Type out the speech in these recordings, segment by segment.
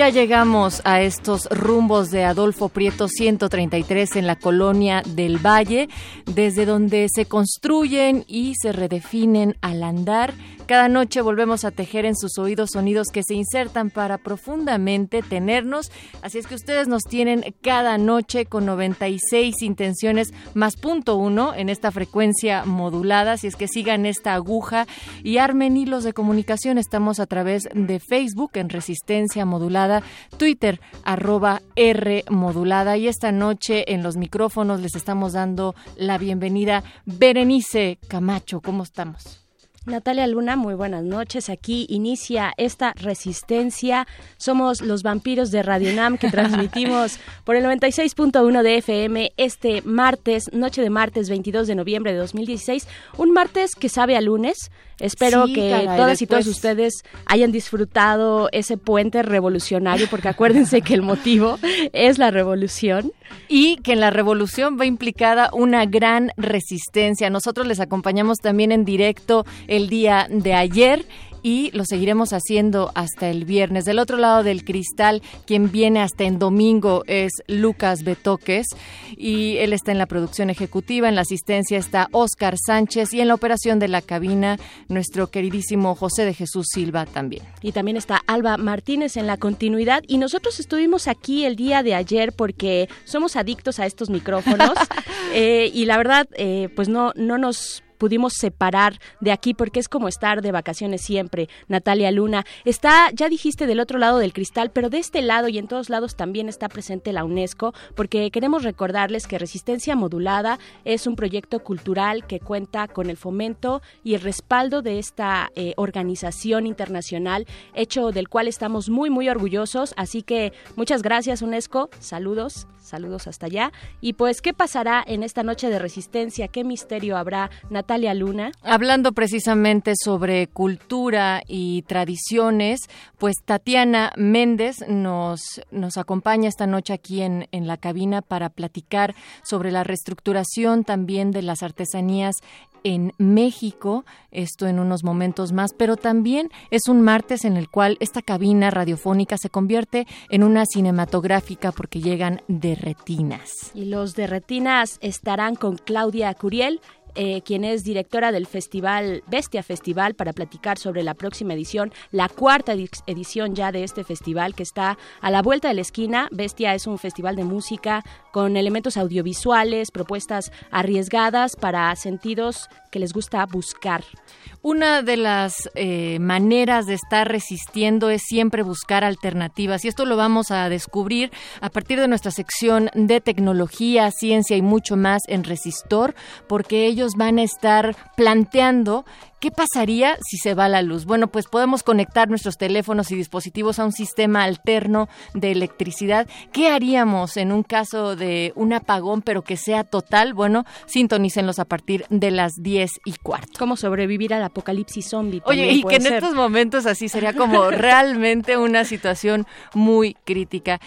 Ya llegamos a estos rumbos de Adolfo Prieto 133 en la colonia del Valle, desde donde se construyen y se redefinen al andar cada noche volvemos a tejer en sus oídos sonidos que se insertan para profundamente tenernos. Así es que ustedes nos tienen cada noche con 96 intenciones más punto uno en esta frecuencia modulada. Así es que sigan esta aguja y armen hilos de comunicación. Estamos a través de Facebook en Resistencia Modulada, Twitter arroba R Modulada y esta noche en los micrófonos les estamos dando la bienvenida Berenice Camacho. ¿Cómo estamos? Natalia Luna, muy buenas noches. Aquí inicia esta resistencia. Somos los vampiros de Radio Nam que transmitimos por el 96.1 de FM este martes, noche de martes 22 de noviembre de 2016. Un martes que sabe a lunes. Espero que todas y todos ustedes hayan disfrutado ese puente revolucionario, porque acuérdense que el motivo es la revolución. Y que en la revolución va implicada una gran resistencia. Nosotros les acompañamos también en directo el día de ayer y lo seguiremos haciendo hasta el viernes. Del otro lado del cristal, quien viene hasta en domingo es Lucas Betoques y él está en la producción ejecutiva, en la asistencia está Oscar Sánchez y en la operación de la cabina nuestro queridísimo José de Jesús Silva también. Y también está Alba Martínez en la continuidad y nosotros estuvimos aquí el día de ayer porque somos adictos a estos micrófonos eh, y la verdad eh, pues no, no nos pudimos separar de aquí porque es como estar de vacaciones siempre. Natalia Luna está, ya dijiste, del otro lado del cristal, pero de este lado y en todos lados también está presente la UNESCO porque queremos recordarles que Resistencia Modulada es un proyecto cultural que cuenta con el fomento y el respaldo de esta eh, organización internacional, hecho del cual estamos muy, muy orgullosos. Así que muchas gracias UNESCO, saludos, saludos hasta allá. Y pues, ¿qué pasará en esta noche de resistencia? ¿Qué misterio habrá, Natalia? Natalia Luna. Hablando precisamente sobre cultura y tradiciones, pues Tatiana Méndez nos, nos acompaña esta noche aquí en, en la cabina para platicar sobre la reestructuración también de las artesanías en México, esto en unos momentos más, pero también es un martes en el cual esta cabina radiofónica se convierte en una cinematográfica porque llegan de retinas. Y los de retinas estarán con Claudia Curiel eh, quien es directora del festival Bestia Festival, para platicar sobre la próxima edición, la cuarta edición ya de este festival que está a la vuelta de la esquina. Bestia es un festival de música con elementos audiovisuales, propuestas arriesgadas para sentidos que les gusta buscar. Una de las eh, maneras de estar resistiendo es siempre buscar alternativas y esto lo vamos a descubrir a partir de nuestra sección de tecnología, ciencia y mucho más en Resistor, porque ellos van a estar planteando ¿Qué pasaría si se va la luz? Bueno, pues podemos conectar nuestros teléfonos y dispositivos a un sistema alterno de electricidad. ¿Qué haríamos en un caso de un apagón, pero que sea total? Bueno, sintonícenlos a partir de las 10 y cuarto. ¿Cómo sobrevivir al apocalipsis zombie? Oye, y que en estos momentos así sería como realmente una situación muy crítica.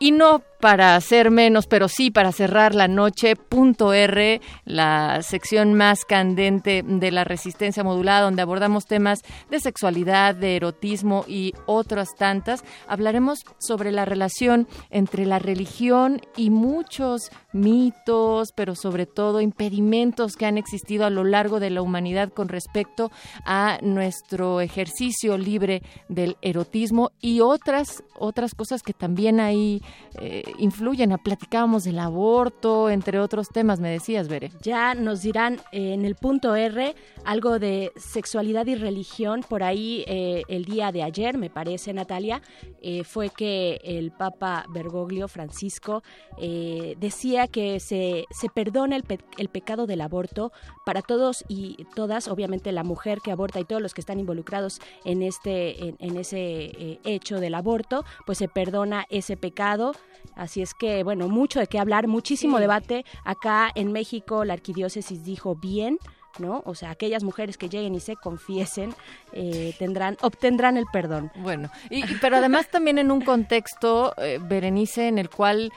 Y no para hacer menos, pero sí para cerrar la noche, punto R, la sección más candente de la resistencia modulada, donde abordamos temas de sexualidad, de erotismo y otras tantas. Hablaremos sobre la relación entre la religión y muchos mitos, pero sobre todo impedimentos que han existido a lo largo de la humanidad con respecto a nuestro ejercicio libre del erotismo y otras otras cosas que también eh, influyen. Platicábamos del aborto, entre otros temas, me decías, Bere. Ya nos dirán eh, en el punto R algo de sexualidad y religión. Por ahí eh, el día de ayer, me parece, Natalia, fue que el Papa Bergoglio Francisco decía que se, se perdona el, el pecado del aborto para todos y todas, obviamente la mujer que aborta y todos los que están involucrados en este en, ese hecho del aborto, pues se perdona ese pecado. Así es que, bueno, mucho de qué hablar, muchísimo debate. Acá en México la arquidiócesis dijo bien, ¿no? O sea, aquellas mujeres que lleguen y se confiesen eh, tendrán, obtendrán el perdón. Bueno, y, pero además también en un contexto, eh, Berenice, en el cual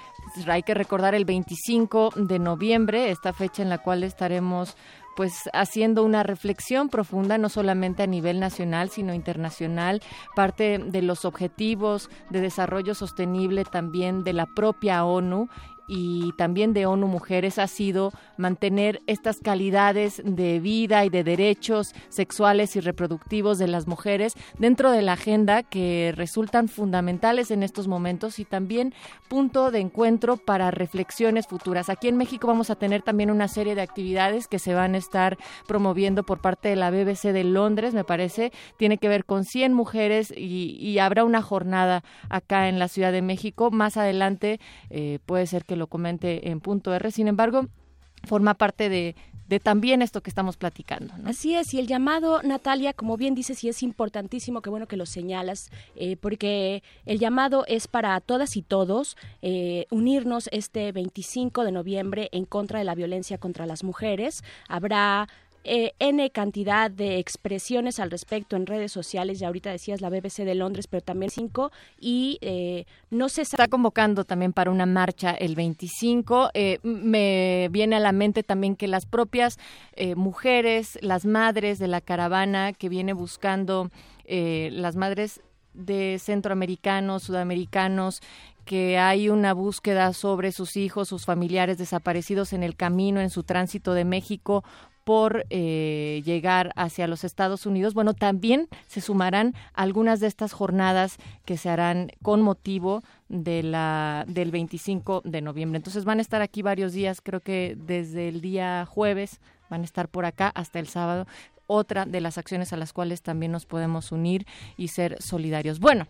hay que recordar el 25 de noviembre, esta fecha en la cual estaremos pues haciendo una reflexión profunda no solamente a nivel nacional sino internacional parte de los objetivos de desarrollo sostenible también de la propia ONU y también de ONU Mujeres ha sido mantener estas calidades de vida y de derechos sexuales y reproductivos de las mujeres dentro de la agenda que resultan fundamentales en estos momentos y también punto de encuentro para reflexiones futuras. Aquí en México vamos a tener también una serie de actividades que se van a estar promoviendo por parte de la BBC de Londres, me parece, tiene que ver con 100 mujeres y, habrá una jornada acá en la Ciudad de México. Más adelante eh, puede ser que lo comente en punto R. Sin embargo, forma parte de, de también esto que estamos platicando. Así es, y el llamado, Natalia, como bien dices, y es importantísimo, que bueno que lo señalas, eh, porque el llamado es para todas y todos eh, unirnos este 25 de noviembre en contra de la violencia contra las mujeres. Habrá eh, N cantidad de expresiones al respecto en redes sociales, ya ahorita decías la BBC de Londres, pero también cinco, y eh, no se está convocando también para una marcha el 25. Eh, me viene a la mente también que las propias mujeres, las madres de la caravana que viene buscando, las madres de centroamericanos, sudamericanos, que hay una búsqueda sobre sus hijos, sus familiares desaparecidos en el camino, en su tránsito de México por eh, llegar hacia los Estados Unidos, bueno, también se sumarán algunas de estas jornadas que se harán con motivo de la, del 25 de noviembre. Entonces van a estar aquí varios días, creo que desde el día jueves van a estar por acá hasta el sábado. Otra de las acciones a las cuales también nos podemos unir y ser solidarios. Bueno,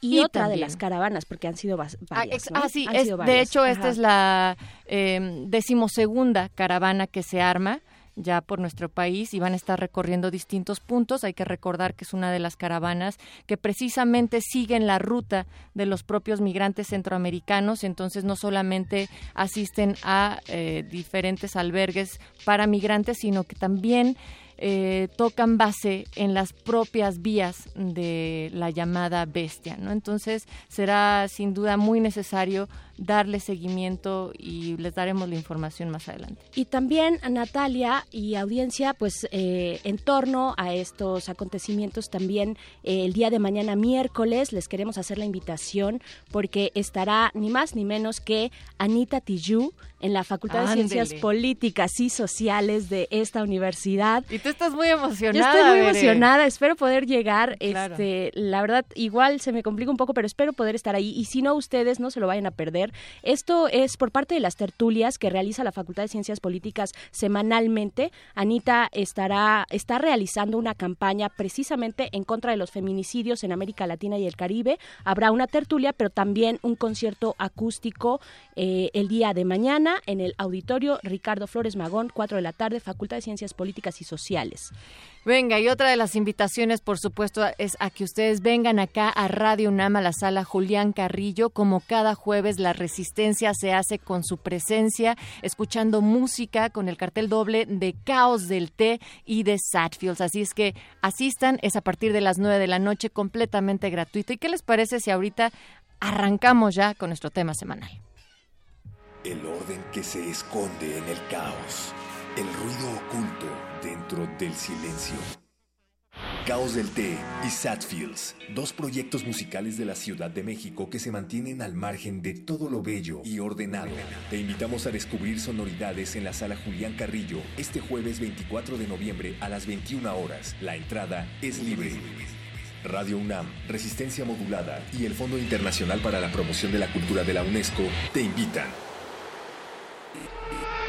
y, otra de las caravanas, porque han sido ah, varias. Ah, sí, de hecho, esta es la eh, decimosegunda caravana que se arma ya por nuestro país y van a estar recorriendo distintos puntos. Hay que recordar que es una de las caravanas que precisamente siguen la ruta de los propios migrantes centroamericanos, entonces no solamente asisten a eh, diferentes albergues para migrantes, sino que también eh, tocan base en las propias vías de la llamada bestia, ¿no? Entonces será sin duda muy necesario darle seguimiento y les daremos la información más adelante. Y también Natalia y audiencia, pues eh, en torno a estos acontecimientos también eh, el día de mañana miércoles les queremos hacer la invitación porque estará ni más ni menos que Anita Tijoux en la Facultad de Ciencias Políticas y Sociales de esta universidad. Y tú estás muy emocionada. Yo estoy muy emocionada, espero poder llegar. Este, la verdad, igual se me complica un poco, pero espero poder estar ahí. Y si no, ustedes no se lo vayan a perder. Esto es por parte de las tertulias que realiza la Facultad de Ciencias Políticas semanalmente. Anita estará, está realizando una campaña precisamente en contra de los feminicidios en América Latina y el Caribe. Habrá una tertulia, pero también un concierto acústico eh, el día de mañana en el auditorio Ricardo Flores Magón, 4 de la tarde, Facultad de Ciencias Políticas y Sociales. Venga, y otra de las invitaciones, por supuesto, es a que ustedes vengan acá a Radio UNAM, a la sala Julián Carrillo. Como cada jueves, la resistencia se hace con su presencia, escuchando música con el cartel doble de Caos del Té y de Satfields. Así es que asistan, es a partir de las 9 de la noche, completamente gratuito. ¿Y qué les parece si ahorita arrancamos ya con nuestro tema semanal. El orden que se esconde en el caos, el ruido oculto del silencio. Caos del Té y Satfields, dos proyectos musicales de la Ciudad de México que se mantienen al margen de todo lo bello y ordenado. Te invitamos a descubrir sonoridades en la sala Julián Carrillo este jueves 24 de noviembre a las 21 horas. La entrada es libre. Radio UNAM, Resistencia Modulada y el Fondo Internacional para la Promoción de la Cultura de la UNESCO te invitan.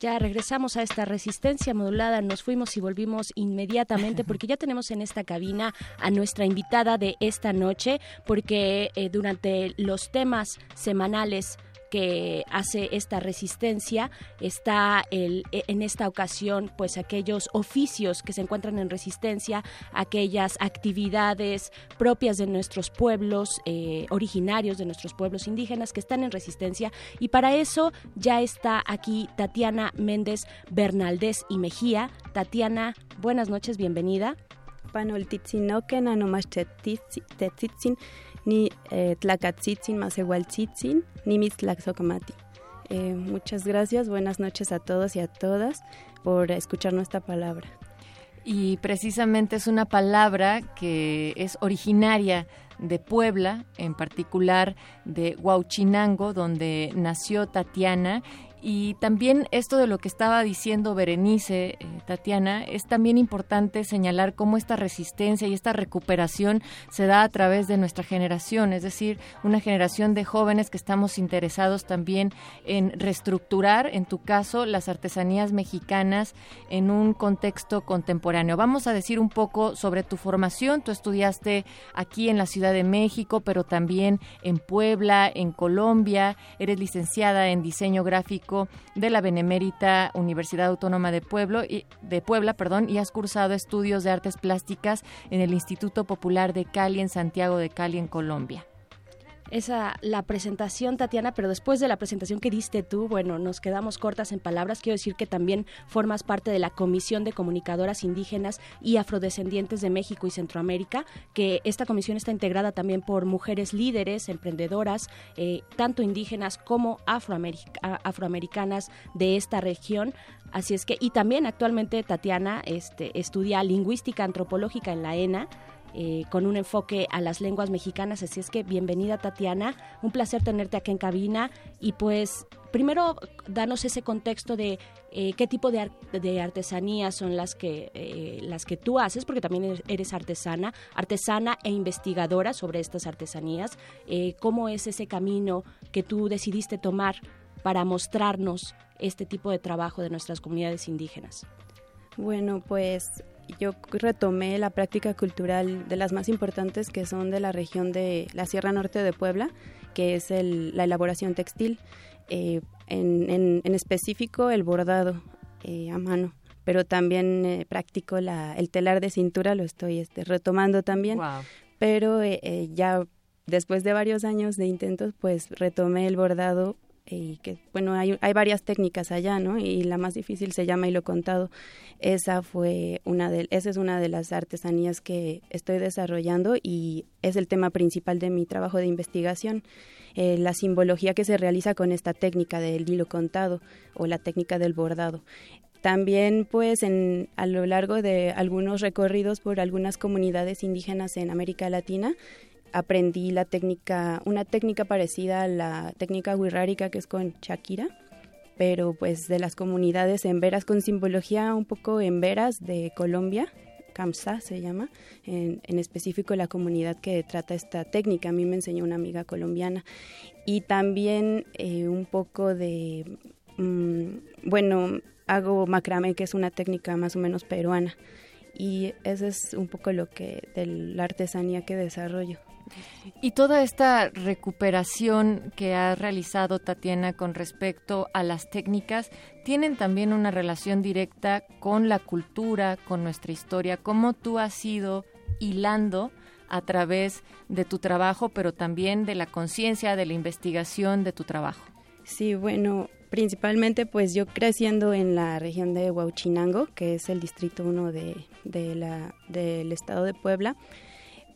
Ya regresamos a esta resistencia modulada, nos fuimos y volvimos inmediatamente porque ya tenemos en esta cabina a nuestra invitada de esta noche, porque eh, durante los temas semanales que hace esta resistencia está el, e, en esta ocasión pues aquellos oficios que se encuentran en resistencia aquellas actividades propias de nuestros pueblos eh, originarios de nuestros pueblos indígenas que están en resistencia. Y para eso ya está aquí Tatiana Méndez Bernaldez y Mejía. Tatiana buenas noches bienvenida ni eh, Tlacatzitzin, Masewaltzitzin, ni Mitzlaxocamati. Eh, muchas gracias, buenas noches a todos y a todas por escuchar nuestra palabra. Y precisamente es una palabra que es originaria de Puebla, en particular de Huauchinango, donde nació Tatiana y también esto de lo que estaba diciendo Berenice, eh, Tatiana, es también importante señalar cómo esta resistencia y esta recuperación se da a través de nuestra generación, es decir, una generación de jóvenes que estamos interesados también en reestructurar, en tu caso, las artesanías mexicanas en un contexto contemporáneo. Vamos a decir un poco sobre tu formación. Tú estudiaste aquí en la Ciudad de México, pero también en Puebla, en Colombia. Eres licenciada en diseño gráfico de la Benemérita Universidad Autónoma de, Pueblo y, de Puebla perdón, y has cursado estudios de artes plásticas en el Instituto Popular de Cali en Santiago de Cali, en Colombia esa la presentación, Tatiana, pero después de la presentación que diste tú, bueno, nos quedamos cortas en palabras. Quiero decir que también formas parte de la Comisión de Comunicadoras Indígenas y Afrodescendientes de México y Centroamérica, que esta comisión está integrada también por mujeres líderes, emprendedoras, eh, tanto indígenas como afroamericanas de esta región. Así es que, y también actualmente Tatiana este, estudia lingüística antropológica en la ENA eh, con un enfoque a las lenguas mexicanas. Así es que bienvenida Tatiana, un placer tenerte aquí en cabina y pues primero danos ese contexto de eh, qué tipo de, artesanías son las que, eh, las que tú haces, porque también eres artesana, artesana e investigadora sobre estas artesanías. ¿Cómo es ese camino que tú decidiste tomar para mostrarnos este tipo de trabajo de nuestras comunidades indígenas? Bueno, pues yo retomé la práctica cultural de las más importantes que son de la región de la Sierra Norte de Puebla, que es la elaboración textil, eh, en, específico el bordado eh, a mano, pero también eh, practico la, el telar de cintura, lo estoy este, retomando también, pero ya después de varios años de intentos, pues retomé el bordado y que bueno hay, hay varias técnicas allá no y la más difícil se llama hilo contado esa fue una de esa es una de las artesanías que estoy desarrollando y es el tema principal de mi trabajo de investigación eh, la simbología que se realiza con esta técnica del hilo contado o la técnica del bordado. También pues en, a lo largo de algunos recorridos por algunas comunidades indígenas en América Latina aprendí la técnica, una técnica parecida a la técnica wixárika que es con Shakira, pero pues de las comunidades en veras con simbología un poco en veras de Colombia, Kamsa se llama, en, específico la comunidad que trata esta técnica. A mí me enseñó una amiga colombiana. Y también eh, un poco de, mm, bueno, hago macramé, que es una técnica más o menos peruana. Y eso es un poco lo que, de la artesanía que desarrollo. Y toda esta recuperación que ha realizado Tatiana con respecto a las técnicas tienen también una relación directa con la cultura, con nuestra historia. ¿Cómo tú has ido hilando a través de tu trabajo, pero también de la conciencia, de la investigación de tu trabajo. Sí, bueno, principalmente pues yo creciendo en la región de Huauchinango, que es el distrito 1 de, de del estado de Puebla,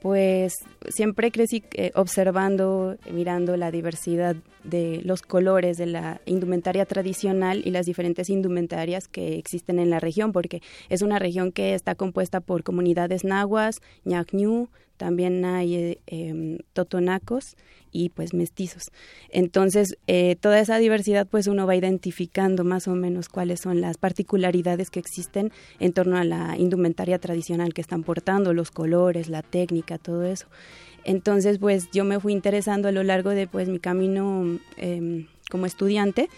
pues siempre crecí eh, observando, mirando la diversidad de los colores de la indumentaria tradicional y las diferentes indumentarias que existen en la región, porque es una región que está compuesta por comunidades nahuas, ñacñú, también hay eh, em, totonacos y pues mestizos. Entonces, eh, toda esa diversidad pues uno va identificando más o menos cuáles son las particularidades que existen en torno a la indumentaria tradicional que están portando, los colores, la técnica, todo eso. Entonces, pues yo me fui interesando a lo largo de pues mi camino em, como estudiante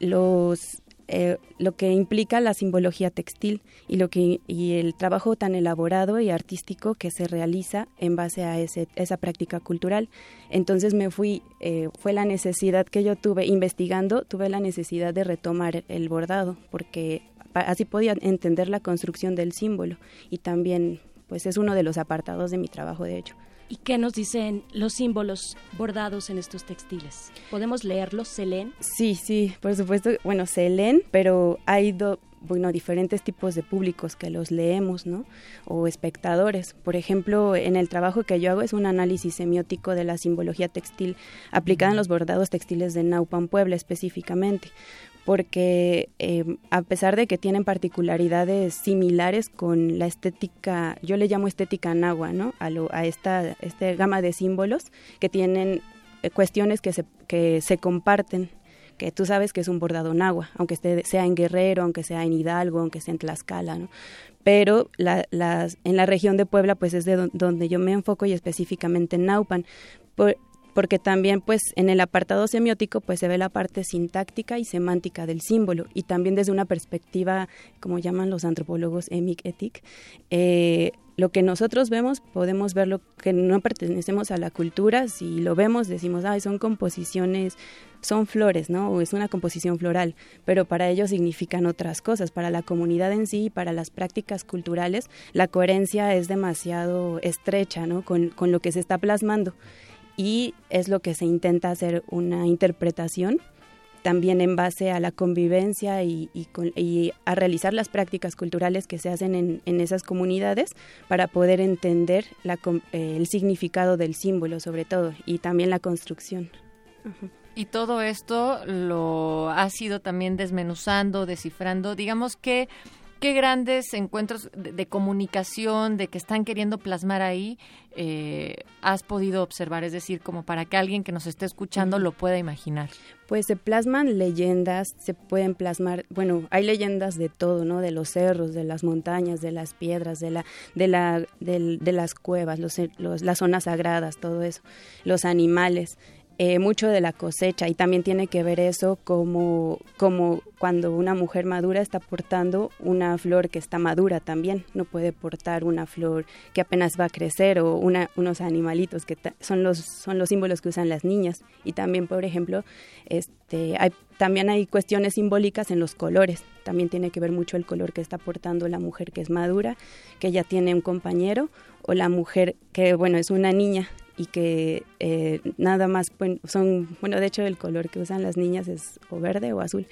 los eh, lo que implica la simbología textil y lo que y el trabajo tan elaborado y artístico que se realiza en base a ese, esa práctica cultural. Entonces me fui, eh, fue la necesidad que yo tuve investigando, tuve la necesidad de retomar el bordado porque así podía entender la construcción del símbolo y también pues es uno de los apartados de mi trabajo de hecho. ¿Y qué nos dicen los símbolos bordados en estos textiles? ¿Podemos leerlos? ¿Se leen? Sí, sí, por supuesto. Bueno, se leen, pero hay bueno, diferentes tipos de públicos que los leemos, ¿no? O espectadores. Por ejemplo, en el trabajo que yo hago es un análisis semiótico de la simbología textil aplicada en los bordados textiles de Naupan, Puebla específicamente porque eh, a pesar de que tienen particularidades similares con la estética, yo le llamo estética nahua, ¿no? A, a esta, gama de símbolos que tienen eh, cuestiones que se, que se comparten que tú sabes que es un bordado nahua, aunque esté, sea en Guerrero, aunque sea en Hidalgo, aunque sea en Tlaxcala, ¿no? Pero la, en la región de Puebla, pues es de donde yo me enfoco y específicamente en Naupan. Porque también pues en el apartado semiótico pues se ve la parte sintáctica y semántica del símbolo y también desde una perspectiva como llaman los antropólogos emic etic eh, lo que nosotros vemos podemos ver lo que no pertenecemos a la cultura si lo vemos decimos ay son composiciones son flores no o es una composición floral pero para ellos significan otras cosas para la comunidad en sí para las prácticas culturales la coherencia es demasiado estrecha no con, con lo que se está plasmando y es lo que se intenta hacer una interpretación también en base a la convivencia y, a realizar las prácticas culturales que se hacen en, esas comunidades para poder entender eh, el significado del símbolo sobre todo y también la construcción. Y todo esto lo ha sido también desmenuzando, descifrando. Digamos que qué grandes encuentros de, comunicación, de que están queriendo plasmar ahí, eh, has podido observar? Es decir, como para que alguien que nos esté escuchando lo pueda imaginar. Pues se plasman leyendas, se pueden plasmar, bueno, hay leyendas de todo, ¿no? De los cerros, de las montañas, de las piedras, de la, de la, de, las cuevas, los, las zonas sagradas, todo eso, los animales. Eh, mucho de la cosecha y también tiene que ver eso como, como cuando una mujer madura está portando una flor que está madura también, no puede portar una flor que apenas va a crecer o una, unos animalitos que son los, son los símbolos que usan las niñas. Y también por ejemplo este, hay, también hay cuestiones simbólicas en los colores, también tiene que ver mucho el color que está portando la mujer que es madura, que ya tiene un compañero o la mujer que bueno es una niña y que eh, nada más son, bueno, de hecho el color que usan las niñas es o verde o azul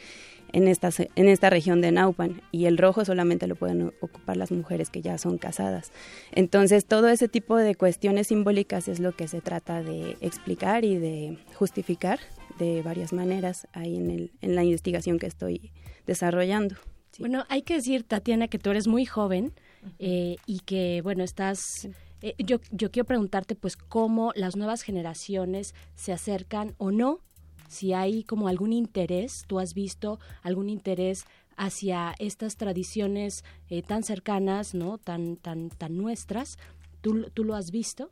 en esta, en esta región de Naupan y el rojo solamente lo pueden ocupar las mujeres que ya son casadas. Entonces todo ese tipo de cuestiones simbólicas es lo que se trata de explicar y de justificar de varias maneras ahí en, el, en la investigación que estoy desarrollando. Bueno, hay que decir, Tatiana, que tú eres muy joven eh, y que, bueno, estás eh, yo, yo quiero preguntarte, pues, cómo las nuevas generaciones se acercan o no, si hay como algún interés, tú has visto algún interés hacia estas tradiciones eh, tan cercanas, ¿no? Tan, tan, tan nuestras. ¿Tú, tú lo has visto?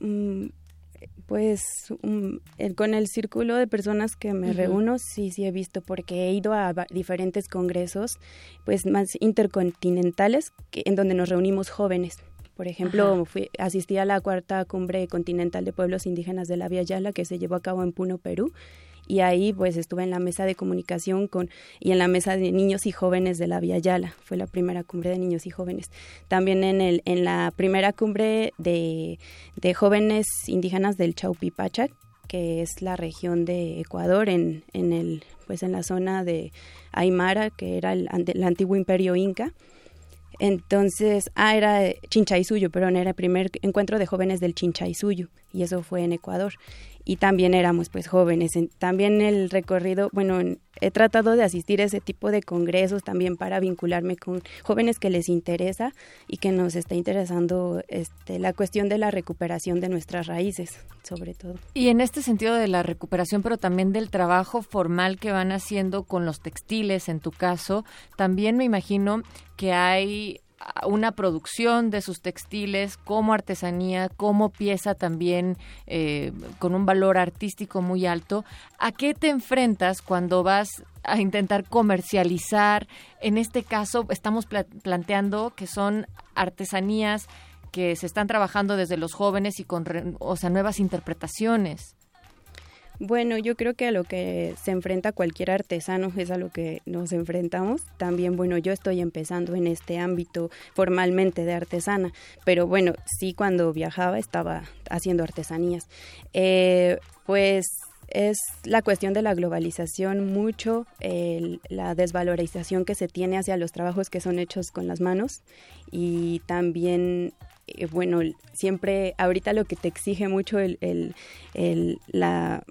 Mm, pues mm, con el círculo de personas que me reúno, sí, sí he visto, porque he ido a diferentes congresos, pues más intercontinentales, que, en donde nos reunimos jóvenes. Por ejemplo, fui, asistí a la cuarta cumbre continental de pueblos indígenas de la Vía Yala que se llevó a cabo en Puno, Perú, y ahí pues estuve en la mesa de comunicación con y en la mesa de niños y jóvenes de la Vía Yala, fue la primera cumbre de niños y jóvenes. También en el en la primera cumbre de, de jóvenes indígenas del Chaupipachac, que es la región de Ecuador en, en el pues en la zona de Aymara, que era el, el antiguo imperio inca. Entonces, ah, era Suyo, pero era el primer encuentro de jóvenes del Suyo, y eso fue en Ecuador y también éramos pues jóvenes. También el recorrido, bueno, he tratado de asistir a ese tipo de congresos también para vincularme con jóvenes que les interesa y que nos está interesando este, la cuestión de la recuperación de nuestras raíces, sobre todo. Y en este sentido de la recuperación, pero también del trabajo formal que van haciendo con los textiles, en tu caso, también me imagino que hay una producción de sus textiles como artesanía, como pieza también eh, con un valor artístico muy alto. ¿A qué te enfrentas cuando vas a intentar comercializar? En este caso, estamos planteando que son artesanías que se están trabajando desde los jóvenes y con o sea, nuevas interpretaciones. Bueno, yo creo que a lo que se enfrenta cualquier artesano es a lo que nos enfrentamos. También, bueno, yo estoy empezando en este ámbito formalmente de artesana, pero bueno, sí cuando viajaba estaba haciendo artesanías. Eh, pues es la cuestión de la globalización, mucho la desvalorización que se tiene hacia los trabajos que son hechos con las manos y también eh, bueno, siempre ahorita lo que te exige mucho el, el, la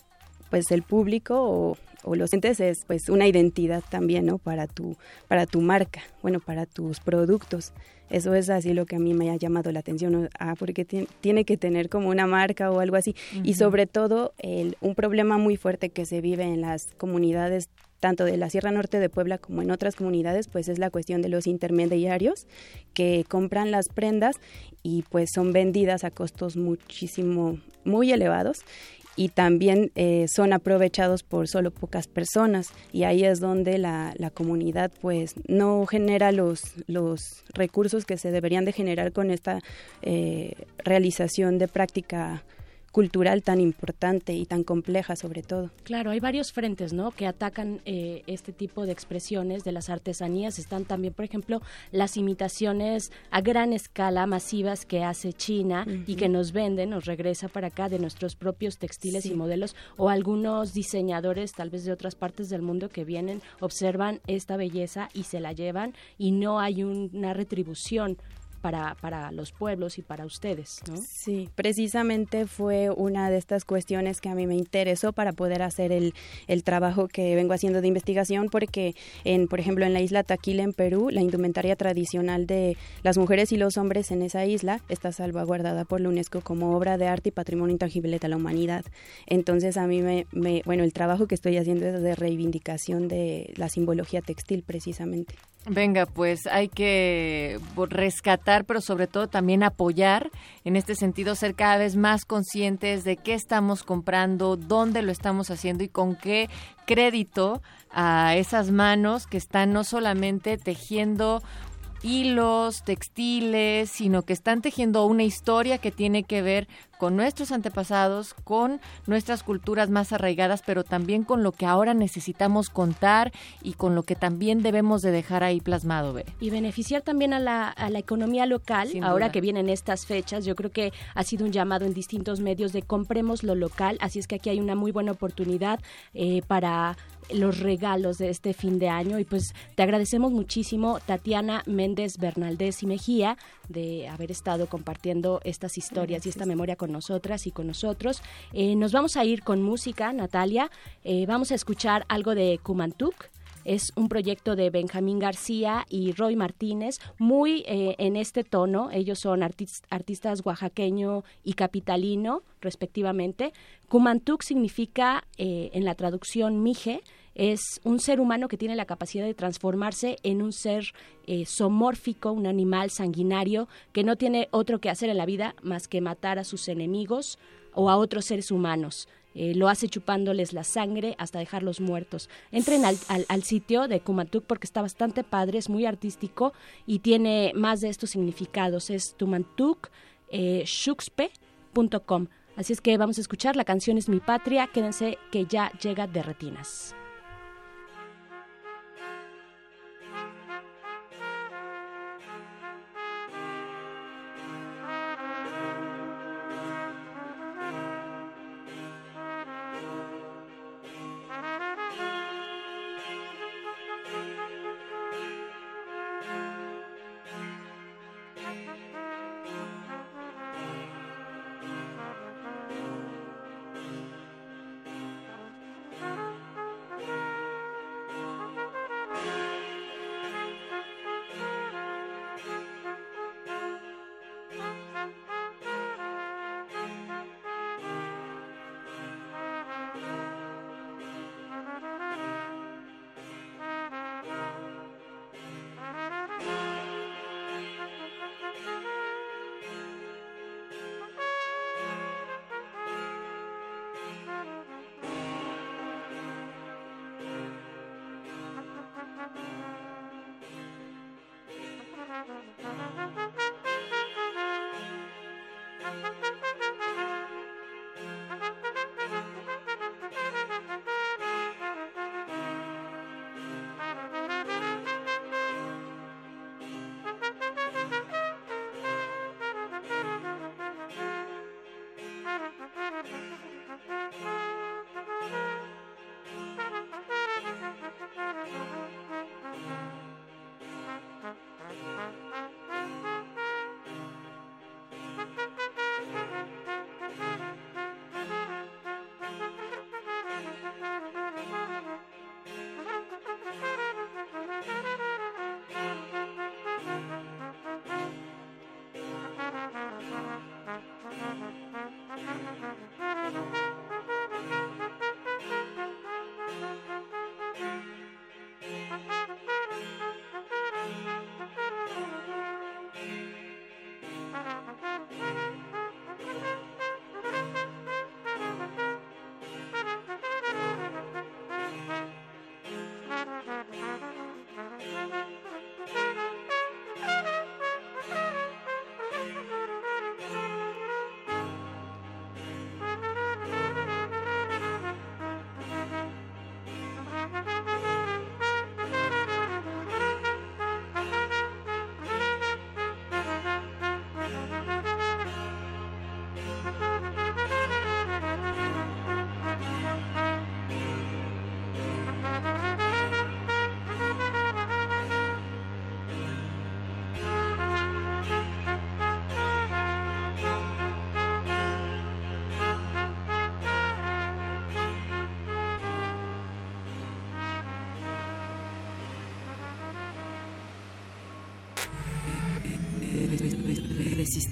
pues el público o, los entes es pues una identidad también, ¿no? Para tu, para tu marca, bueno, para tus productos. Eso es así lo que a mí me ha llamado la atención, ah, porque tiene que tener como una marca o algo así. Y sobre todo, el, un problema muy fuerte que se vive en las comunidades tanto de la Sierra Norte de Puebla como en otras comunidades, pues es la cuestión de los intermediarios que compran las prendas y pues son vendidas a costos muchísimo, muy elevados y también eh, son aprovechados por solo pocas personas. Y ahí es donde la, la comunidad pues no genera los, los recursos que se deberían de generar con esta eh, realización de práctica cultural tan importante y tan compleja sobre todo. Claro, hay varios frentes, ¿no? Que atacan eh, este tipo de expresiones de las artesanías. Están también, por ejemplo, las imitaciones a gran escala masivas que hace China y que nos venden, nos regresa para acá de nuestros propios textiles y modelos o algunos diseñadores tal vez de otras partes del mundo que vienen, observan esta belleza y se la llevan y no hay una retribución para, para los pueblos y para ustedes, ¿no? Sí, precisamente fue una de estas cuestiones que a mí me interesó para poder hacer el, el trabajo que vengo haciendo de investigación, porque, en, por ejemplo, en la isla Taquila, en Perú, la indumentaria tradicional de las mujeres y los hombres en esa isla está salvaguardada por la UNESCO como obra de arte y patrimonio intangible de la humanidad. Entonces, a mí me, me bueno, el trabajo que estoy haciendo es de reivindicación de la simbología textil, precisamente. Venga, pues hay que rescatar, pero sobre todo también apoyar, en este sentido, ser cada vez más conscientes de qué estamos comprando, dónde lo estamos haciendo y con qué crédito a esas manos que están no solamente tejiendo hilos, textiles, sino que están tejiendo una historia que tiene que ver con nuestros antepasados, con nuestras culturas más arraigadas, pero también con lo que ahora necesitamos contar y con lo que también debemos de dejar ahí plasmado. Y beneficiar también a la, a la economía local, ahora que vienen estas fechas, yo creo que ha sido un llamado en distintos medios de compremos lo local, así es que aquí hay una muy buena oportunidad eh, para los regalos de este fin de año y pues te agradecemos muchísimo Tatiana Méndez Bernaldez y Mejía de haber estado compartiendo estas historias y esta memoria con nosotras y con nosotros. Eh, nos vamos a ir con música, Natalia. Eh, vamos a escuchar algo de Kumantuk. Es un proyecto de Benjamín García y Roy Martínez, muy eh, en este tono. Ellos son artistas oaxaqueño y capitalino, respectivamente. Kumantuk significa, en la traducción, mije, es un ser humano que tiene la capacidad de transformarse en un ser eh, somórfico, un animal sanguinario que no tiene otro que hacer en la vida más que matar a sus enemigos o a otros seres humanos. Eh, lo hace chupándoles la sangre hasta dejarlos muertos. Entren al, sitio de Kumantuk porque está bastante padre, es muy artístico y tiene más de estos significados. Es tumantuk, eh, Así es que vamos a escuchar, la canción es Mi Patria, quédense que ya llega de retinas.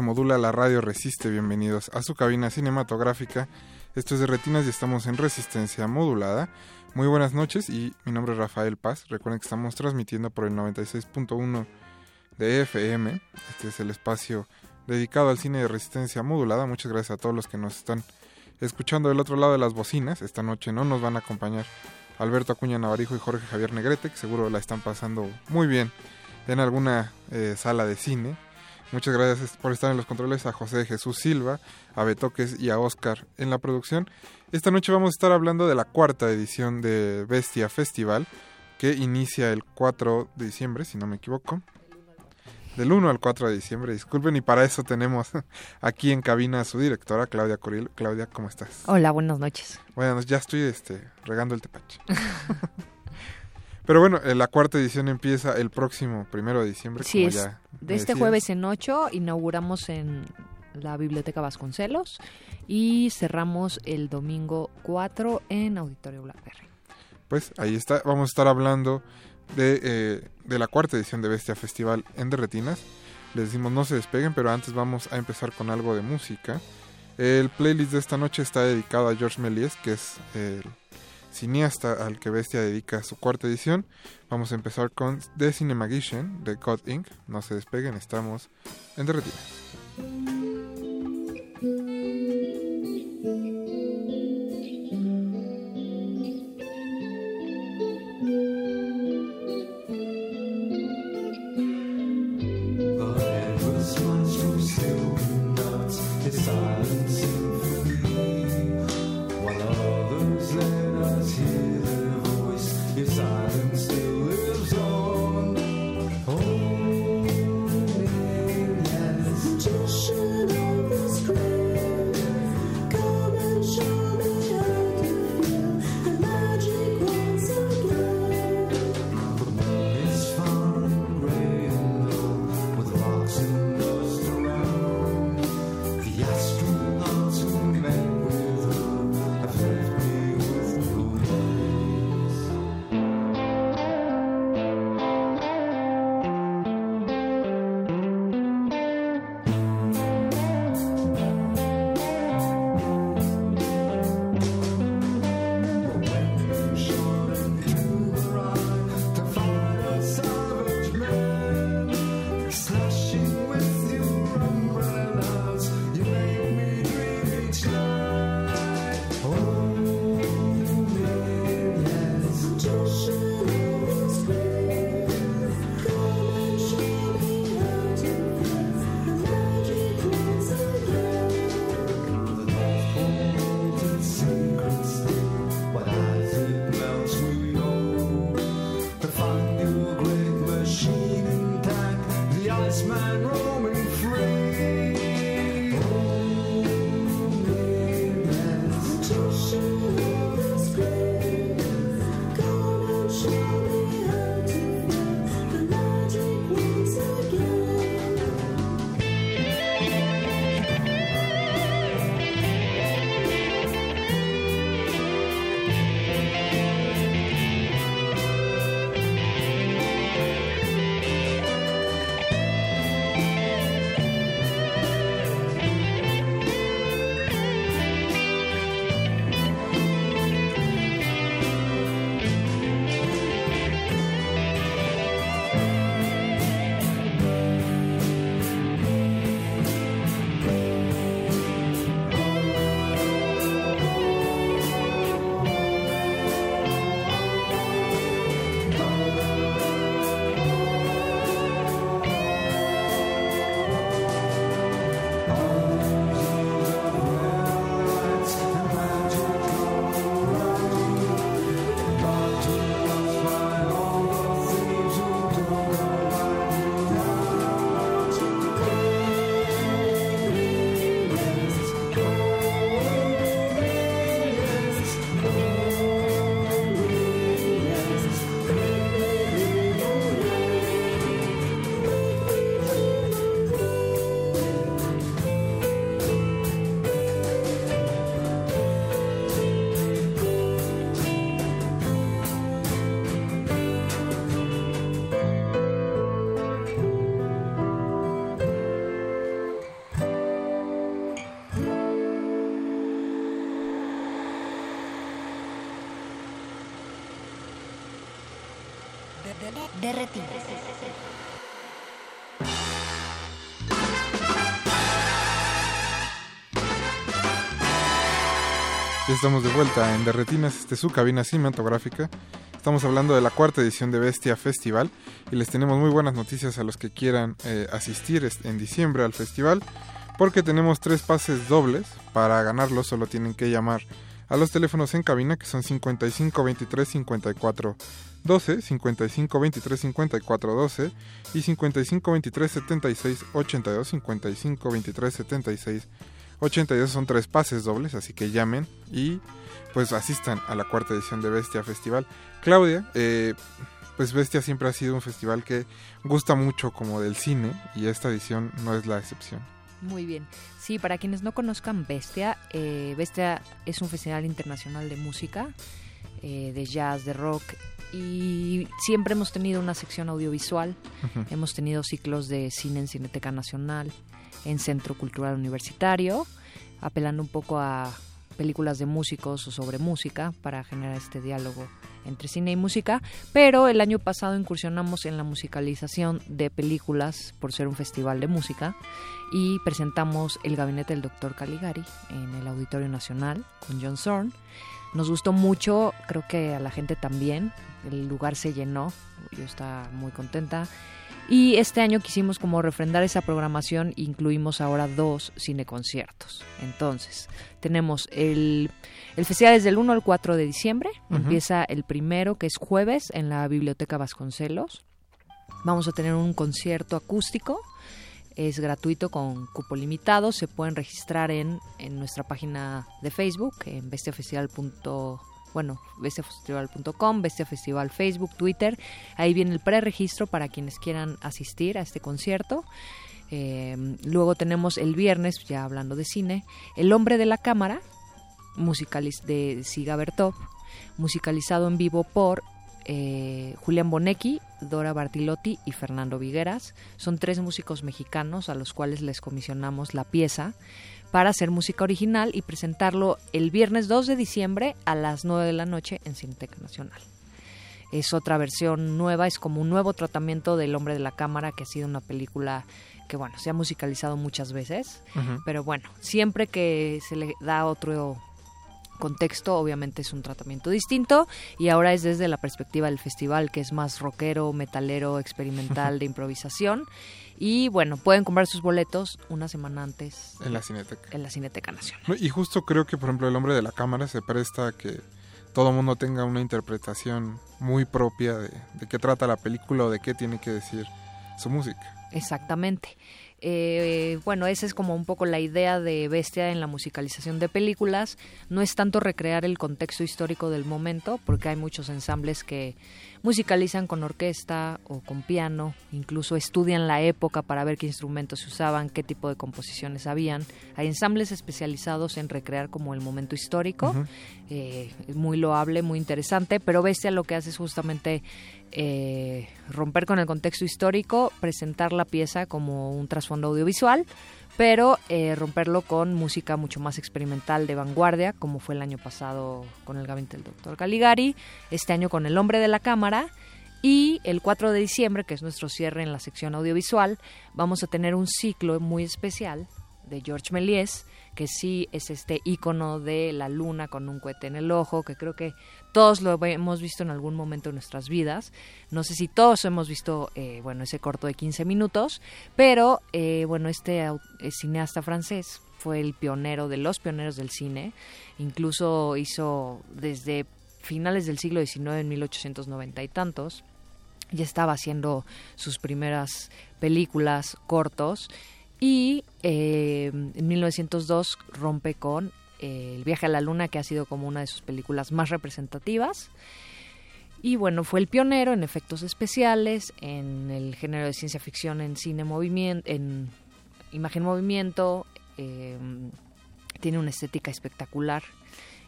modula, la radio resiste. Bienvenidos a su cabina cinematográfica. Esto es de Retinas y estamos en resistencia modulada. Muy buenas noches y mi nombre es Rafael Paz. Recuerden que estamos transmitiendo por el 96.1 de FM. Este es el espacio dedicado al cine de resistencia modulada. Muchas gracias a todos los que nos están escuchando del otro lado de las bocinas. Esta noche no nos van a acompañar Alberto Acuña Navarijo y Jorge Javier Negrete, que seguro la están pasando muy bien en alguna eh, sala de cine. Muchas gracias por estar en los controles a José Jesús Silva, a Betoques y a Oscar en la producción. Esta noche vamos a estar hablando de la cuarta edición de Bestia Festival, que inicia el 4 de diciembre, si no me equivoco. del 1 al 4 de diciembre. Disculpen, y para eso tenemos aquí en cabina a su directora, Claudia Coril. Claudia, ¿cómo estás? Hola, buenas noches. Bueno, ya estoy este, regando el tepache. Pero bueno, eh, la cuarta edición empieza el próximo primero de diciembre. Sí, como es ya de este decías. jueves en 8 inauguramos en la Biblioteca Vasconcelos y cerramos el domingo 4 en Auditorio Blackberry. Pues ahí está, vamos a estar hablando de, eh, de la cuarta edición de Bestia Festival en Derretinas. Les decimos no se despeguen, pero antes vamos a empezar con algo de música. El playlist de esta noche está dedicado a George Méliès, que es el cineasta al que Bestia dedica su cuarta edición. Vamos a empezar con The Cinemagician de God Inc. No se despeguen, estamos en Derretinas. Estamos de vuelta en Derretinas, este es su cabina cinematográfica. Estamos hablando de la cuarta edición de Bestia Festival y les tenemos muy buenas noticias a los que quieran eh, asistir en diciembre al festival porque tenemos tres pases dobles. Para ganarlos solo tienen que llamar a los teléfonos en cabina que son 55 23 54 12 55 23 54 12 y 55 23 76 82 55 23 76 82 son tres pases dobles, así que llamen y pues asistan a la cuarta edición de Bestia Festival. Claudia, eh, pues Bestia siempre ha sido un festival que gusta mucho como del cine y esta edición no es la excepción. Muy bien. Sí, para quienes no conozcan Bestia, eh, Bestia es un festival internacional de música, eh, de jazz, de rock, y siempre hemos tenido una sección audiovisual. Hemos tenido ciclos de cine en Cineteca Nacional, en Centro Cultural Universitario, apelando un poco a películas de músicos o sobre música para generar este diálogo entre cine y música, pero el año pasado incursionamos en la musicalización de películas por ser un festival de música y presentamos El Gabinete del Doctor Caligari en el Auditorio Nacional con John Zorn. Nos gustó mucho, creo que a la gente también, el lugar se llenó, yo estaba muy contenta. Y este año quisimos como refrendar esa programación, incluimos ahora dos cineconciertos. Entonces, tenemos el, el festival es del 1 al 4 de diciembre, empieza el primero, que es jueves, en la Biblioteca Vasconcelos. Vamos a tener un concierto acústico, es gratuito con cupo limitado, se pueden registrar en, en nuestra página de Facebook, en bestiafestival. Bueno, bestiafestival.com, bestiafestival Facebook, Twitter. Ahí viene el preregistro para quienes quieran asistir a este concierto. Eh, luego tenemos el viernes, ya hablando de cine, El hombre de la cámara, musicaliz de Siga Bertov, musicalizado en vivo por eh, Julián Bonecchi, Dora Bartilotti y Fernando Vigueras. Son tres músicos mexicanos a los cuales les comisionamos la pieza para hacer música original y presentarlo el viernes 2 de diciembre a las 9 de la noche en Cineteca Nacional. Es otra versión nueva, es como un nuevo tratamiento del Hombre de la Cámara, que ha sido una película que, bueno, se ha musicalizado muchas veces, pero bueno, siempre que se le da otro contexto, obviamente es un tratamiento distinto y ahora es desde la perspectiva del festival que es más rockero, metalero, experimental, de improvisación y bueno, pueden comprar sus boletos una semana antes En la Cineteca. en la Cineteca Nacional. No, Y justo creo que, por ejemplo, el hombre de la cámara se presta a que todo mundo tenga una interpretación muy propia de, de qué trata la película o de qué tiene que decir su música. Exactamente. Eh, bueno, esa es como un poco la idea de Bestia en la musicalización de películas. No es tanto recrear el contexto histórico del momento, porque hay muchos ensambles que musicalizan con orquesta o con piano, incluso estudian la época para ver qué instrumentos se usaban, qué tipo de composiciones habían. Hay ensambles especializados en recrear como el momento histórico, eh, muy loable, muy interesante, pero Bestia lo que hace es justamente eh, romper con el contexto histórico, presentar la pieza como un trasfondo audiovisual, pero eh, romperlo con música mucho más experimental de vanguardia, como fue el año pasado con el gabinete del doctor Caligari, este año con El hombre de la cámara. Y el 4 de diciembre, que es nuestro cierre en la sección audiovisual, vamos a tener un ciclo muy especial de George Méliès, que sí es este icono de la luna con un cohete en el ojo, que creo que todos lo hemos visto en algún momento de nuestras vidas. No sé si todos hemos visto, eh, bueno, ese corto de 15 minutos, pero, eh, bueno, este eh, cineasta francés fue el pionero de los pioneros del cine. Incluso hizo desde finales del siglo XIX, en 1890 y tantos, ya estaba haciendo sus primeras películas cortos y eh, en 1902 rompe con eh, El viaje a la luna, que ha sido como una de sus películas más representativas. Y bueno, fue el pionero en efectos especiales, en el género de ciencia ficción, en cine movimiento, en imagen movimiento. eh, tiene una estética espectacular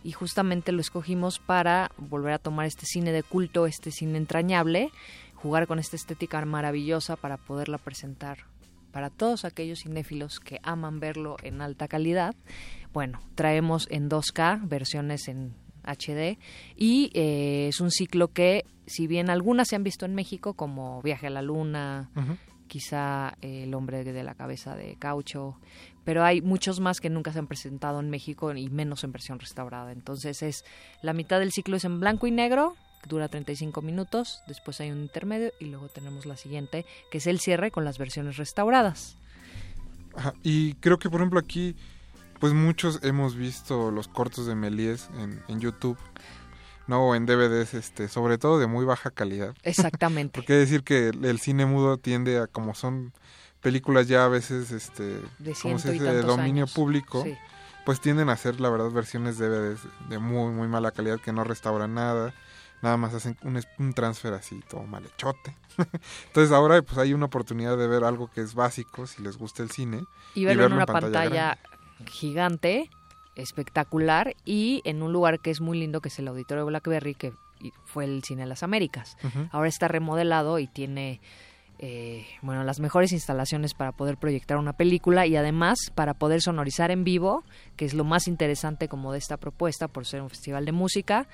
y justamente lo escogimos para volver a tomar este cine de culto, este cine entrañable, jugar con esta estética maravillosa para poderla presentar para todos aquellos cinéfilos que aman verlo en alta calidad. Bueno, traemos en 2K versiones en HD y eh, es un ciclo que, si bien algunas se han visto en México, como Viaje a la Luna, quizá eh, El hombre de la cabeza de caucho, pero hay muchos más que nunca se han presentado en México y menos en versión restaurada. Entonces es la mitad del ciclo es en blanco y negro, dura 35 minutos, después hay un intermedio y luego tenemos la siguiente, que es el cierre con las versiones restauradas. Ajá, Y creo que, por ejemplo, aquí, pues muchos hemos visto los cortos de Méliès en, en YouTube. no en DVDs, este, sobre todo de muy baja calidad. Exactamente. Porque decir que el, cine mudo tiende a, como son películas ya a veces, este, De ¿cómo se dice? de dominio años. público, Sí. pues tienden a hacer, la verdad, versiones DVDs de muy, muy mala calidad que no restauran nada. Nada más hacen un, transfer así, todo malhechote. Entonces ahora pues hay una oportunidad de ver algo que es básico, si les gusta el cine. y verlo en una pantalla gigante, espectacular y en un lugar que es muy lindo que es el Auditorio Blackberry que fue el Cine de las Américas. Ahora está remodelado y tiene eh, bueno las mejores instalaciones para poder proyectar una película y además para poder sonorizar en vivo, que es lo más interesante como de esta propuesta por ser un festival de música.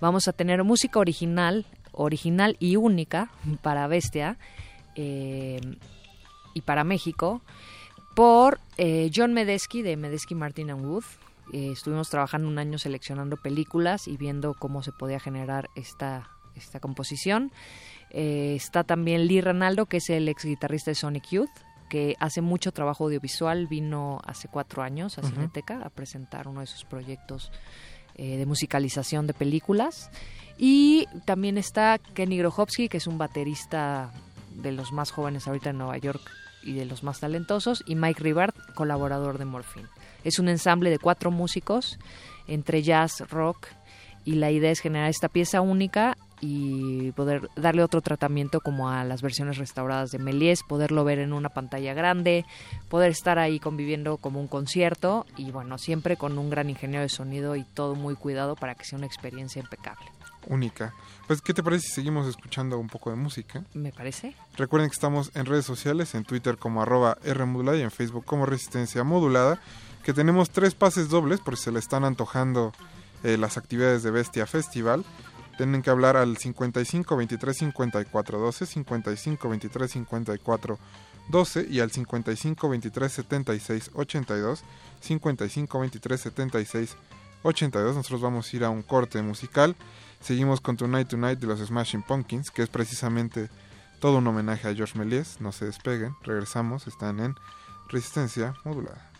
Vamos a tener música original, original y única para Bestia eh, y para México por eh, John Medesky de Medesky Martin and Wood. Eh, estuvimos trabajando un año seleccionando películas y viendo cómo se podía generar esta, esta composición. Eh, está también Lee Ranaldo, que es el ex guitarrista de Sonic Youth, que hace mucho trabajo audiovisual. Vino hace cuatro años a. Cineteca a presentar uno de sus proyectos eh, de musicalización de películas. Y también está Kenny Grohovsky, que es un baterista de los más jóvenes ahorita en Nueva York y de los más talentosos, y Mike Ribard, colaborador de Morphine. Es un ensamble de cuatro músicos entre jazz, rock, y la idea es generar esta pieza única y poder darle otro tratamiento como a las versiones restauradas de Méliès, poderlo ver en una pantalla grande, poder estar ahí conviviendo como un concierto y bueno, siempre con un gran ingenio de sonido y todo muy cuidado para que sea una experiencia impecable. Única. Pues, ¿qué te parece si seguimos escuchando un poco de música? Me parece. Recuerden que estamos en redes sociales, en Twitter como arroba Rmodulada y en Facebook como Resistencia Modulada, que tenemos tres pases dobles por si se le están antojando eh, las actividades de Bestia Festival. Tienen que hablar al 55 23 54 12, 55 23 54 12 y al 55 23 76 82, 55 23 76 82. Nosotros vamos a ir a un corte musical. Seguimos con Tonight Tonight de los Smashing Pumpkins, que es precisamente todo un homenaje a George Méliès. No se despeguen, regresamos, están en Resistencia Modulada.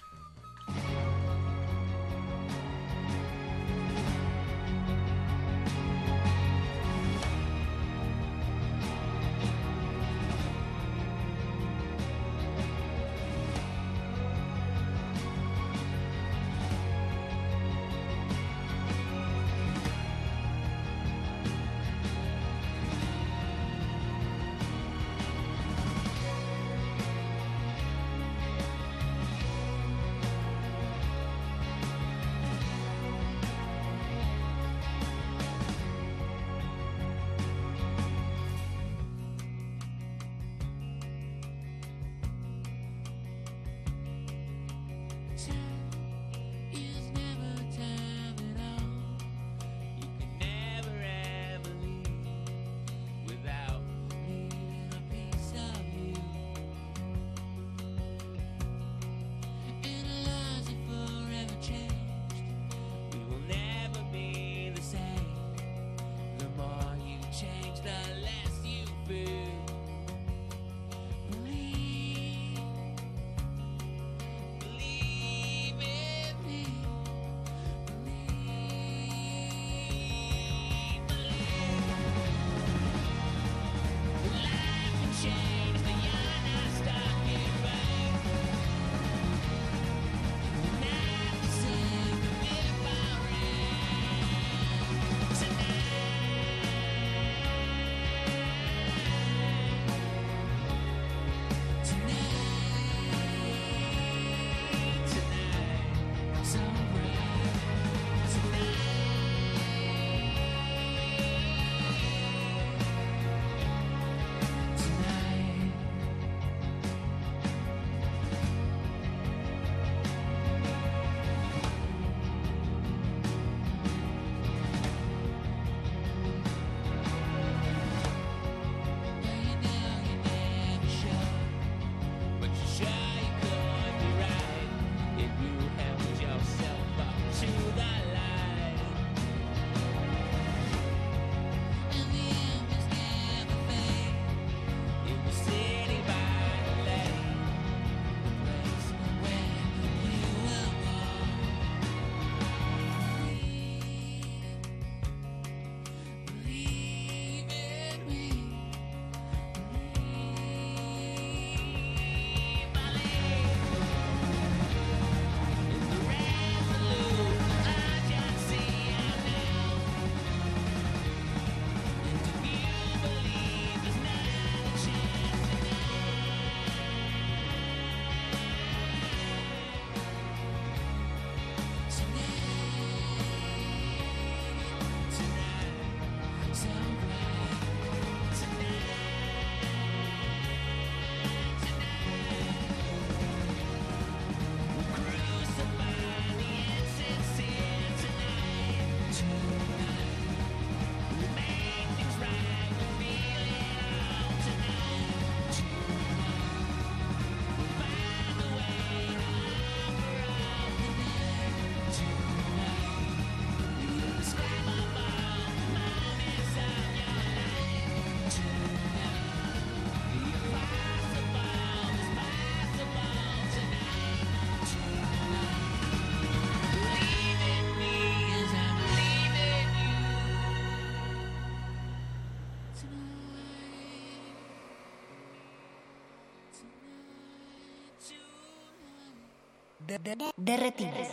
De retinas.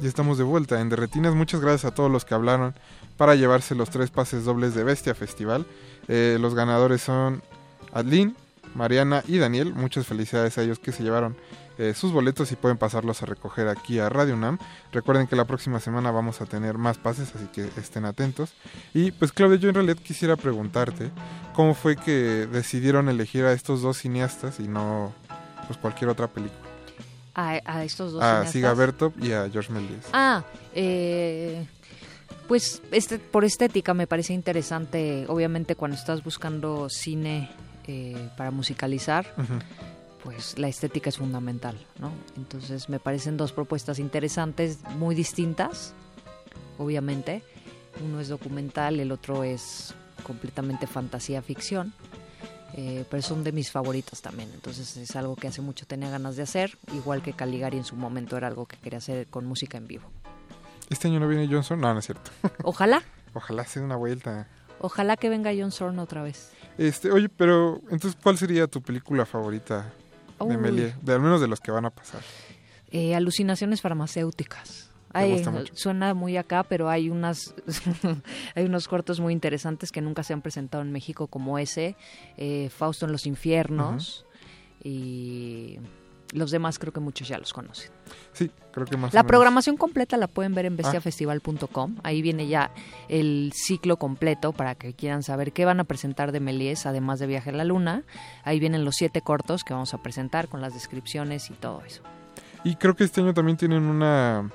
Ya estamos de vuelta en Derretinas. Muchas gracias a todos los que hablaron para llevarse los tres pases dobles de Bestia Festival. Eh, los ganadores son Adlin, Mariana y Daniel. Muchas felicidades a ellos que se llevaron eh, sus boletos y pueden pasarlos a recoger aquí a Radio UNAM. Recuerden que la próxima semana vamos a tener más pases, así que estén atentos. Y pues Claudia, yo en realidad quisiera preguntarte cómo fue que decidieron elegir a estos dos cineastas y no pues cualquier otra película. A, a estos dos A. Siga Bertop y a George Méliès. Ah, eh, pues este, por estética me parece interesante, obviamente cuando estás buscando cine eh, para musicalizar. Pues la estética es fundamental, ¿no? Entonces me parecen dos propuestas interesantes, muy distintas, obviamente. Uno es documental, el otro es completamente fantasía ficción. eh, pero son de mis favoritas también, entonces es algo que hace mucho tenía ganas de hacer, igual que Caligari en su momento era algo que quería hacer con música en vivo. ¿Este año no viene Johnson? No, no es cierto. Ojalá, Ojalá sea una vuelta. ojalá que venga John Zorn otra vez. Este, oye, pero entonces, ¿cuál sería tu película favorita de? De al menos de los que van a pasar. Eh, alucinaciones farmacéuticas. Ay, suena muy acá, pero hay unas hay unos cortos muy interesantes que nunca se han presentado en México como ese, eh, Fausto en los infiernos y los demás creo que muchos ya los conocen. Sí, creo que más o La menos. programación completa la pueden ver en Ah. bestiafestival.com. Ahí viene ya el ciclo completo para que quieran saber qué van a presentar de Méliès, además de Viaje a la Luna. Ahí vienen los siete cortos que vamos a presentar con las descripciones y todo eso. Y creo que este año también tienen una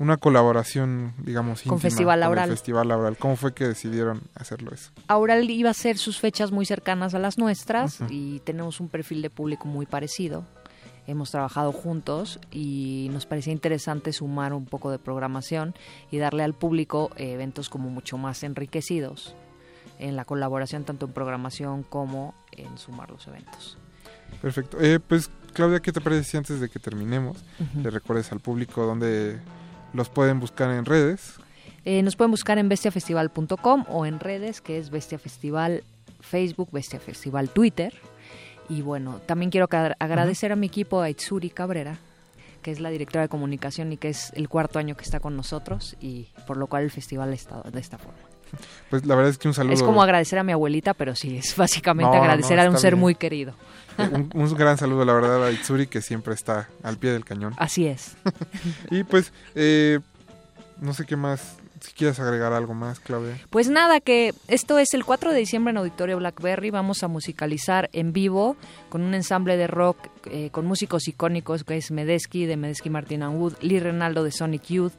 una colaboración, digamos, Con íntima Festival el Aural. Festival Aural. ¿Cómo fue que decidieron hacerlo eso? Aural iba a ser sus fechas muy cercanas a las nuestras Ujú. y tenemos un perfil de público muy parecido. Hemos trabajado juntos y nos parecía interesante sumar un poco de programación y darle al público eh, eventos como mucho más enriquecidos en la colaboración tanto en programación como en sumar los eventos. Perfecto. Eh, pues, Claudia, ¿qué te parece si antes de que terminemos Ujú. le recuerdes al público dónde los pueden buscar en redes? Eh, nos pueden buscar en bestiafestival.com o en redes, que es Bestia Festival Facebook, Bestia Festival Twitter. Y bueno, también quiero agradecer a mi equipo, a Itsuri Cabrera, que es la directora de comunicación y que es el cuarto año que está con nosotros y por lo cual el festival ha estado de esta forma. Pues la verdad es que un saludo. Es como agradecer a mi abuelita, pero sí, es básicamente No, agradecer no, a un ser bien. muy querido. Eh, un, un gran saludo, la verdad, a Itsuri, que siempre está al pie del cañón. Así es. y pues, eh, no sé qué más, si quieres agregar algo más, Claudia. Pues nada, que esto es el 4 de diciembre en Auditorio Blackberry. Vamos a musicalizar en vivo con un ensamble de rock eh, con músicos icónicos que es Medesky de Medesky Martin and Wood, Lee Renaldo de Sonic Youth,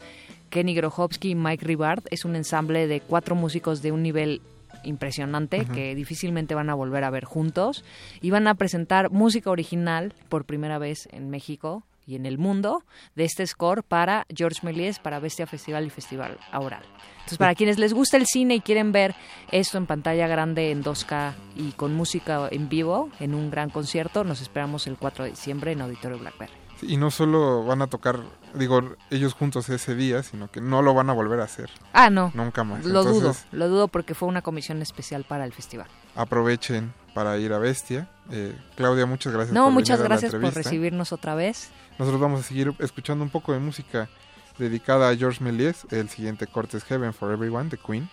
Kenny Grohovsky y Mike Ribard. Es un ensamble de cuatro músicos de un nivel impresionante que difícilmente van a volver a ver juntos y van a presentar música original por primera vez en México y en el mundo de este score para George Méliès, para Bestia Festival y Festival Aural. Entonces, para quienes les gusta el cine y quieren ver esto en pantalla grande en 2K y con música en vivo en un gran concierto, nos esperamos el 4 de diciembre en Auditorio Blackberry. Y no solo van a tocar, digo, ellos juntos ese día, sino que no lo van a volver a hacer. Ah, no. Nunca más. Lo dudo, lo dudo porque fue una comisión especial para el festival. aprovechen para ir a Bestia. Eh, Claudia, muchas gracias No, por muchas gracias por recibirnos otra vez. Nosotros vamos a seguir escuchando un poco de música dedicada a George Méliès. El siguiente corte es Heaven for Everyone de Queen.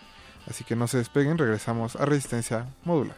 Así que no se despeguen, regresamos a Resistencia Módula.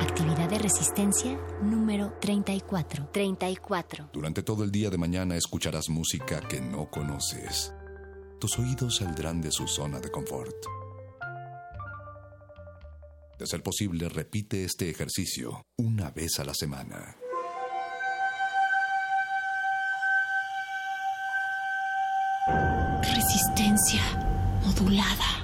Actividad de resistencia número 34. 34. Durante todo el día de mañana escucharás música que no conoces. Tus oídos saldrán de su zona de confort. De ser posible, repite este ejercicio una vez a la semana. Resistencia modulada.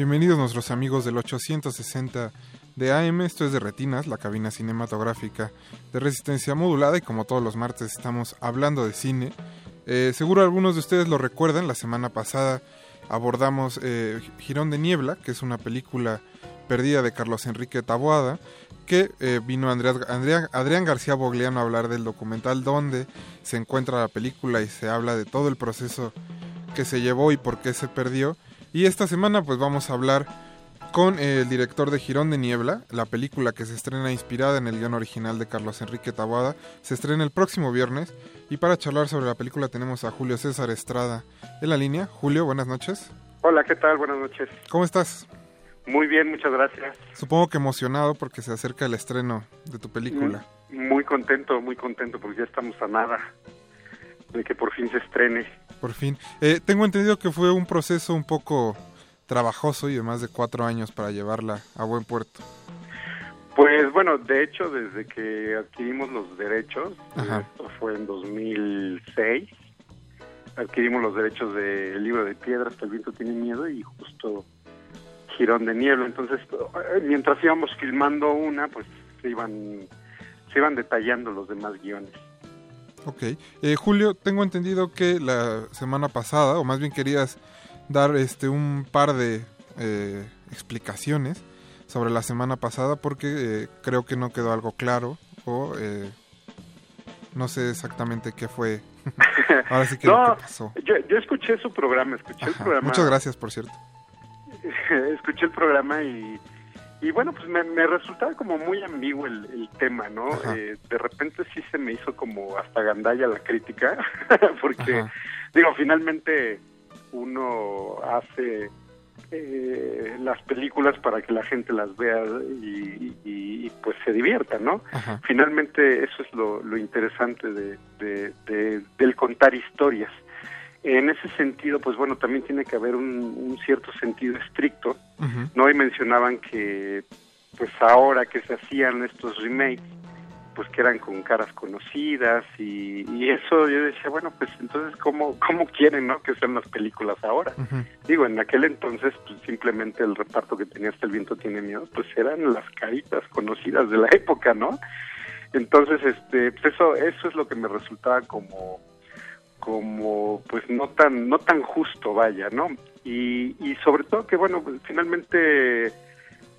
Bienvenidos nuestros amigos del 860 de AM, esto es de Retinas, la cabina cinematográfica de resistencia modulada y como todos los martes estamos hablando de cine. Eh, seguro algunos de ustedes lo recuerdan, la semana pasada abordamos eh, Girón de Niebla, que es una película perdida de Carlos Enrique Taboada, que eh, vino Adrián García Bogliano a hablar del documental donde se encuentra la película y se habla de todo el proceso que se llevó y por qué se perdió. Y esta semana pues vamos a hablar con el director de Girón de Niebla, la película que se estrena inspirada en el guion original de Carlos Enrique Taboada, se estrena el próximo viernes y para charlar sobre la película tenemos a Julio César Estrada en la línea. Julio, buenas noches. Hola, ¿qué tal? Buenas noches. ¿Cómo estás? Muy bien, muchas gracias. Supongo que emocionado porque se acerca el estreno de tu película. Muy contento, muy contento porque ya estamos a nada de que por fin se estrene. Por fin. Eh, tengo entendido que fue un proceso un poco trabajoso y de más de cuatro años para llevarla a buen puerto. Pues bueno, de hecho, desde que adquirimos los derechos, Ajá. esto fue en 2006, adquirimos los derechos del libro de piedra, hasta el viento tiene miedo y justo Girón de Niebla. Entonces, eh, mientras íbamos filmando una, pues se iban, se iban detallando los demás guiones. Ok. Eh, Julio, tengo entendido que la semana pasada, o más bien querías dar este un par de eh, explicaciones sobre la semana pasada porque eh, creo que no quedó algo claro o eh, no sé exactamente qué fue. Ahora sí que lo no, que pasó. yo, yo escuché su programa, escuché el Ajá. programa. Muchas gracias, por cierto. escuché el programa y, y bueno, pues me, me resultaba como muy ambiguo el, el tema, ¿no? Eh, de repente sí se me hizo como hasta gandalla la crítica, porque, Ajá. digo, finalmente uno hace eh, las películas para que la gente las vea y, y- y, pues se divierta, ¿no? Ajá. Finalmente eso es lo, lo interesante de, de- de- del contar historias. En ese sentido, pues bueno, también tiene que haber un, un cierto sentido estricto. ¿no? Y mencionaban que, pues ahora que se hacían estos remakes, pues que eran con caras conocidas y, y eso yo decía, bueno, pues entonces, ¿cómo, cómo quieren, no? Que sean las películas ahora? Digo, en aquel entonces, pues simplemente el reparto que tenía hasta el viento tiene miedo, pues eran las caritas conocidas de la época, ¿no? Entonces, este, pues eso, eso es lo que me resultaba como, como, pues no tan, no tan justo, vaya, ¿no? Y, y sobre todo que, bueno, pues, finalmente,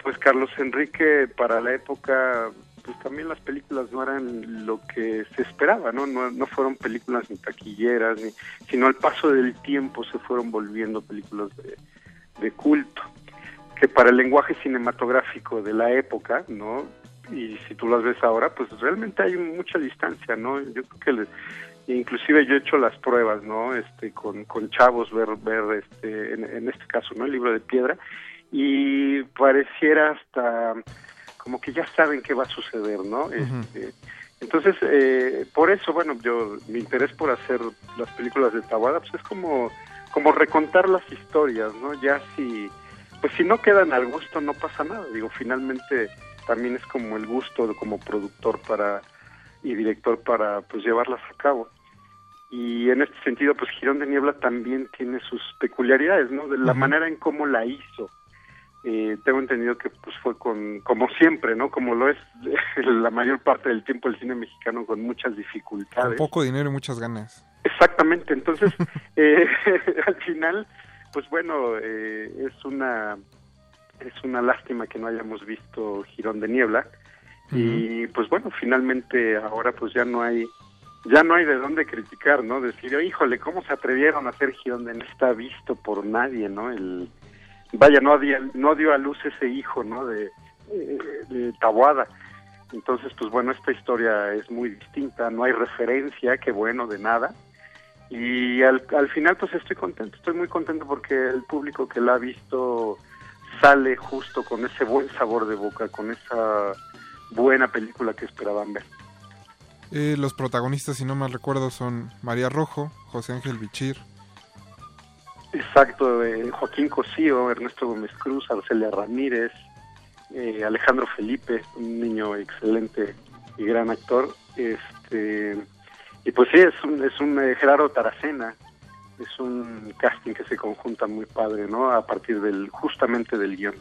pues Carlos Enrique para la época, pues también las películas no eran lo que se esperaba, ¿no? No, no fueron películas ni taquilleras, ni, sino al paso del tiempo se fueron volviendo películas de, de culto, que para el lenguaje cinematográfico de la época, ¿no? y si tú las ves ahora, pues realmente hay mucha distancia, ¿no? Yo creo que inclusive yo he hecho las pruebas, ¿no? Este, con, con chavos, ver, ver este, en, en este caso, ¿no? El libro de piedra, y pareciera hasta como que ya saben qué va a suceder, ¿no? Este, entonces, eh, por eso, bueno, yo, mi interés por hacer las películas de Tawada, pues es como, como recontar las historias, ¿no? Ya si, pues si no quedan al gusto, no pasa nada. Digo, finalmente también es como el gusto de- como productor para y director para pues llevarlas a cabo. Y en este sentido, pues Girón de Niebla también tiene sus peculiaridades, ¿no? De la manera en cómo la hizo. Eh, tengo entendido que pues fue con, como siempre, ¿no? Como lo es la mayor parte del tiempo el cine mexicano con muchas Con dificultades. poco dinero y muchas ganas. Exactamente, entonces eh, al final, pues bueno, eh, es una es una lástima que no hayamos visto Girón de Niebla y pues bueno, finalmente ahora pues ya no hay ya no hay de dónde criticar, ¿no? Decir, híjole, ¿cómo se atrevieron a hacer Girón de no está visto por nadie, ¿no? El vaya, no dio, no dio a luz ese hijo, ¿no? De, eh, de Tabuada. Entonces, pues bueno, esta historia es muy distinta, no hay referencia, qué bueno, de nada. Y al, al final, pues estoy contento, estoy muy contento porque el público que la ha visto sale justo con ese buen sabor de boca, con esa buena película que esperaban ver. Eh, los protagonistas, si no mal recuerdo, son María Rojo, José Ángel Bichir, Exacto, eh, Joaquín Cosío, Ernesto Gómez Cruz, Arcelia Ramírez, eh, Alejandro Felipe, un niño excelente y gran actor. Este, y pues sí, es un, es un eh, Gerardo Taracena, es un casting que se conjunta muy padre, ¿no? A partir del justamente del guion.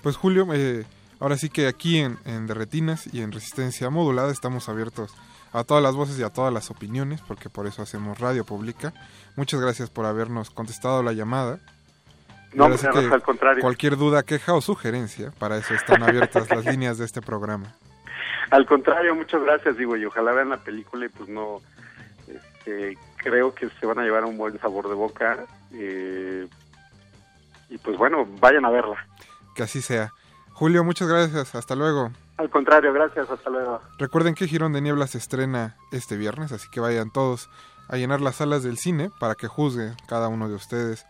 Pues Julio, eh, ahora sí que aquí en, en Derretinas y en Resistencia Modulada estamos abiertos a todas las voces y a todas las opiniones, porque por eso hacemos radio pública. Muchas gracias por habernos contestado la llamada. No, hombre, que al contrario. Cualquier duda, queja o sugerencia, para eso están abiertas las líneas de este programa. Al contrario, muchas gracias, digo, y ojalá vean la película y pues no, este, creo que se van a llevar un buen sabor de boca. eh, y pues bueno, vayan a verla. Que así sea. Julio, muchas gracias. Hasta luego. Al contrario, gracias, hasta luego. Recuerden que Girón de Niebla se estrena este viernes, así que vayan todos a llenar las salas del cine para que juzgue cada uno de ustedes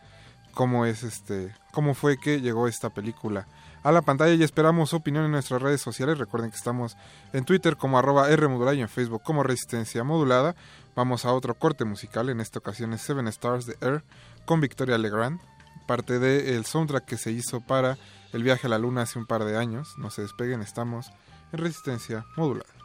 cómo es este, cómo fue que llegó esta película a la pantalla y esperamos su opinión en nuestras redes sociales. Recuerden que estamos en Twitter como arroba Rmodulada y en Facebook como Resistencia Modulada. Vamos a otro corte musical, en esta ocasión es Seven Stars de Air con Victoria Legrand, parte del soundtrack que se hizo para el viaje a la luna hace un par de años. No se despeguen, estamos en Resistencia Modulada.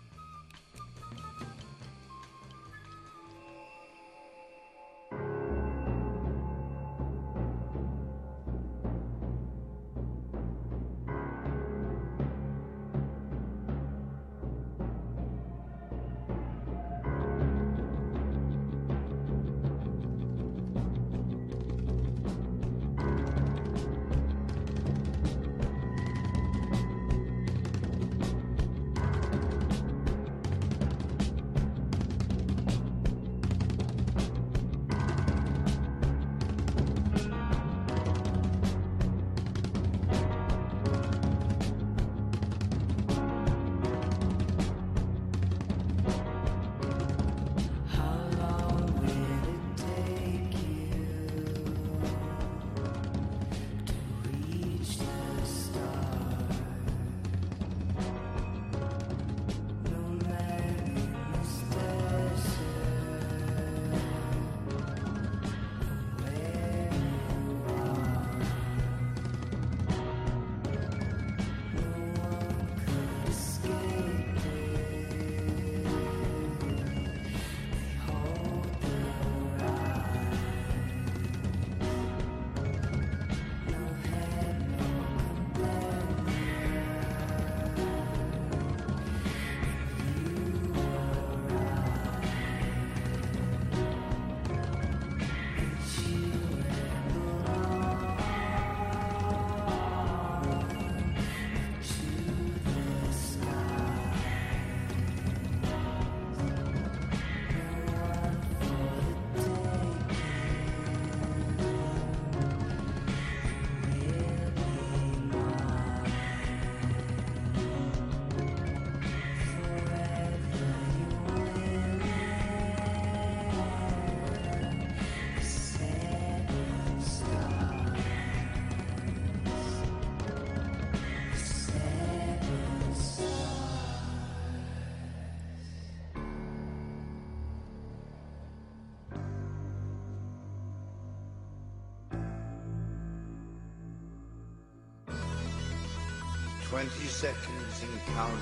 20 seconds in counting.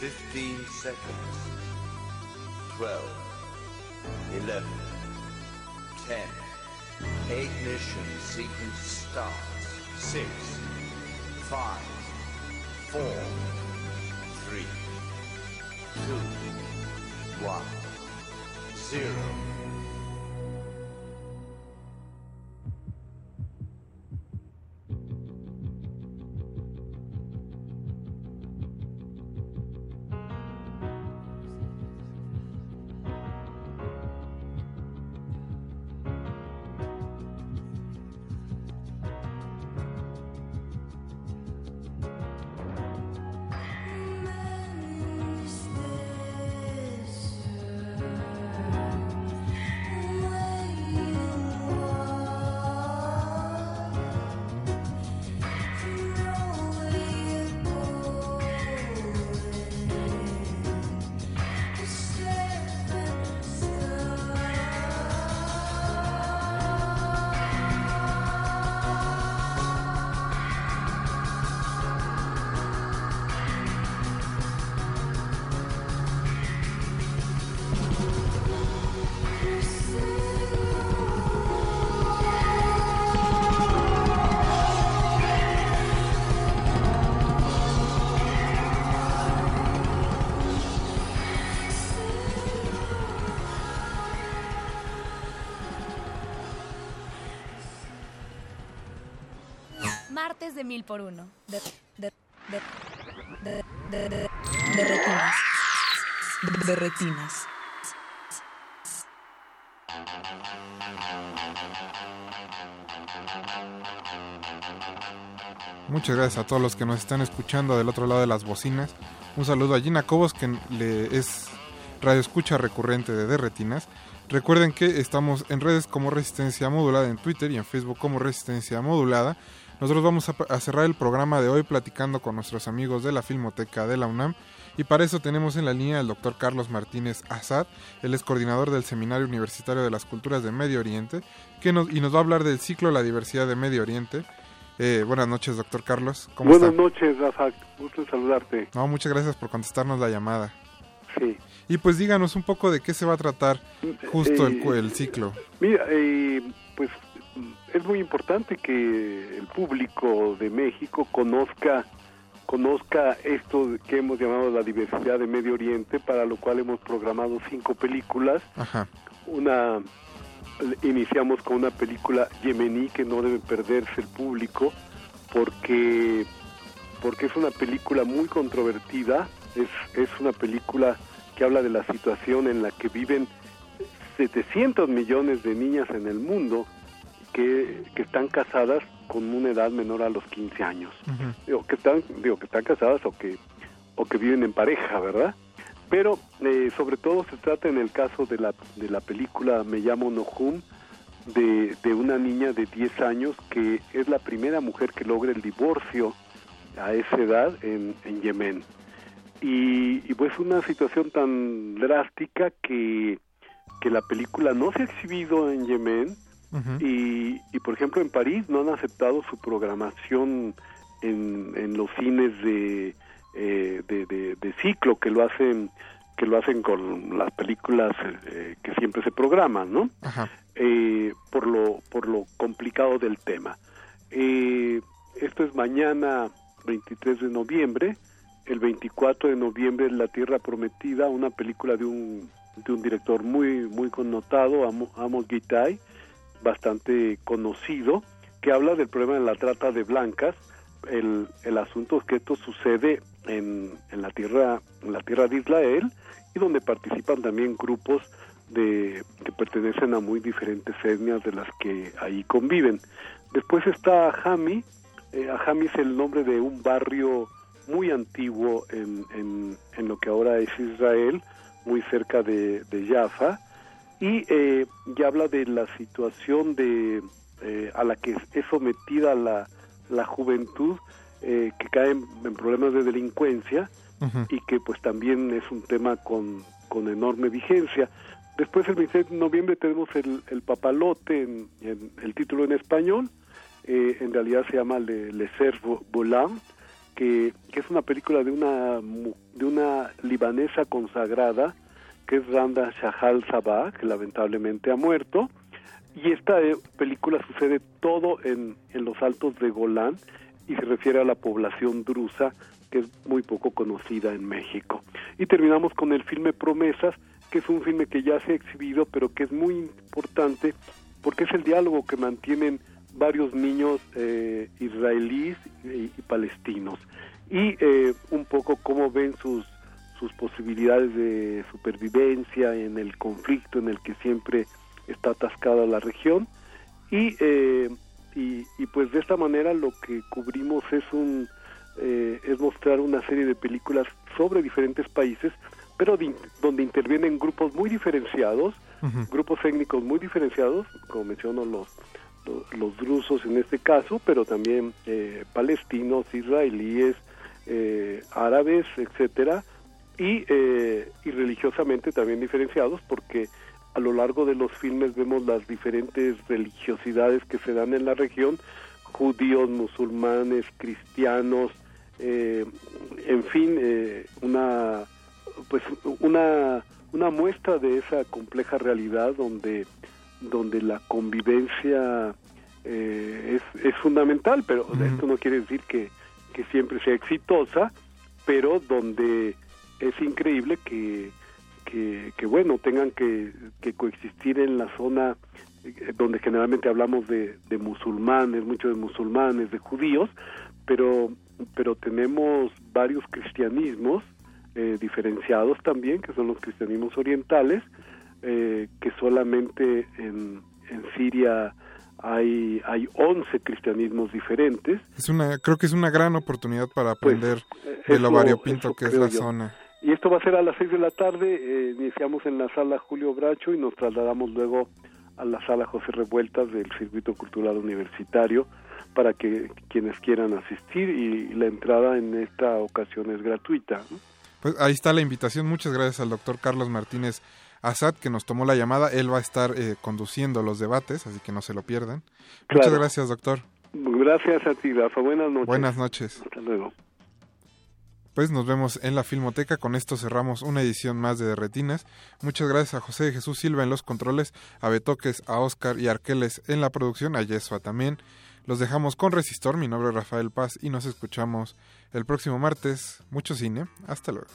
15 seconds. 12. 11. 10. Ignition sequence starts. 6. 5. 4. 3. 2. 1. 0. Martes de mil por uno. De, de, de, de, de, de, de retinas. De, de retinas. Muchas gracias a todos los que nos están escuchando del otro lado de las bocinas. Un saludo a Gina Cobos, que le es radio escucha recurrente de Derretinas. Recuerden que estamos en redes como Resistencia Modulada en Twitter y en Facebook como Resistencia Modulada. Nosotros vamos a, a cerrar el programa de hoy platicando con nuestros amigos de la Filmoteca de la UNAM. Y para eso tenemos en la línea al doctor Carlos Martínez Azad, él es coordinador del Seminario Universitario de las Culturas de Medio Oriente, que nos, y nos va a hablar del ciclo La Diversidad de Medio Oriente. Eh, buenas noches, doctor Carlos. ¿Cómo Buenas está? noches, Rafa. Gusto saludarte. No, muchas gracias por contestarnos la llamada. Sí. Y pues díganos un poco de qué se va a tratar justo el, Eh, cu- el ciclo. Mira, eh, mm, es muy importante que el público de México conozca conozca esto que hemos llamado la diversidad de Medio Oriente, para lo cual hemos programado cinco películas. Ajá. Una iniciamos con una película yemení que no debe perderse el público porque porque es una película muy controvertida, es, es una película que habla de la situación en la que viven 700 millones de niñas en el mundo que, que están casadas con una edad menor a los 15 años. Digo, que están, digo, que están casadas o que, o que viven en pareja, ¿verdad? Pero eh, sobre todo se trata en el caso de la, de la película Me llamo Nohum, de, de una niña de 10 años que es la primera mujer que logra el divorcio a esa edad en, en Yemen. Y, y pues una situación tan drástica que, que la película no se ha exhibido en Yemen y, y por ejemplo en París no han aceptado su programación en, en los cines de, eh, de, de- de ciclo que lo hacen que lo hacen con las películas eh, que siempre se programan, ¿no? Ajá. eh, por lo por lo complicado del tema. Eh, esto es mañana 23 de noviembre, el 24 de noviembre es La Tierra Prometida, una película de un de un director muy muy connotado, Amo- Amos Gitay, bastante conocido, que habla del problema de la trata de blancas. El, el asunto es que esto sucede en, en la tierra en la tierra de Israel y donde participan también grupos de que pertenecen a muy diferentes etnias de las que ahí conviven. Después está Hami. Eh, Ahami es el nombre de un barrio muy antiguo en, en, en lo que ahora es Israel, muy cerca de, de Jaffa, y eh, ya habla de la situación de eh, a la que es sometida la, la juventud eh, que cae en, en problemas de delincuencia y que pues también es un tema con, con enorme vigencia. Después el 26 de noviembre tenemos el, el papalote, en, en el título en español, eh, en realidad se llama Le, Le Cerf Volant, que, que es una película de una de una libanesa consagrada que es Randa Shahal Sabah, que lamentablemente ha muerto. Y esta eh, película sucede todo en, en los altos de Golán y se refiere a la población drusa, que es muy poco conocida en México. Y terminamos con el filme Promesas, que es un filme que ya se ha exhibido, pero que es muy importante porque es el diálogo que mantienen varios niños eh, israelíes y, palestinos. Y eh, un poco cómo ven sus sus posibilidades de supervivencia en el conflicto en el que siempre está atascada la región. Y, eh, y, y pues de esta manera lo que cubrimos es un eh, es mostrar una serie de películas sobre diferentes países pero de donde intervienen grupos muy diferenciados grupos étnicos muy diferenciados como menciono los los, los drusos en este caso pero también eh, palestinos israelíes eh, árabes etcétera y, eh, y religiosamente también diferenciados porque a lo largo de los filmes vemos las diferentes religiosidades que se dan en la región, judíos, musulmanes, cristianos, eh, en fin, eh, una pues una una muestra de esa compleja realidad donde donde la convivencia eh, es, es fundamental, pero esto no quiere decir que, que siempre sea exitosa, pero donde es increíble que, que, que, bueno, tengan que, que coexistir en la zona eh, donde generalmente hablamos de, de musulmanes, mucho de musulmanes, de judíos, pero, pero tenemos varios cristianismos eh, diferenciados también, que son los cristianismos orientales, eh, que solamente en, en Siria hay, hay 11 cristianismos diferentes. Es una, creo que es una gran oportunidad para Pues, aprender eh, de lo variopinto que es la yo. zona. Y esto va a ser a las 6 de la tarde, eh, iniciamos en la sala Julio Bracho y nos trasladamos luego a la sala José Revueltas del Circuito Cultural Universitario para que quienes quieran asistir y la entrada en esta ocasión es gratuita. ¿no? Pues ahí está la invitación. Muchas gracias al doctor Carlos Martínez Azad que nos tomó la llamada. Él va a estar eh, conduciendo los debates, así que no se lo pierdan. Muchas gracias, doctor. Gracias a ti, Rafa. Buenas noches. Buenas noches. Hasta luego. Pues nos vemos en la Filmoteca. Con esto cerramos una edición más de Retinas. Muchas gracias a José Jesús Silva en los controles, a Betoques, a Oscar y a Arqueles en la producción, a Yesua también. Los dejamos con Resistor. Mi nombre es Rafael Paz y nos escuchamos el próximo martes. Mucho cine. Hasta luego.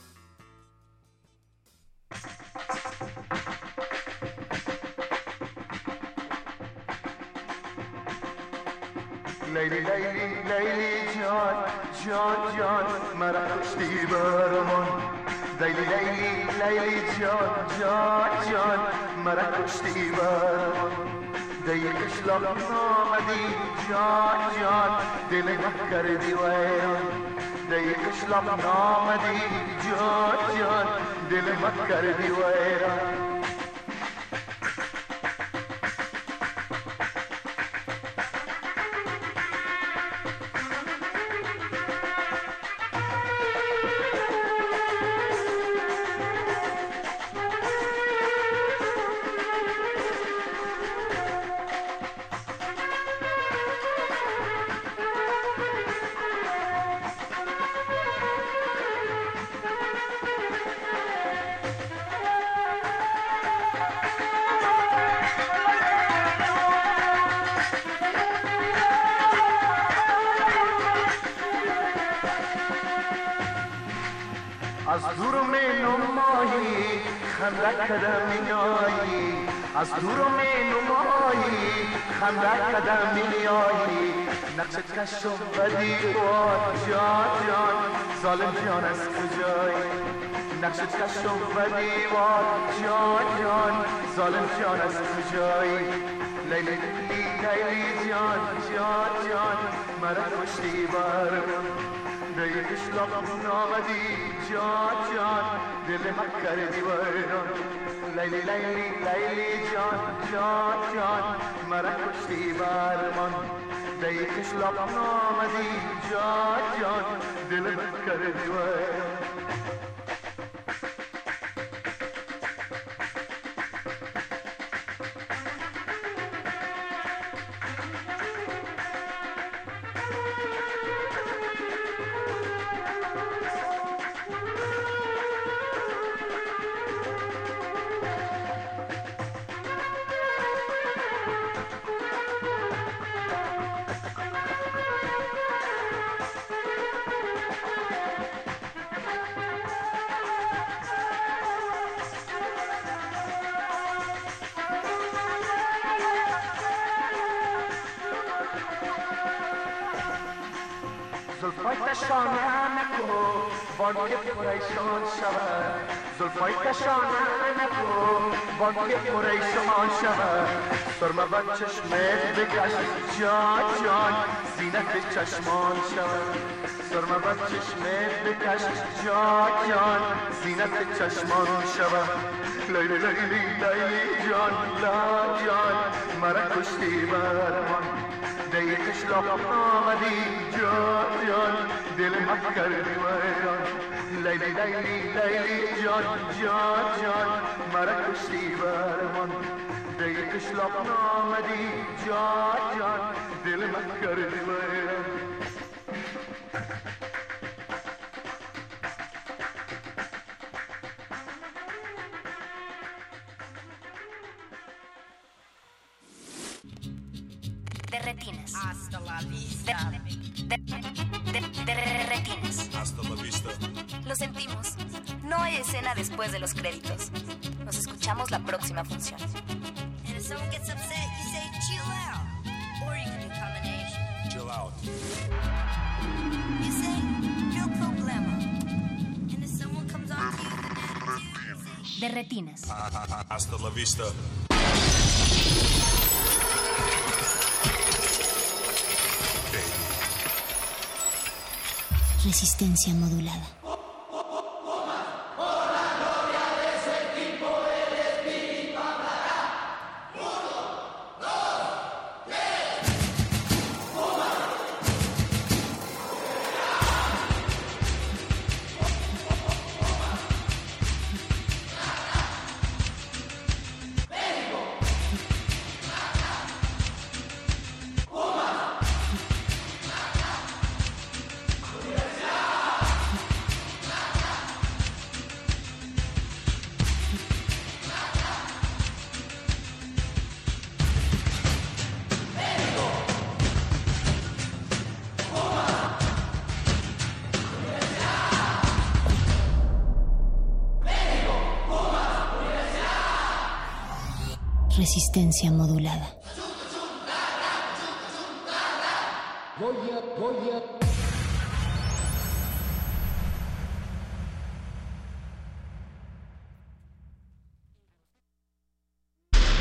لیلی لیلی لیلی جان جان جان مرا کشتی برمان. لیلی لیلی لیلی جان جان جان مرا کشتی برمان. دی قشلاق نامدی جان جان دل من کردی ویران. دی قشلاق نامدی جان جان دل من کردی ویران. از دور می نمایی خنده کدم میایی نقش کش و بدی جان جان ظالم جان از کجایی؟ نقش کش و بدی جان جان ظالم جان از کجایی؟ لیلی لیلی جان جان جان مرا کشتی برمان دیگه اشلاق نامدی جان جان دل من کردی ویران لیلی لیلی لیلی جان جان جان مرا کشتی برمان دیگه اشلاق نامدی جان جان دل من کردی نکن بانک پریشان شود. زلفای تشانه نکن بانک پریشان شود. سرمه و چشمت بکش جان جان زینت چشمان شود. سرمه و چشمت بکش جان جان زینت چشمان شود. لیلی لیلی لیلی جان لا جان مرا کشتی برمان دیگش لاخ آمدی جان جان دل مت کردی ویران لیلی لیلی لیلی جان جان جان مرا کشتی برمان دیگش لاخ آمدی جان جان دل مت کردی Escena después de los créditos. Nos escuchamos la próxima función. Chill out. Do combination. Chill out. No problema. And if someone comes on De retinas. Hasta la vista. Resistencia modulada. Resistencia modulada.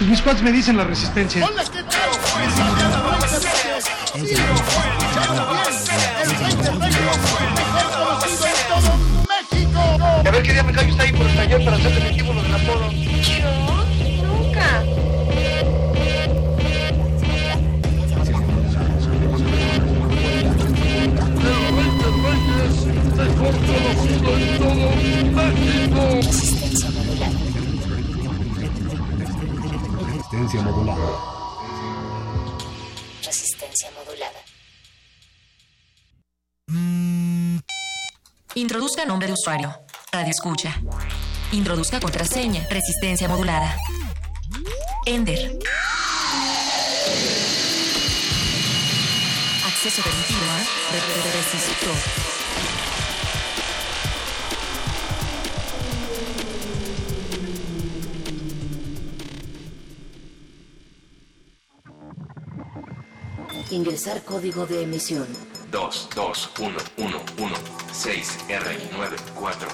Mis cuates me dicen la resistencia. Resistencia modulada. Resistencia modulada. Introduzca nombre de usuario. Radio escucha. Introduzca contraseña. Resistencia modulada. Ender. Acceso permitido re- resistor. Ingresar código de emisión. 2, 2, 1, 1, 1, 6, R, 9, 4.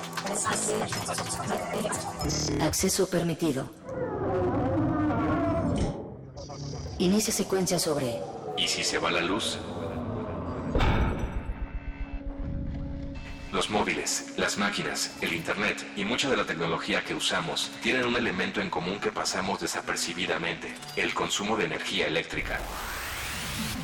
Acceso permitido. Inicia secuencia sobre ¿Y si se va la luz? Los móviles, las máquinas, el Internet y mucha de la tecnología que usamos tienen un elemento en común que pasamos desapercibidamente, el consumo de energía eléctrica.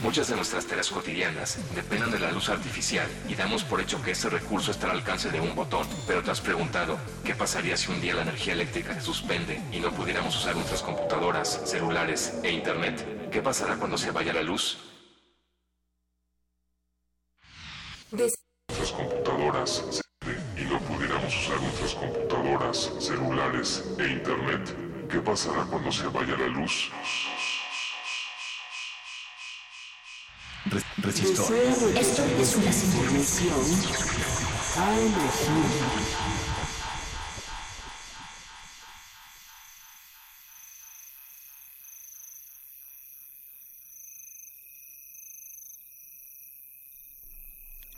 Muchas de nuestras tareas cotidianas dependen de la luz artificial y damos por hecho que ese recurso está al alcance de un botón. Pero te has preguntado, ¿qué pasaría si un día la energía eléctrica se suspende y no pudiéramos usar nuestras computadoras, celulares e internet? ¿Qué pasará cuando se vaya la luz? Nuestras computadoras y no pudiéramos usar nuestras computadoras, celulares e internet. ¿Qué pasará cuando se vaya la luz? Resistor. Esto es una señal.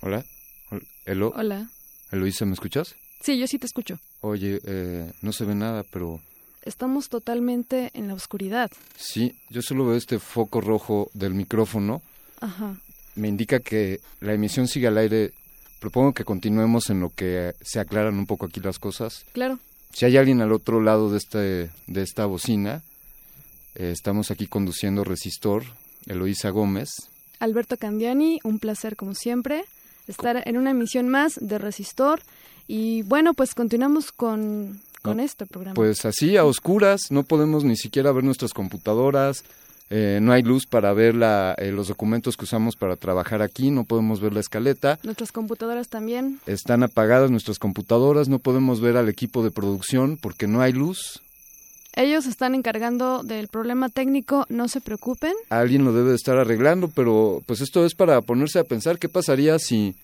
Hola. Elo. Hola. Eloisa, ¿me escuchas? Sí, yo sí te escucho. Oye, eh, no se ve nada, pero Estamos totalmente en la oscuridad. sí, yo solo veo este foco rojo del micrófono. Ajá. Me indica que la emisión sigue al aire. Propongo que continuemos en lo que se aclaran un poco aquí las cosas. Claro. Si hay alguien al otro lado de, este, de esta bocina, eh, estamos aquí conduciendo Resistor, Eloísa Gómez. Alberto Candiani, un placer como siempre estar en una emisión más de Resistor. Y bueno, pues continuamos con, con este programa. Pues así, a oscuras, no podemos ni siquiera ver nuestras computadoras, eh, no hay luz para ver la, eh, los documentos que usamos para trabajar aquí, no podemos ver la escaleta, Nuestras computadoras también. están apagadas nuestras computadoras, no podemos ver al equipo de producción porque no hay luz. Ellos están encargando del problema técnico, no se preocupen. Alguien lo debe de estar arreglando, pero pues esto es para ponerse a pensar qué pasaría si,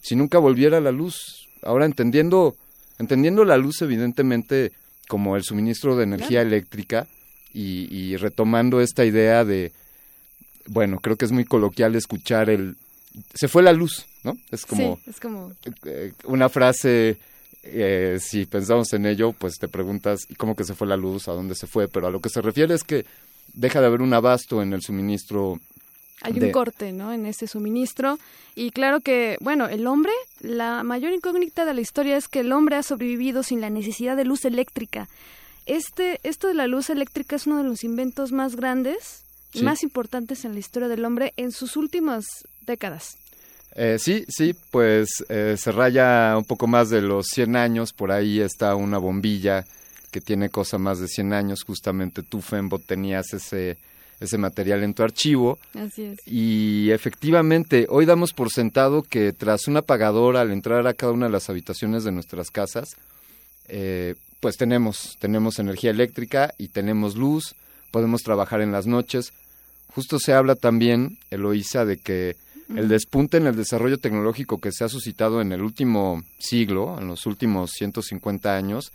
si nunca volviera la luz. Ahora entendiendo, entendiendo la luz evidentemente como el suministro de energía eléctrica y, y retomando esta idea de, bueno, creo que es muy coloquial escuchar el, se fue la luz, ¿no? Es como Sí, es como... eh, una frase, eh, si pensamos en ello, pues te preguntas, ¿y cómo que se fue la luz? ¿A dónde se fue? Pero a lo que se refiere es que deja de haber un abasto en el suministro. Hay un de- corte, ¿no? En ese suministro. Y claro que, bueno, el hombre, la mayor incógnita de la historia es que el hombre ha sobrevivido sin la necesidad de luz eléctrica. Este, esto de la luz eléctrica es uno de los inventos más grandes y Sí. más importantes en la historia del hombre en sus últimas décadas. Eh, sí, sí, pues eh, se raya un poco más de los 100 años, por ahí está una bombilla que tiene cosa más de 100 años, justamente tú, Fembo, tenías ese, ese material en tu archivo. Así es. Y efectivamente, hoy damos por sentado que tras un apagador al entrar a cada una de las habitaciones de nuestras casas, eh, pues tenemos, tenemos energía eléctrica y tenemos luz, podemos trabajar en las noches. Justo se habla también, Eloísa, de que el despunte en el desarrollo tecnológico que se ha suscitado en el último siglo, en los últimos 150 años,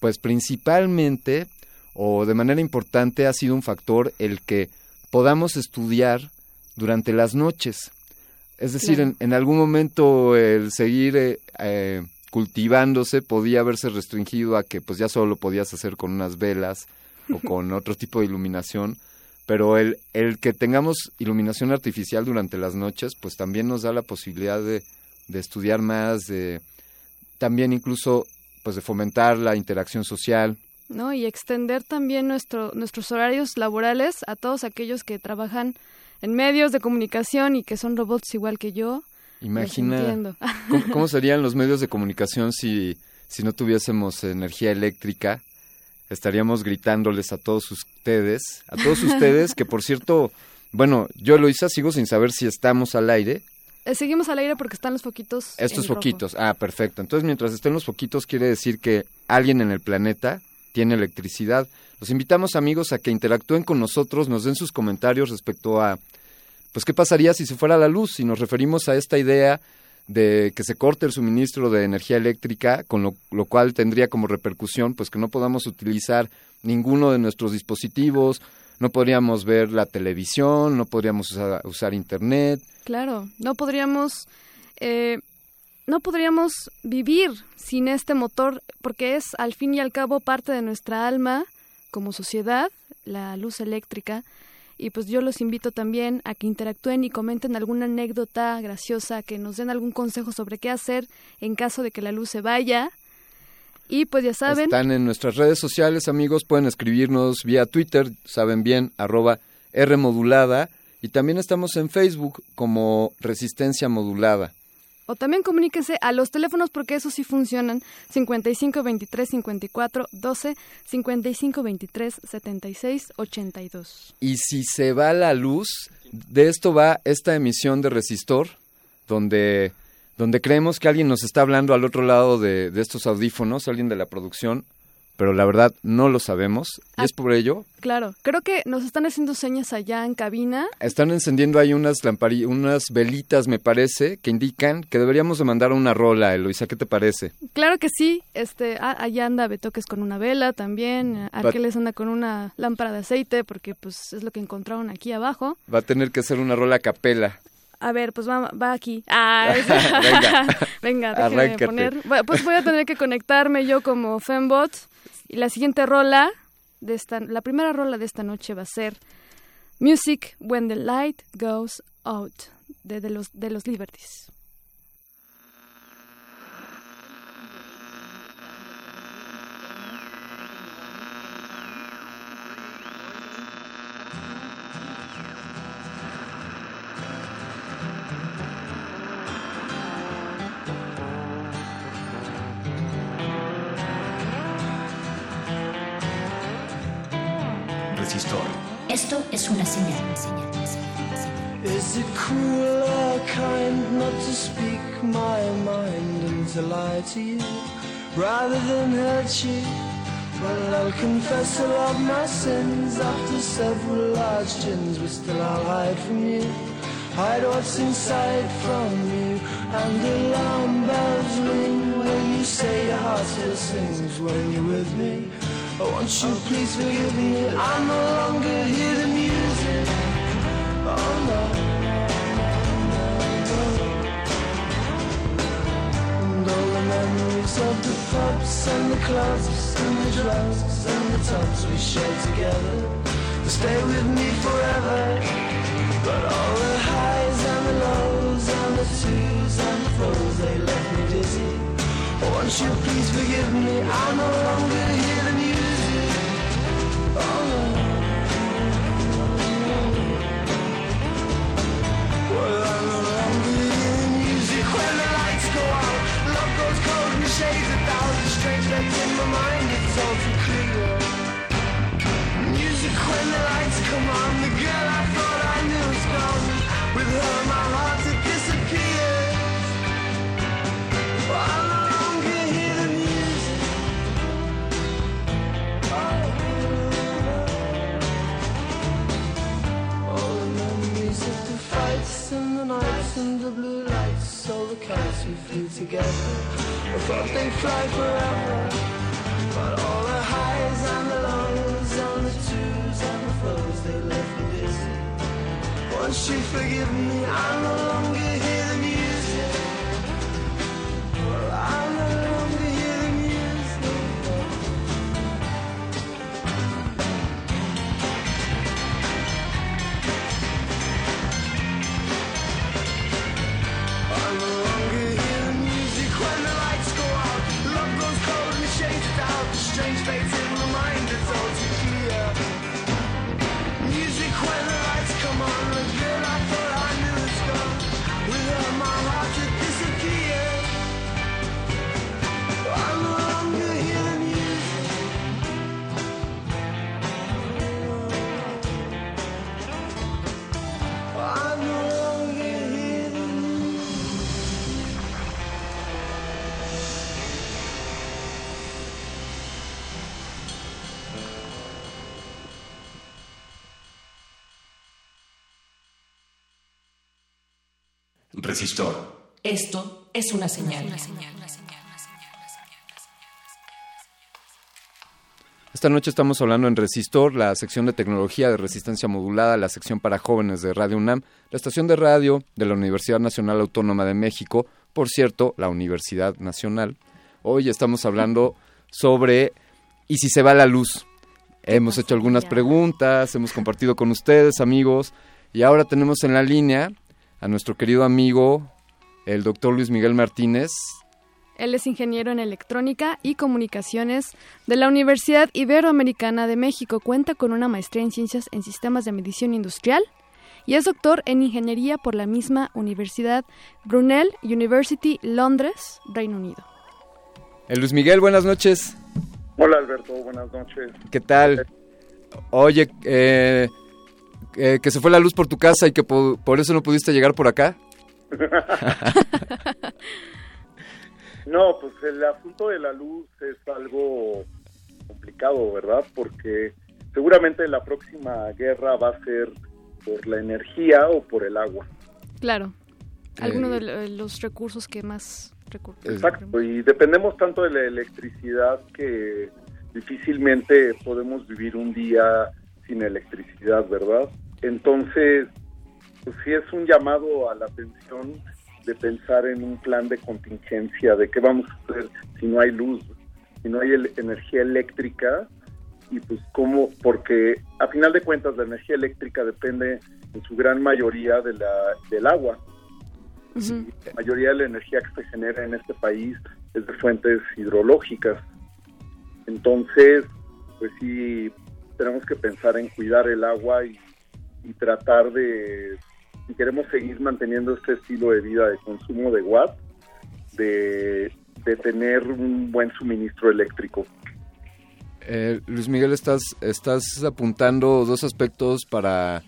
pues principalmente o de manera importante ha sido un factor el que podamos estudiar durante las noches. Es decir, Claro. en, en algún momento el seguir eh, eh, cultivándose podía haberse restringido a que pues ya solo lo podías hacer con unas velas o con otro tipo de iluminación, pero el, el que tengamos iluminación artificial durante las noches pues también nos da la posibilidad de, de estudiar más, de también incluso pues de fomentar la interacción social, ¿no? Y extender también nuestro, nuestros horarios laborales a todos aquellos que trabajan en medios de comunicación y que son robots igual que yo. Imagina. ¿cómo, cómo serían los medios de comunicación si, si no tuviésemos energía eléctrica. Estaríamos gritándoles a todos ustedes, a todos ustedes, que por cierto, bueno, yo Eloisa sigo sin saber si estamos al aire. Eh, Seguimos al aire porque están los foquitos. Estos en rojo. foquitos, ah, perfecto. Entonces, mientras estén los foquitos, quiere decir que alguien en el planeta tiene electricidad. Los invitamos, amigos, a que interactúen con nosotros, nos den sus comentarios respecto a, pues, qué pasaría si se fuera la luz, si nos referimos a esta idea de que se corte el suministro de energía eléctrica, con lo, cual tendría como repercusión, pues, que no podamos utilizar ninguno de nuestros dispositivos, no podríamos ver la televisión, no podríamos usar, usar internet, Claro, no podríamos, eh, no podríamos vivir sin este motor porque es al fin y al cabo parte de nuestra alma como sociedad, la luz eléctrica. Y pues yo los invito también a que interactúen y comenten alguna anécdota graciosa, que nos den algún consejo sobre qué hacer en caso de que la luz se vaya. Y pues ya saben, Están en nuestras redes sociales, amigos. Pueden escribirnos vía Twitter, saben bien, arroba R modulada. Y también estamos en Facebook como Resistencia Modulada. También comuníquense a los teléfonos porque esos sí funcionan. 55 23 54 12, 55 23 76 82. Y si se va la luz, de esto va esta emisión de Resistor, donde, donde creemos que alguien nos está hablando al otro lado de, de estos audífonos, alguien de la producción, pero la verdad no lo sabemos. Y es por ello Claro, creo que nos están haciendo señas allá en cabina. Están encendiendo ahí unas lampari- unas velitas, me parece, que indican que deberíamos de mandar una rola, Eloisa, ¿qué te parece? Claro que sí, este, ah, allá anda Betoques con una vela también, Arqueles anda con una lámpara de aceite porque pues es lo que encontraron aquí abajo. Va a tener que ser una rola a capela. A ver, pues va, va aquí. Ah, es- Venga. Venga, poner. Pues voy a tener que conectarme yo como Fembot. Y la siguiente rola, de esta, la primera rola de esta noche va a ser Music When the Light Goes Out, de, de los, de los Liberties. Esto es una señal. Is it cruel or kind not to speak my mind and to lie to you rather than hurt you? Well, I'll confess all of my sins after several large gins, but still I'll hide from you. Hide what's inside from you, and the alarm bells ring when you say your heart still sings when you're with me. Oh, won't you please forgive me? I no longer hear the music. Oh no. And all the memories of the pubs and the clubs and the drugs and the tubs we shared together will stay with me forever. But all the highs and the lows and the twos and the throws, they left me dizzy. Oh, won't you please forgive me? I no longer hear the music. When the lights come on. The girl I thought I knew is gone. With her, my heart and the blue lights, all the kites we flew together. I thought they'd fly forever, but all the highs and the lows and the twos and the flows, they left me dizzy. Won't you forgive me? I'm no longer hear Esto es una señal. Esta noche estamos hablando en Resistor, la sección de tecnología de resistencia modulada, la sección para jóvenes de Radio UNAM, la estación de radio de la Universidad Nacional Autónoma de México, por cierto, la Universidad Nacional. Hoy estamos hablando sobre ¿y si se va la luz? Hemos hecho algunas preguntas, hemos compartido con ustedes, amigos, y ahora tenemos en la línea a nuestro querido amigo, el doctor Luis Miguel Martínez, Él es ingeniero en electrónica y comunicaciones de la Universidad Iberoamericana de México. Cuenta con una maestría en ciencias en sistemas de medición industrial y es doctor en ingeniería por la misma Universidad Brunel University, Londres, Reino Unido. El Luis Miguel, buenas noches. Hola Alberto, buenas noches. ¿Qué tal? Oye, eh, eh, que se fue la luz por tu casa y que po- por eso no pudiste llegar por acá. No, pues el asunto de la luz es algo complicado, ¿verdad? Porque seguramente la próxima guerra va a ser por la energía o por el agua. Claro, algunos Eh, de lo- los recursos que más recursos. Exacto, y dependemos tanto de la electricidad que difícilmente podemos vivir un día sin electricidad, ¿verdad? Entonces, pues sí es un llamado a la atención de pensar en un plan de contingencia, de qué vamos a hacer si no hay luz, si no hay el- energía eléctrica, y pues cómo, porque a final de cuentas la energía eléctrica depende en su gran mayoría de la, del agua. La mayoría de la energía que se genera en este país es de fuentes hidrológicas. Entonces, pues sí, tenemos que pensar en cuidar el agua y, y tratar de, si queremos seguir manteniendo este estilo de vida de consumo de watt, de, de tener un buen suministro eléctrico. Eh, Luis Miguel, estás, estás apuntando dos aspectos para,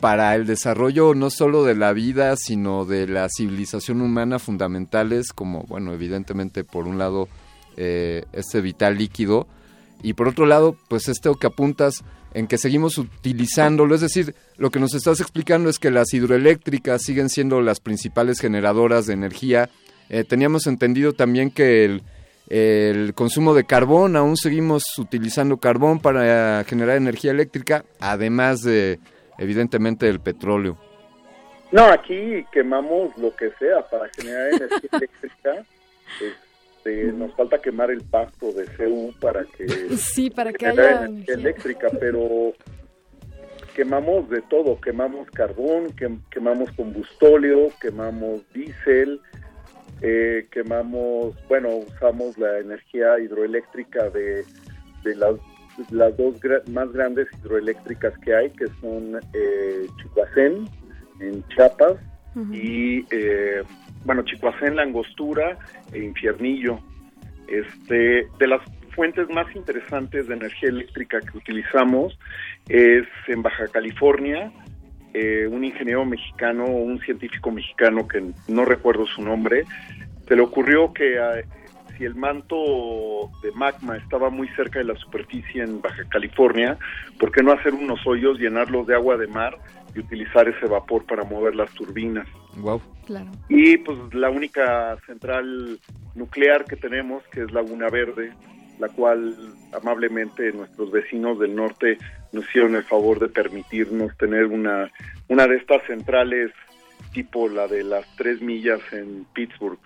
para el desarrollo no solo de la vida, sino de la civilización humana fundamentales, como, bueno, evidentemente, por un lado, eh, este vital líquido, y por otro lado, pues esto que apuntas en que seguimos utilizándolo, es decir, lo que nos estás explicando es que las hidroeléctricas siguen siendo las principales generadoras de energía. Eh, teníamos entendido también que el, el consumo de carbón, aún seguimos utilizando carbón para generar energía eléctrica, además de, evidentemente, del petróleo. No, aquí quemamos lo que sea para generar energía eléctrica. Este, nos falta quemar el pasto de CU para que Sí, para que haya energía eléctrica, pero quemamos de todo, quemamos carbón, quem- quemamos combustóleo, quemamos diésel, eh, quemamos, bueno, usamos la energía hidroeléctrica de, de las, las dos gra- más grandes hidroeléctricas que hay, que son eh, Chihuacén, en Chiapas, y, eh, bueno, Chihuacén, La Angostura e Infiernillo. Este, de las fuentes más interesantes de energía eléctrica que utilizamos es en Baja California, eh, un ingeniero mexicano, un científico mexicano que no recuerdo su nombre, se le ocurrió que ah, si el manto de magma estaba muy cerca de la superficie en Baja California, ¿por qué no hacer unos hoyos, llenarlos de agua de mar y utilizar ese vapor para mover las turbinas? Wow. Claro. Y pues la única central nuclear que tenemos, que es Laguna Verde, la cual amablemente nuestros vecinos del norte nos hicieron el favor de permitirnos tener una, una de estas centrales tipo la de las tres millas en Pittsburgh.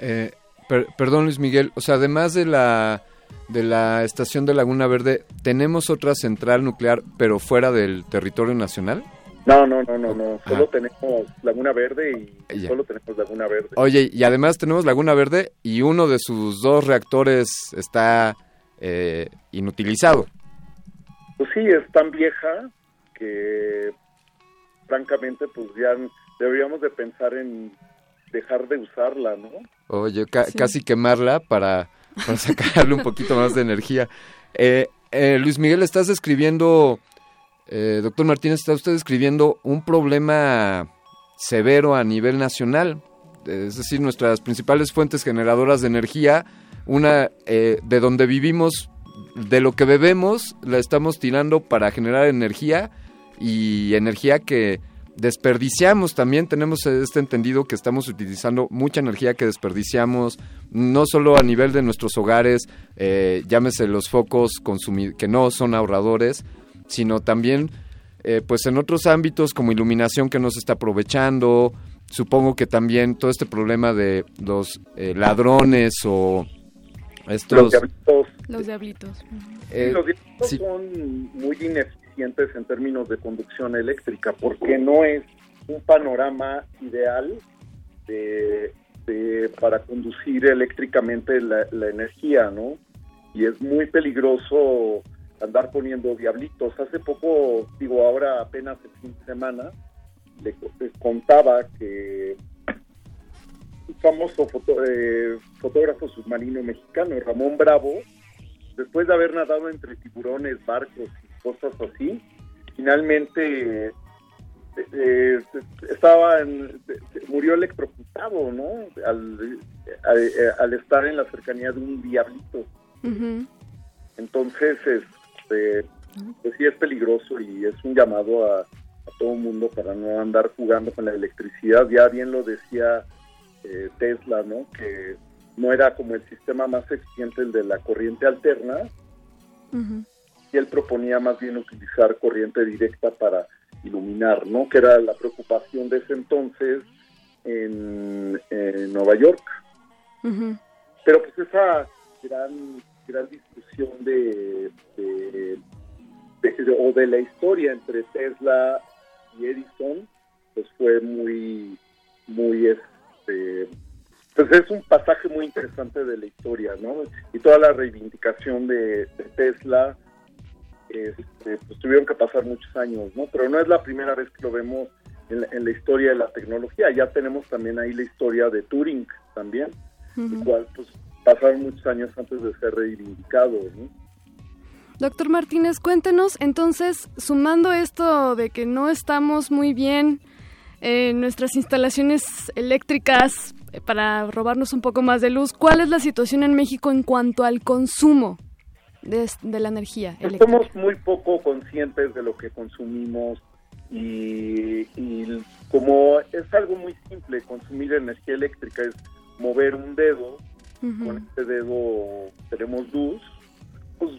Eh, per- perdón, Luis Miguel, o sea, además de la, de la estación de Laguna Verde, ¿tenemos otra central nuclear, pero fuera del territorio nacional? No, no, no, no, no. Solo Ajá. tenemos Laguna Verde y Ya. solo tenemos Laguna Verde. Oye, y además tenemos Laguna Verde y uno de sus dos reactores está eh, inutilizado. Pues sí, es tan vieja que francamente pues ya deberíamos de pensar en dejar de usarla, ¿no? Oye, ca- Sí. casi quemarla para, para sacarle un poquito más de energía. Eh, eh, Luis Miguel, estás describiendo, eh, doctor Martínez, está usted describiendo un problema severo a nivel nacional. Es decir, nuestras principales fuentes generadoras de energía, una eh, de donde vivimos, de lo que bebemos, la estamos tirando para generar energía y energía que desperdiciamos también tenemos este entendido que estamos utilizando mucha energía que desperdiciamos no solo a nivel de nuestros hogares eh, llámese los focos que no son ahorradores sino también eh, pues en otros ámbitos como iluminación que no se está aprovechando supongo que también todo este problema de los eh, ladrones o estos Los diablitos. Los diablitos. eh, Sí, los diablitos sí. son muy ineficientes en términos de conducción eléctrica porque no es un panorama ideal de, para conducir eléctricamente la, energía, ¿no? Y es muy peligroso andar poniendo diablitos. Hace poco, digo, ahora apenas el fin de semana, le, contaba que un famoso foto- eh, fotógrafo submarino mexicano, Ramón Bravo, después de haber nadado entre tiburones, barcos y cosas así, finalmente eh, eh, estaba en- murió electrocutado, ¿no? Al, al- al estar en la cercanía de un diablito. Entonces, este, pues sí es peligroso y es un llamado a, a todo el mundo para no andar jugando con la electricidad. Ya bien lo decía eh, Tesla, ¿no? Que no era como el sistema más eficiente el de la corriente alterna, y él proponía más bien utilizar corriente directa para iluminar, ¿no? Que era la preocupación de ese entonces en, en Nueva York. Pero pues esa gran, gran discusión de, de- de- o de la historia entre Tesla y Edison, pues fue muy, muy, este, pues es un pasaje muy interesante de la historia, ¿no? Y toda la reivindicación de, de Tesla, este, pues tuvieron que pasar muchos años, ¿no? Pero no es la primera vez que lo vemos en la, en la historia de la tecnología. Ya tenemos también ahí la historia de Turing también, el cual pues pasaron muchos años antes de ser reivindicado, ¿no? Doctor Martínez, cuéntenos entonces, sumando esto de que no estamos muy bien en nuestras instalaciones eléctricas eh, para robarnos un poco más de luz, ¿cuál es la situación en México en cuanto al consumo de, de la energía Pues eléctrica? somos muy poco conscientes de lo que consumimos y, y como es algo muy simple, consumir energía eléctrica es mover un dedo, con este dedo tenemos luz, pues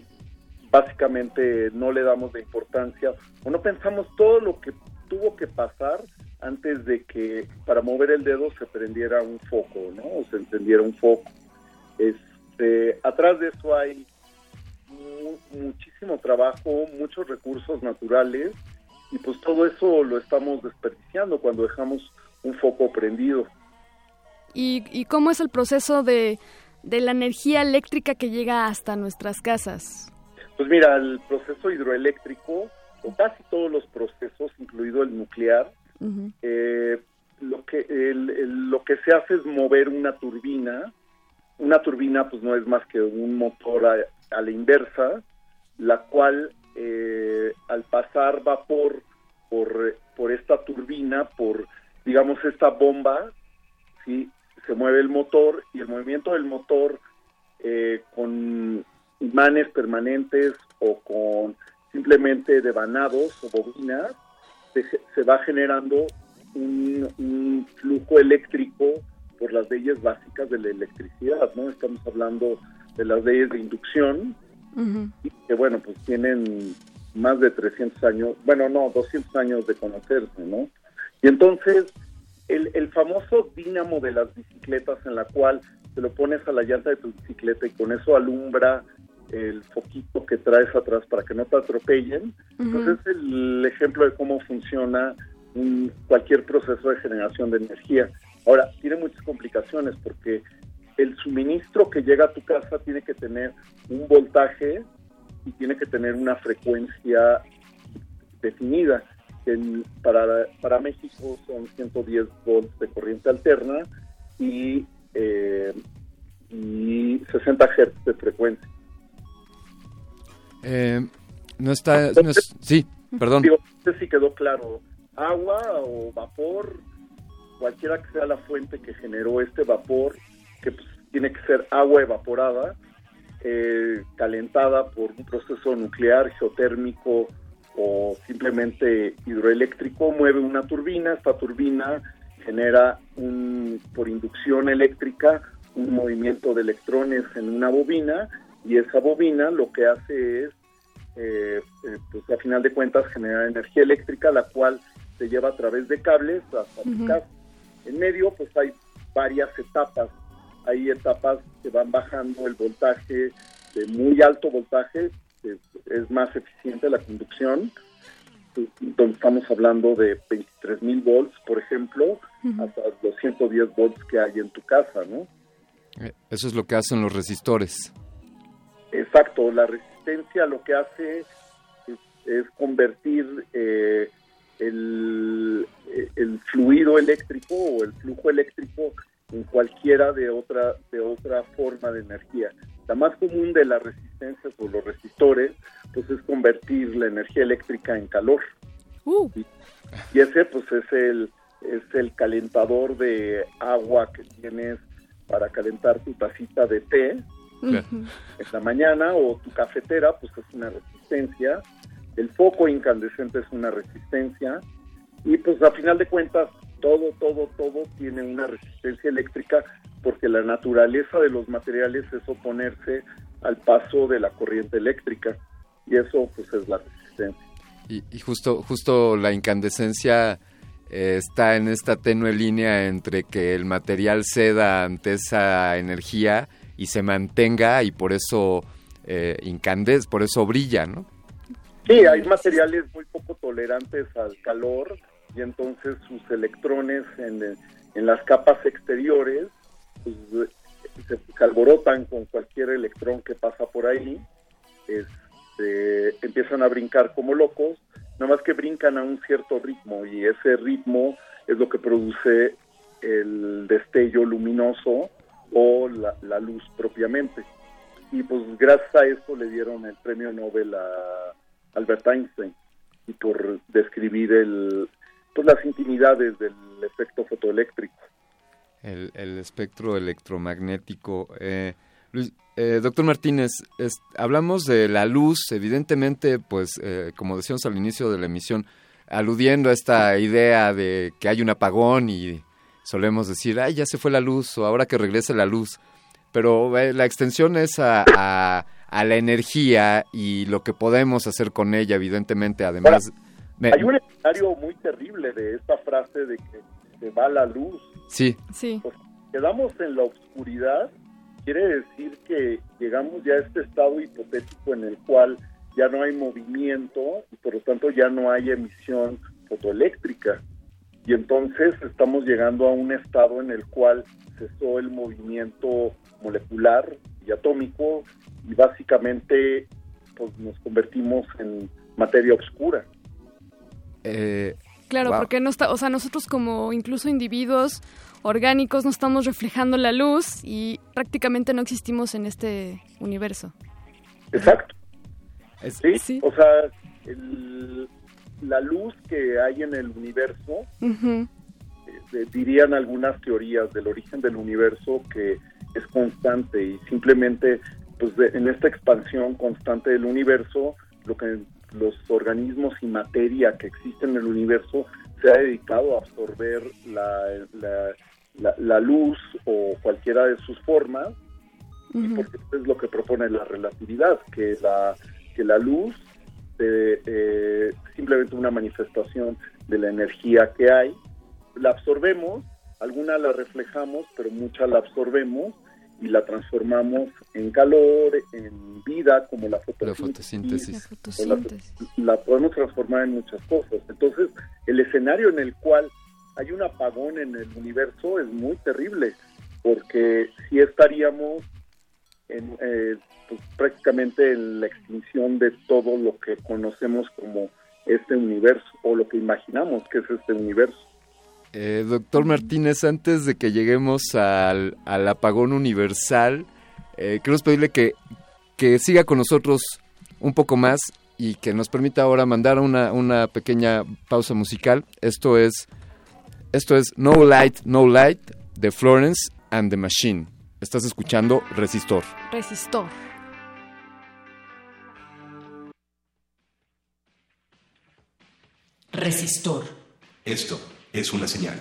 básicamente no le damos la importancia o no pensamos todo lo que tuvo que pasar antes de que para mover el dedo se prendiera un foco, ¿no? O se encendiera un foco. Este, atrás de eso hay mu- muchísimo trabajo, muchos recursos naturales y pues todo eso lo estamos desperdiciando cuando dejamos un foco prendido. ¿Y, y cómo es el proceso de, de la energía eléctrica que llega hasta nuestras casas? Pues mira, el proceso hidroeléctrico, o casi todos los procesos, incluido el nuclear, eh, lo que el- el- lo que se hace es mover una turbina. Una turbina, pues no es más que un motor a, la inversa, la cual eh, al pasar vapor por, esta turbina, por digamos esta bomba, sí, se mueve el motor y el movimiento del motor eh, con imanes permanentes o con simplemente devanados o bobinas, se, se va generando un, un flujo eléctrico por las leyes básicas de la electricidad, ¿no? Estamos hablando de las leyes de inducción, que bueno, pues tienen más de 300 años, bueno, no, 200 años de conocerse, ¿no? Y entonces, el, el famoso dínamo de las bicicletas en la cual te lo pones a la llanta de tu bicicleta y con eso alumbra el foquito que traes atrás para que no te atropellen, pues es el ejemplo de cómo funciona un- cualquier proceso de generación de energía. Ahora, tiene muchas complicaciones porque el suministro que llega a tu casa tiene que tener un voltaje y tiene que tener una frecuencia definida. En- para, para México son 110 volts de corriente alterna y, eh, y 60 hertz de frecuencia. Eh, no está... no es- sí, perdón. Digo, no sé si quedó claro. Agua o vapor, cualquiera que sea la fuente que generó este vapor, que pues, tiene que ser agua evaporada, eh, calentada por un proceso nuclear, geotérmico o simplemente hidroeléctrico, mueve una turbina. Esta turbina genera un, por inducción eléctrica un movimiento de electrones en una bobina y esa bobina lo que hace es eh, eh, pues a final de cuentas generar energía eléctrica, la cual se lleva a través de cables hasta Ujú. casa. En medio, pues hay varias etapas. Hay etapas que van bajando el voltaje de muy alto voltaje, es más eficiente la conducción, donde estamos hablando de 23 mil volts, por ejemplo, hasta los 110 volts que hay en tu casa, ¿no? Eh, Eso es lo que hacen los resistores. Exacto, la resistencia lo que hace es, es convertir eh, el, el fluido eléctrico o el flujo eléctrico en cualquiera de otra de otra forma de energía. La más común de las resistencias o los resistores, pues es convertir la energía eléctrica en calor. Y, y ese pues es el es el calentador de agua que tienes para calentar tu tacita de té en la mañana o tu cafetera, pues es una resistencia. El foco incandescente es una resistencia. Y pues a final de cuentas, todo, todo, todo tiene una resistencia eléctrica porque la naturaleza de los materiales es oponerse al paso de la corriente eléctrica. Y eso pues es la resistencia. Y, y justo, justo la incandescencia eh, está en esta tenue línea entre que el material ceda ante esa energía y se mantenga y por eso eh, incandesce, por eso brilla, ¿no? Sí, hay materiales muy poco tolerantes al calor y entonces sus electrones en, en las capas exteriores pues, se, se alborotan con cualquier electrón que pasa por ahí, este, empiezan a brincar como locos, nada más que brincan a un cierto ritmo y ese ritmo es lo que produce el destello luminoso o la, la luz propiamente. Y pues gracias a esto le dieron el premio Nobel a Albert Einstein y por describir el, pues las intimidades del efecto fotoeléctrico. El, el espectro electromagnético. Eh, Luis- eh, doctor Martínez, es- hablamos de la luz, evidentemente, pues, eh, como decíamos al inicio de la emisión, aludiendo a esta idea de que hay un apagón y solemos decir, ay, ya se fue la luz o ahora que regrese la luz. Pero eh, la extensión es a, a- a la energía y lo que podemos hacer con ella, evidentemente, además... me- Hay un escenario muy terrible de esta frase de que se va la luz. Sí, Sí. Pues, quedamos en la oscuridad, quiere decir que llegamos ya a este estado hipotético en el cual ya no hay movimiento y por lo tanto ya no hay emisión fotoeléctrica. Y entonces estamos llegando a un estado en el cual cesó el movimiento molecular y atómico y básicamente pues nos convertimos en materia oscura. Eh, Claro, Wow. porque no está, o sea, nosotros como incluso individuos orgánicos no estamos reflejando la luz y prácticamente no existimos en este universo. Exacto. Es- ¿Sí? O sea, el- la luz que hay en el universo, Ujú. eh, dirían algunas teorías del origen del universo que es constante y simplemente pues de- en esta expansión constante del universo, lo que los organismos y materia que existen en el universo se ha dedicado a absorber la, la- la- la luz o cualquiera de sus formas y porque esto es lo que propone la relatividad, que la, que la luz eh, eh, simplemente una manifestación de la energía que hay, la absorbemos, alguna la reflejamos, pero mucha la absorbemos y la transformamos en calor, en vida, como la la fotosíntesis. fotosíntesis. o la, la podemos transformar en muchas cosas. Entonces, el escenario en el cual hay un apagón en el universo es muy terrible, porque si estaríamos en, eh, pues, prácticamente en la extinción de todo lo que conocemos como este universo o lo que imaginamos que es este universo. Eh, doctor Martínez, antes de que lleguemos al, al apagón universal, eh, queremos pedirle que, que siga con nosotros un poco más y que nos permita ahora mandar una, una pequeña pausa musical. Esto es, esto es No Light, No Light de Florence and the Machine. Estás escuchando Resistor. Resistor. Resistor. Esto es una señal.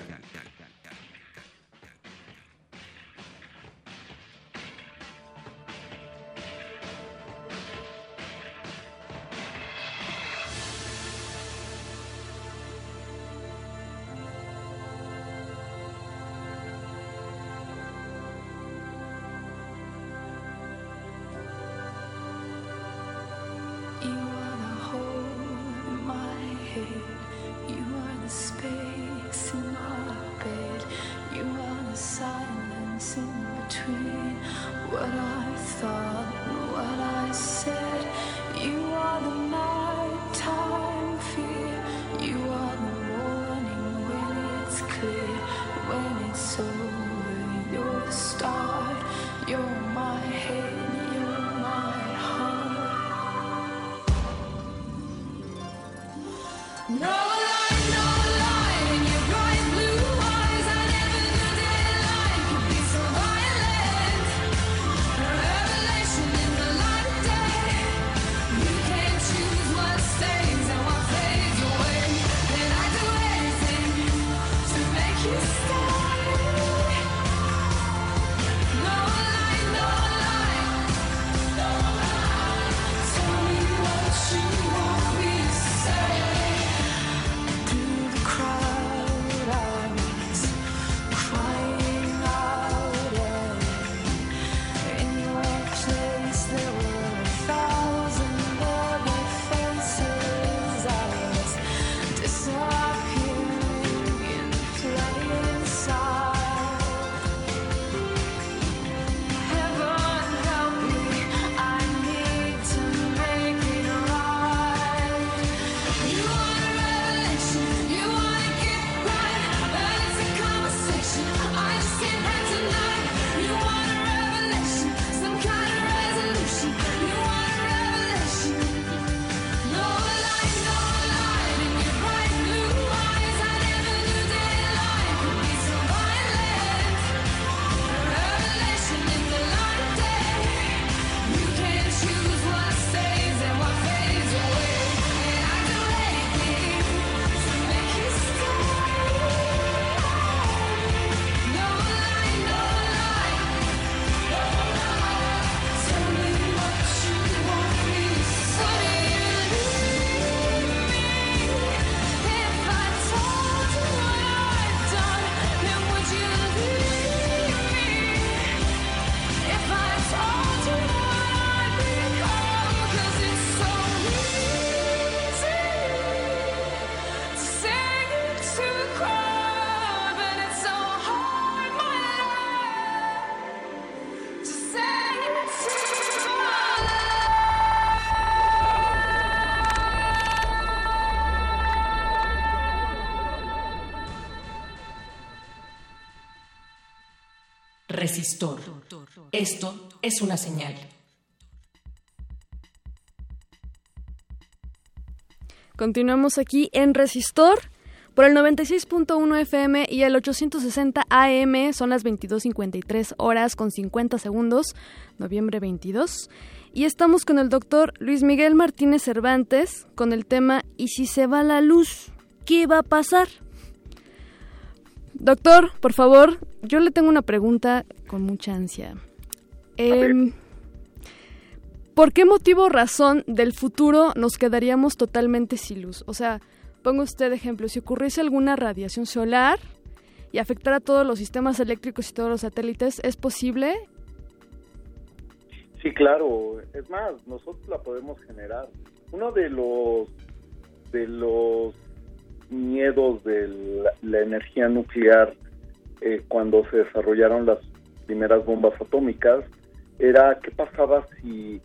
Esto es una señal. Continuamos aquí en Resistor por el 96.1 FM y el 860 AM. Son las 22.53 horas con 50 segundos, noviembre 22. Y estamos con el doctor Luis Miguel Martínez Cervantes con el tema ¿Y si se va la luz? ¿Qué va a pasar? Doctor, por favor, yo le tengo una pregunta con mucha ansia. Em, ¿Por qué motivo o razón del futuro nos quedaríamos totalmente sin luz? O sea, ponga usted ejemplo, si ocurriese alguna radiación solar y afectara todos los sistemas eléctricos y todos los satélites, ¿es posible? Sí, claro. Es más, nosotros la podemos generar. Uno de los de los miedos de la, la energía nuclear eh, cuando se desarrollaron las primeras bombas atómicas era qué pasaba si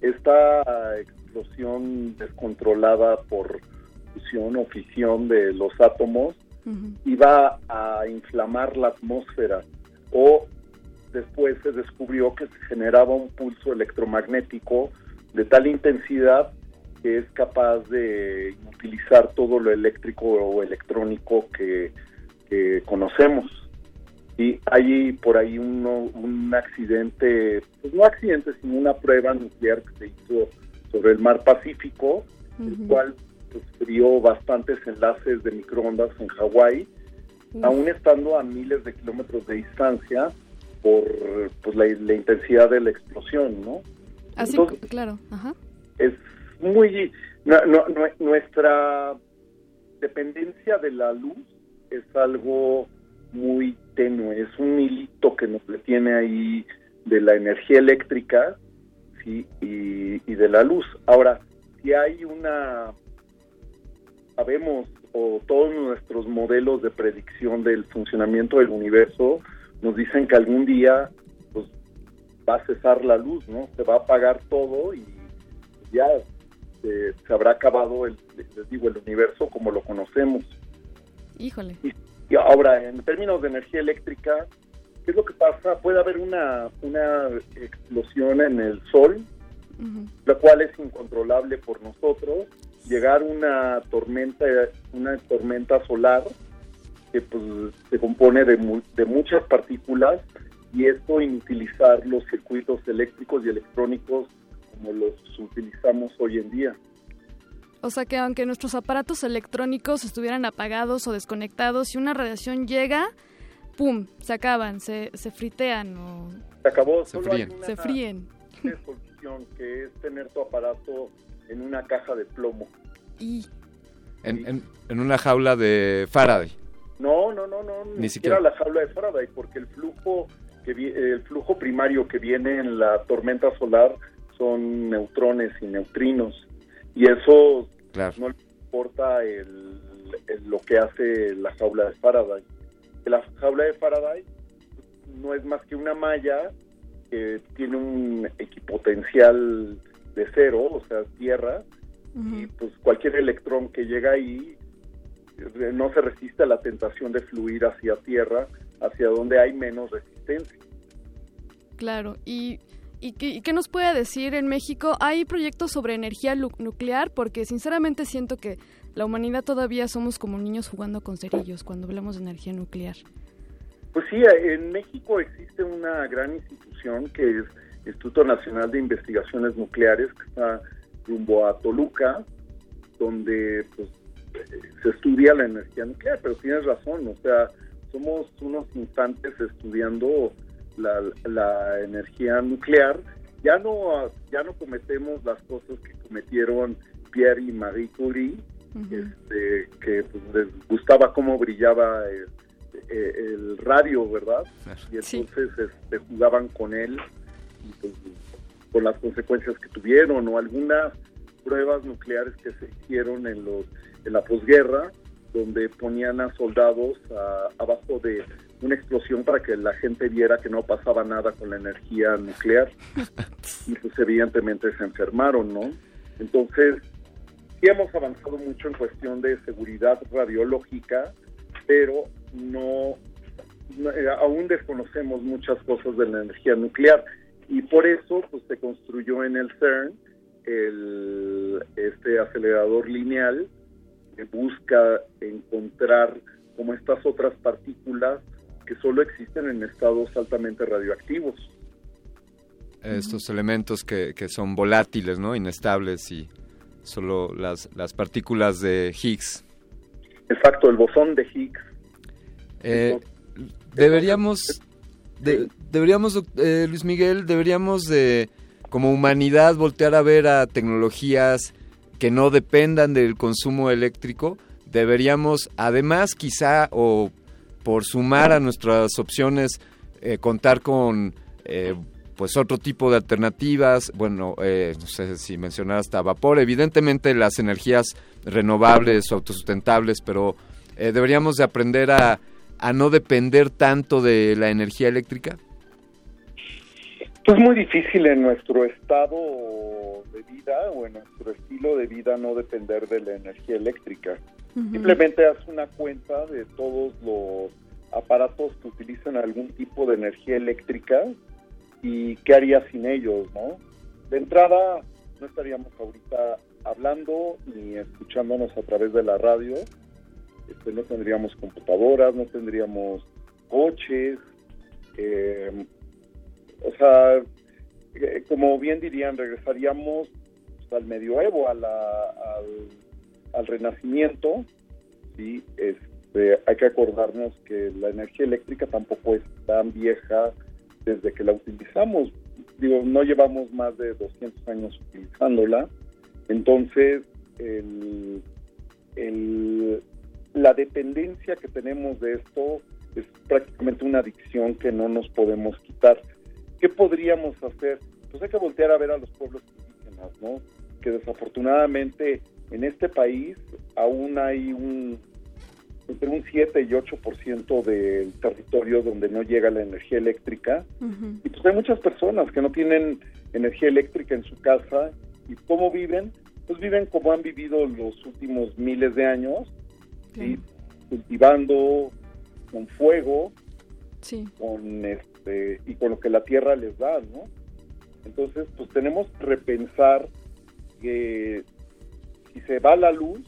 esta explosión descontrolada por fusión o fisión de los átomos iba a inflamar la atmósfera o después se descubrió que se generaba un pulso electromagnético de tal intensidad que es capaz de utilizar todo lo eléctrico o electrónico que, que conocemos. Y hay por ahí uno, un accidente, pues no accidente, sino una prueba nuclear que se hizo sobre el mar Pacífico, el cual pues, frió bastantes enlaces de microondas en Hawái, aún estando a miles de kilómetros de distancia por pues, la, la intensidad de la explosión, ¿no? Así, Entonces, claro, ajá. es muy no- no- nuestra dependencia de la luz es algo muy tenue es un hilito que nos detiene ahí de la energía eléctrica sí y, y de la luz ahora si hay una sabemos o todos nuestros modelos de predicción del funcionamiento del universo nos dicen que algún día pues va a cesar la luz no se va a apagar todo y ya eh, se habrá acabado el, les digo, el universo como lo conocemos. Híjole. Y ahora, en términos de energía eléctrica, ¿qué es lo que pasa? Puede haber una, una explosión en el sol, la cual es incontrolable por nosotros, llegar una tormenta, una tormenta solar que pues, se compone de, mu- de muchas partículas y esto inutilizar los circuitos eléctricos y electrónicos como los utilizamos hoy en día. O sea que aunque nuestros aparatos electrónicos estuvieran apagados o desconectados, si una radiación llega, ¡pum! Se acaban, se, se fritean o Se acabó, Se solo hay fríen. una- se fríen. una solución que es tener tu aparato en una caja de plomo. Y En, en- en una jaula de Faraday. No, no, no, no, ni, Ni siquiera, siquiera. la jaula de Faraday, porque el flujo que vi- el flujo primario que viene en la tormenta solar son neutrones y neutrinos y eso Claro. no le importa el, el- lo que hace la jaula de Faraday. La jaula de Faraday no es más que una malla que tiene un equipotencial de cero, o sea, tierra, y pues cualquier electrón que llega ahí eh, no se resiste a la tentación de fluir hacia tierra, hacia donde hay menos resistencia. Claro, y, y, qué, y qué nos puede decir en México? ¿Hay proyectos sobre energía nuclear? Porque sinceramente siento que la humanidad todavía somos como niños jugando con cerillos cuando hablamos de energía nuclear. Pues sí, en México existe una gran institución que es Instituto Nacional de Investigaciones Nucleares, que está rumbo a Toluca, donde pues, se estudia la energía nuclear, pero tienes razón, o sea, somos unos instantes estudiando la, la energía nuclear. Ya no, ya no cometemos las cosas que cometieron Pierre y Marie Curie, este, que pues, les gustaba cómo brillaba el, el radio, ¿verdad? Y entonces este, jugaban con él y, pues, con las consecuencias que tuvieron o algunas pruebas nucleares que se hicieron en los en la posguerra donde ponían a soldados a- abajo de una explosión para que la gente viera que no pasaba nada con la energía nuclear y pues evidentemente se enfermaron, ¿no? Entonces, sí hemos avanzado mucho en cuestión de seguridad radiológica, pero no no, eh, aún desconocemos muchas cosas de la energía nuclear y por eso pues se construyó en el CERN el este acelerador lineal que busca encontrar como estas otras partículas que solo existen en estados altamente radioactivos. Estos elementos que, que son volátiles, ¿no? Inestables y solo las, las partículas de Higgs. Exacto, el bosón de Higgs. Eh, deberíamos, de- deberíamos, eh, Luis Miguel, deberíamos de, como humanidad, voltear a ver a tecnologías que no dependan del consumo eléctrico. Deberíamos, además, quizá, o por sumar a nuestras opciones, eh, contar con, eh, pues, otro tipo de alternativas. Bueno, eh, no sé si mencionar hasta vapor. Evidentemente, las energías renovables, autosustentables, pero eh, deberíamos de aprender a, a no depender tanto de la energía eléctrica. Es muy difícil en nuestro estado de vida o en nuestro estilo de vida no depender de la energía eléctrica. Simplemente haz una cuenta de todos los aparatos que utilizan algún tipo de energía eléctrica y qué harías sin ellos, ¿no? De entrada, no estaríamos ahorita hablando ni escuchándonos a través de la radio. Este, no tendríamos computadoras, no tendríamos coches. eh, o sea, eh, como bien dirían, regresaríamos al medioevo, a la- al, al renacimiento. Sí, este, hay que acordarnos que la energía eléctrica tampoco es tan vieja desde que la utilizamos. Digo, no llevamos más de 200 años utilizándola. Entonces, el, la dependencia que tenemos de esto es prácticamente una adicción que no nos podemos quitar. ¿Qué podríamos hacer? Pues hay que voltear a ver a los pueblos indígenas, ¿no? Que desafortunadamente en este país aún hay un entre un 7 y 8% del territorio donde no llega la energía eléctrica. Y pues hay muchas personas que no tienen energía eléctrica en su casa. Y cómo viven, pues viven como han vivido los últimos miles de años, ¿sí? cultivando con fuego, con este y con lo que la tierra les da, ¿no? Entonces, pues tenemos que repensar que si se va la luz,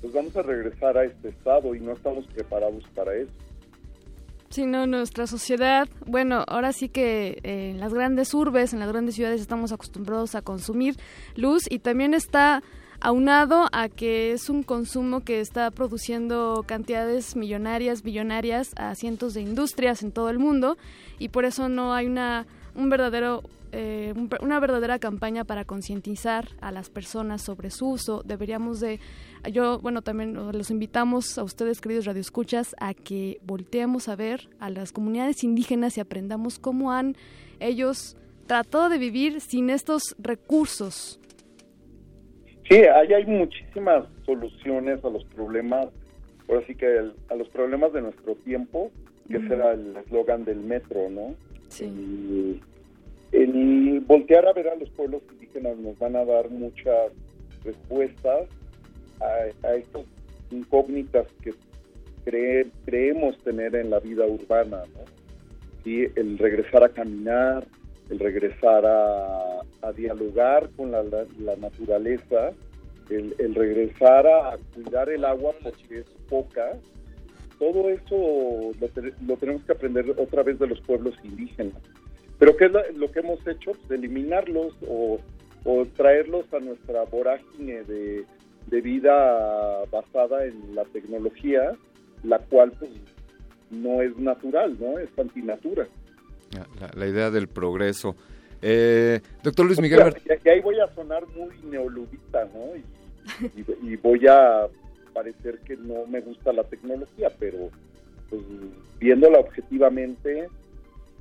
pues vamos a regresar a este estado y no estamos preparados para eso. Sí, no, nuestra sociedad, bueno, ahora sí que eh, en las grandes urbes, en las grandes ciudades estamos acostumbrados a consumir luz y también está aunado a que es un consumo que está produciendo cantidades millonarias, billonarias a cientos de industrias en todo el mundo y por eso no hay una un verdadero eh, un- una verdadera campaña para concientizar a las personas sobre su uso. Deberíamos de, yo, bueno, también los invitamos a ustedes, queridos radioescuchas, a que volteemos a ver a las comunidades indígenas y aprendamos cómo han ellos tratado de vivir sin estos recursos. Sí, ahí hay muchísimas soluciones a los problemas, ahora sí que el- a los problemas de nuestro tiempo, que ese era el eslogan del metro, ¿no? El, el voltear a ver a los pueblos indígenas nos van a dar muchas respuestas a, a estas incógnitas que cree- creemos tener en la vida urbana, ¿no? El regresar a caminar, el regresar a, dialogar con la, naturaleza, el, regresar a cuidar el agua porque es poca, todo eso lo tenemos que aprender otra vez de los pueblos indígenas. Pero ¿qué es la- lo que hemos hecho? Pues eliminarlos o, o traerlos a nuestra vorágine de, de vida basada en la tecnología, la cual pues no es natural, ¿no? Es antinatura. La, la- idea del progreso. Eh, doctor Luis Miguel, Y, Ber- y ahí voy a sonar muy neoludita, ¿no? Y, y- y voy a parecer que no me gusta la tecnología, pero pues, viéndola objetivamente,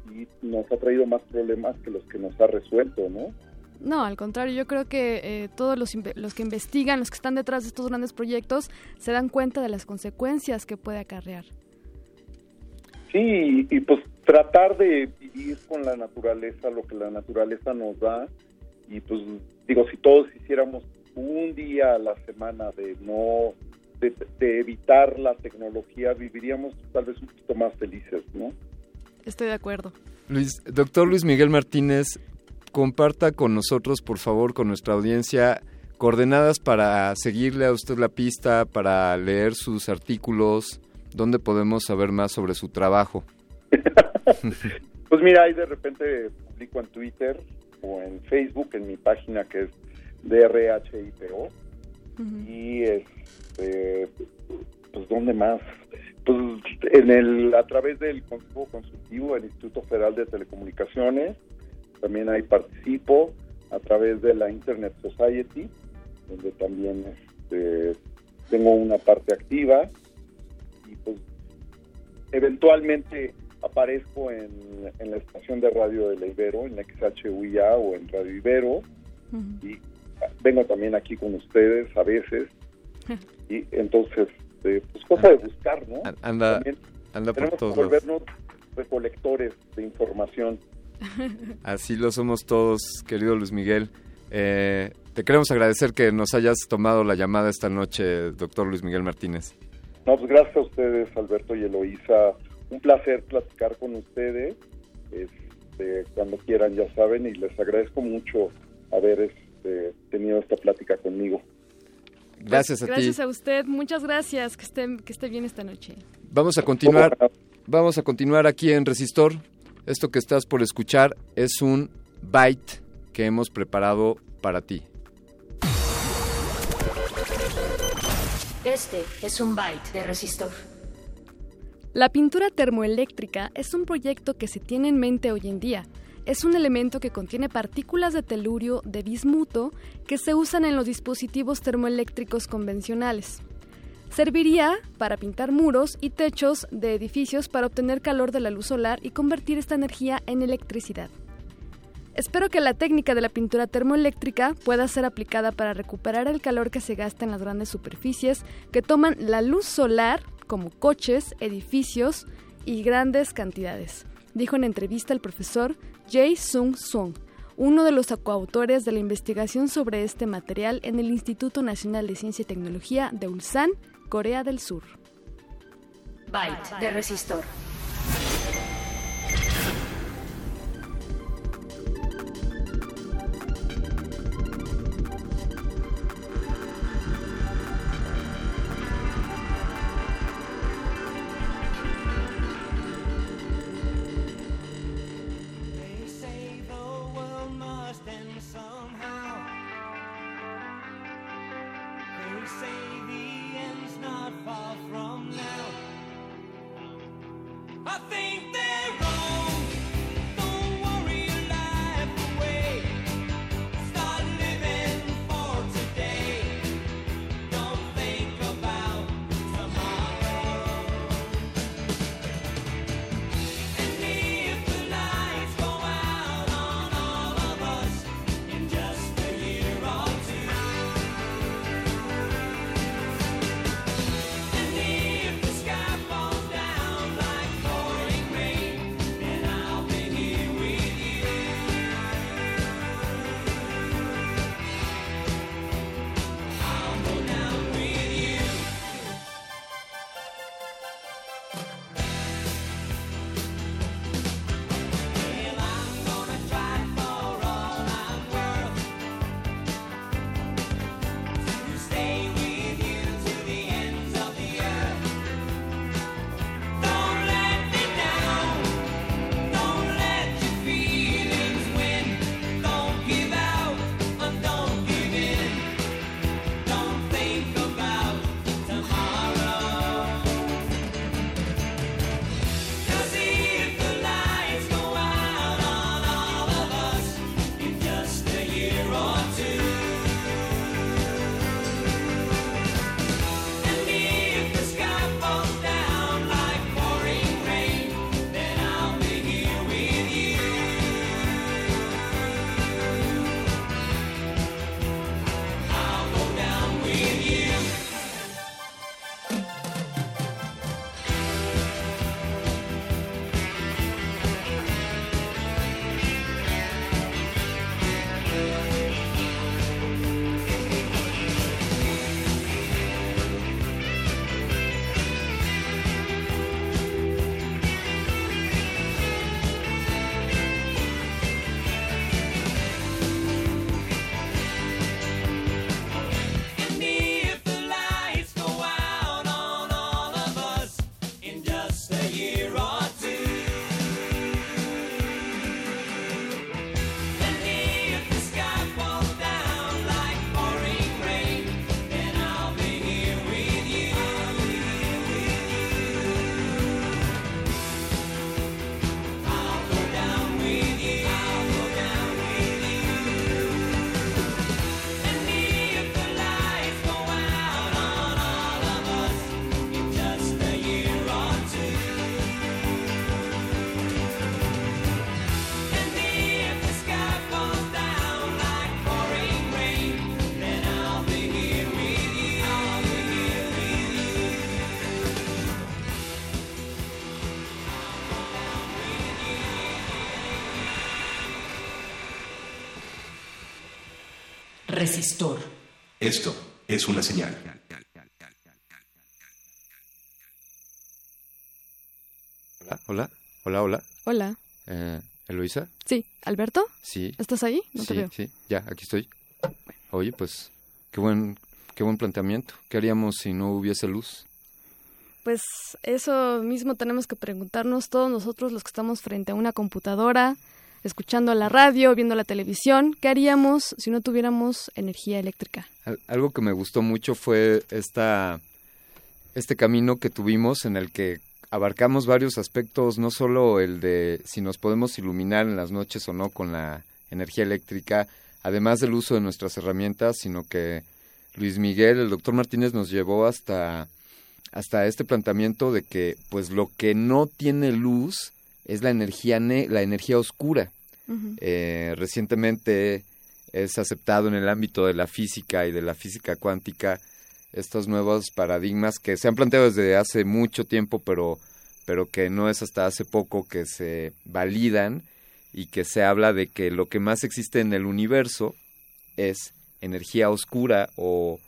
sí nos ha traído más problemas que los que nos ha resuelto, ¿no? No, al contrario, yo creo que eh, todos los, que investigan, los que están detrás de estos grandes proyectos, se dan cuenta de las consecuencias que puede acarrear. Sí, y, y, pues tratar de vivir con la naturaleza, lo que la naturaleza nos da, y pues digo, si todos hiciéramos un día a la semana de no de, de evitar la tecnología, viviríamos tal vez un poquito más felices, ¿no? Estoy de acuerdo. Luis, doctor Luis Miguel Martínez, comparta con nosotros, por favor, con nuestra audiencia, coordenadas para seguirle a usted la pista, para leer sus artículos, dónde podemos saber más sobre su trabajo. Pues mira, ahí de repente publico en Twitter o en Facebook, en mi página que es DRHIPO. Y este, pues ¿dónde más? Pues en el, a través del Consejo Consultivo del Instituto Federal de Telecomunicaciones, también ahí participo, a través de la Internet Society, donde también este, tengo una parte activa, y pues eventualmente aparezco en, en la estación de radio de la Ibero, en la XHUIA o en Radio Ibero, y vengo también aquí con ustedes a veces, y entonces, eh, pues cosa de buscar, ¿no? Anda, También anda por tenemos que todos lados. volvernos recolectores de información. Así lo somos todos, querido Luis Miguel. Eh, te queremos agradecer que nos hayas tomado la llamada esta noche, doctor Luis Miguel Martínez. No, pues gracias a ustedes, Alberto y Eloísa. Un placer platicar con ustedes. Este, cuando quieran, ya saben, y les agradezco mucho haber este, tenido esta plática conmigo. Gracias a ti. Gracias a usted, muchas gracias. Que esté, que esté bien esta noche. Vamos a continuar. Vamos a continuar aquí en Resistor. Esto que estás por escuchar es un byte que hemos preparado para ti. Este es un byte de resistor. La pintura termoeléctrica es un proyecto que se tiene en mente hoy en día. Es un elemento que contiene partículas de telurio de bismuto que se usan en los dispositivos termoeléctricos convencionales. Serviría para pintar muros y techos de edificios para obtener calor de la luz solar y convertir esta energía en electricidad. Espero que la técnica de la pintura termoeléctrica pueda ser aplicada para recuperar el calor que se gasta en las grandes superficies que toman la luz solar, como coches, edificios y grandes cantidades, dijo en entrevista el profesor Jae Sung Sung, uno de los coautores de la investigación sobre este material en el Instituto Nacional de Ciencia y Tecnología de Ulsan, Corea del Sur. Byte de resistor. Resistor. Esto es una señal. Hola, hola, hola, hola. Hola. Eh, ¿Eloisa? Sí, Alberto. Sí. ¿Estás ahí? No te sí, veo. sí, ya, aquí estoy. Oye, pues, qué buen, qué buen planteamiento. ¿Qué haríamos si no hubiese luz? Pues eso mismo tenemos que preguntarnos todos nosotros los que estamos frente a una computadora, escuchando la radio, viendo la televisión, ¿qué haríamos si no tuviéramos energía eléctrica? Al- Algo que me gustó mucho fue esta, este camino que tuvimos en el que abarcamos varios aspectos, no solo el de si nos podemos iluminar en las noches o no con la energía eléctrica, además del uso de nuestras herramientas, sino que Luis Miguel, el doctor Martínez nos llevó hasta, hasta este planteamiento de que pues lo que no tiene luz es la energía, ne- la energía oscura. Eh, recientemente es aceptado en el ámbito de la física y de la física cuántica estos nuevos paradigmas que se han planteado desde hace mucho tiempo, pero, pero que no es hasta hace poco que se validan y que se habla de que lo que más existe en el universo es energía oscura o,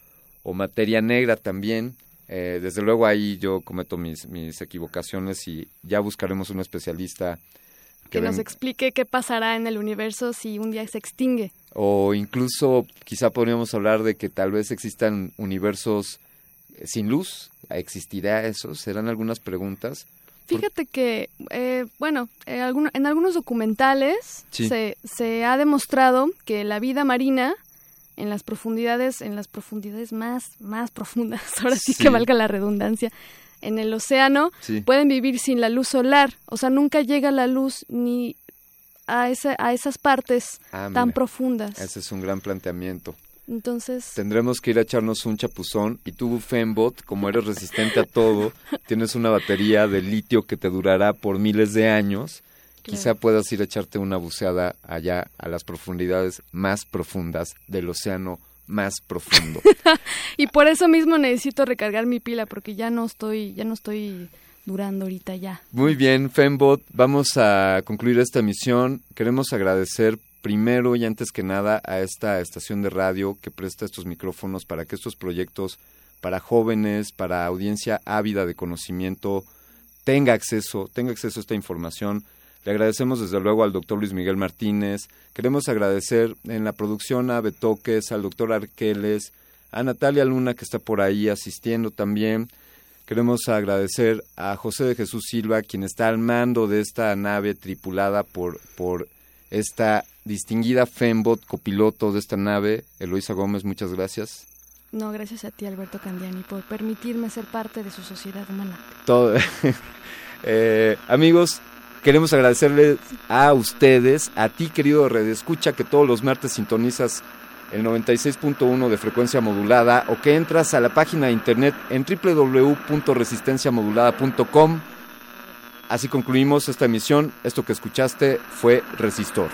o materia negra también. Eh, desde luego ahí yo cometo mis, mis equivocaciones y ya buscaremos un especialista Que nos ven- explique qué pasará en el universo si un día se extingue. o incluso quizá podríamos hablar de que tal vez existan universos eh, sin luz. ¿Existirá eso? ¿Serán algunas preguntas? Fíjate que, eh, bueno, eh, en algunos documentales Sí. se, se ha demostrado que la vida marina en las profundidades, en las profundidades más, más profundas, ahora sí, Sí. que valga la redundancia, en el océano, Sí. pueden vivir sin la luz solar. O sea, nunca llega la luz ni a, esa, a esas partes Ah, tan mira, profundas. Ese es un gran planteamiento. Entonces, Tendremos que ir a echarnos un chapuzón y tú, Fembot, como eres resistente a todo, tienes una batería de litio que te durará por miles de años. Quizá puedas ir a echarte una buceada allá a las profundidades más profundas del océano más profundo. y por eso mismo necesito recargar mi pila porque ya no estoy, ya no estoy durando ahorita ya. Muy bien, Fembot, vamos a concluir esta emisión. Queremos agradecer primero y antes que nada a esta estación de radio que presta estos micrófonos para que estos proyectos para jóvenes, para audiencia ávida de conocimiento, tenga acceso, tenga acceso a esta información. Le agradecemos desde luego al doctor Luis Miguel Martínez. Queremos agradecer en la producción a Betoques, al doctor Arqueles, a Natalia Luna que está por ahí asistiendo también. Queremos agradecer a José de Jesús Silva, quien está al mando de esta nave tripulada por, por esta distinguida Fembot, copiloto de esta nave. Eloisa Gómez, muchas gracias. No, gracias a ti, Alberto Candiani, por permitirme ser parte de su sociedad humana. Todo. Eh, amigos, queremos agradecerles a ustedes, a ti querido Radio Escucha, que todos los martes sintonizas el 96.1 de frecuencia modulada o que entras a la página de internet en www.resistenciamodulada.com. Así concluimos esta emisión. Esto que escuchaste fue Resistor.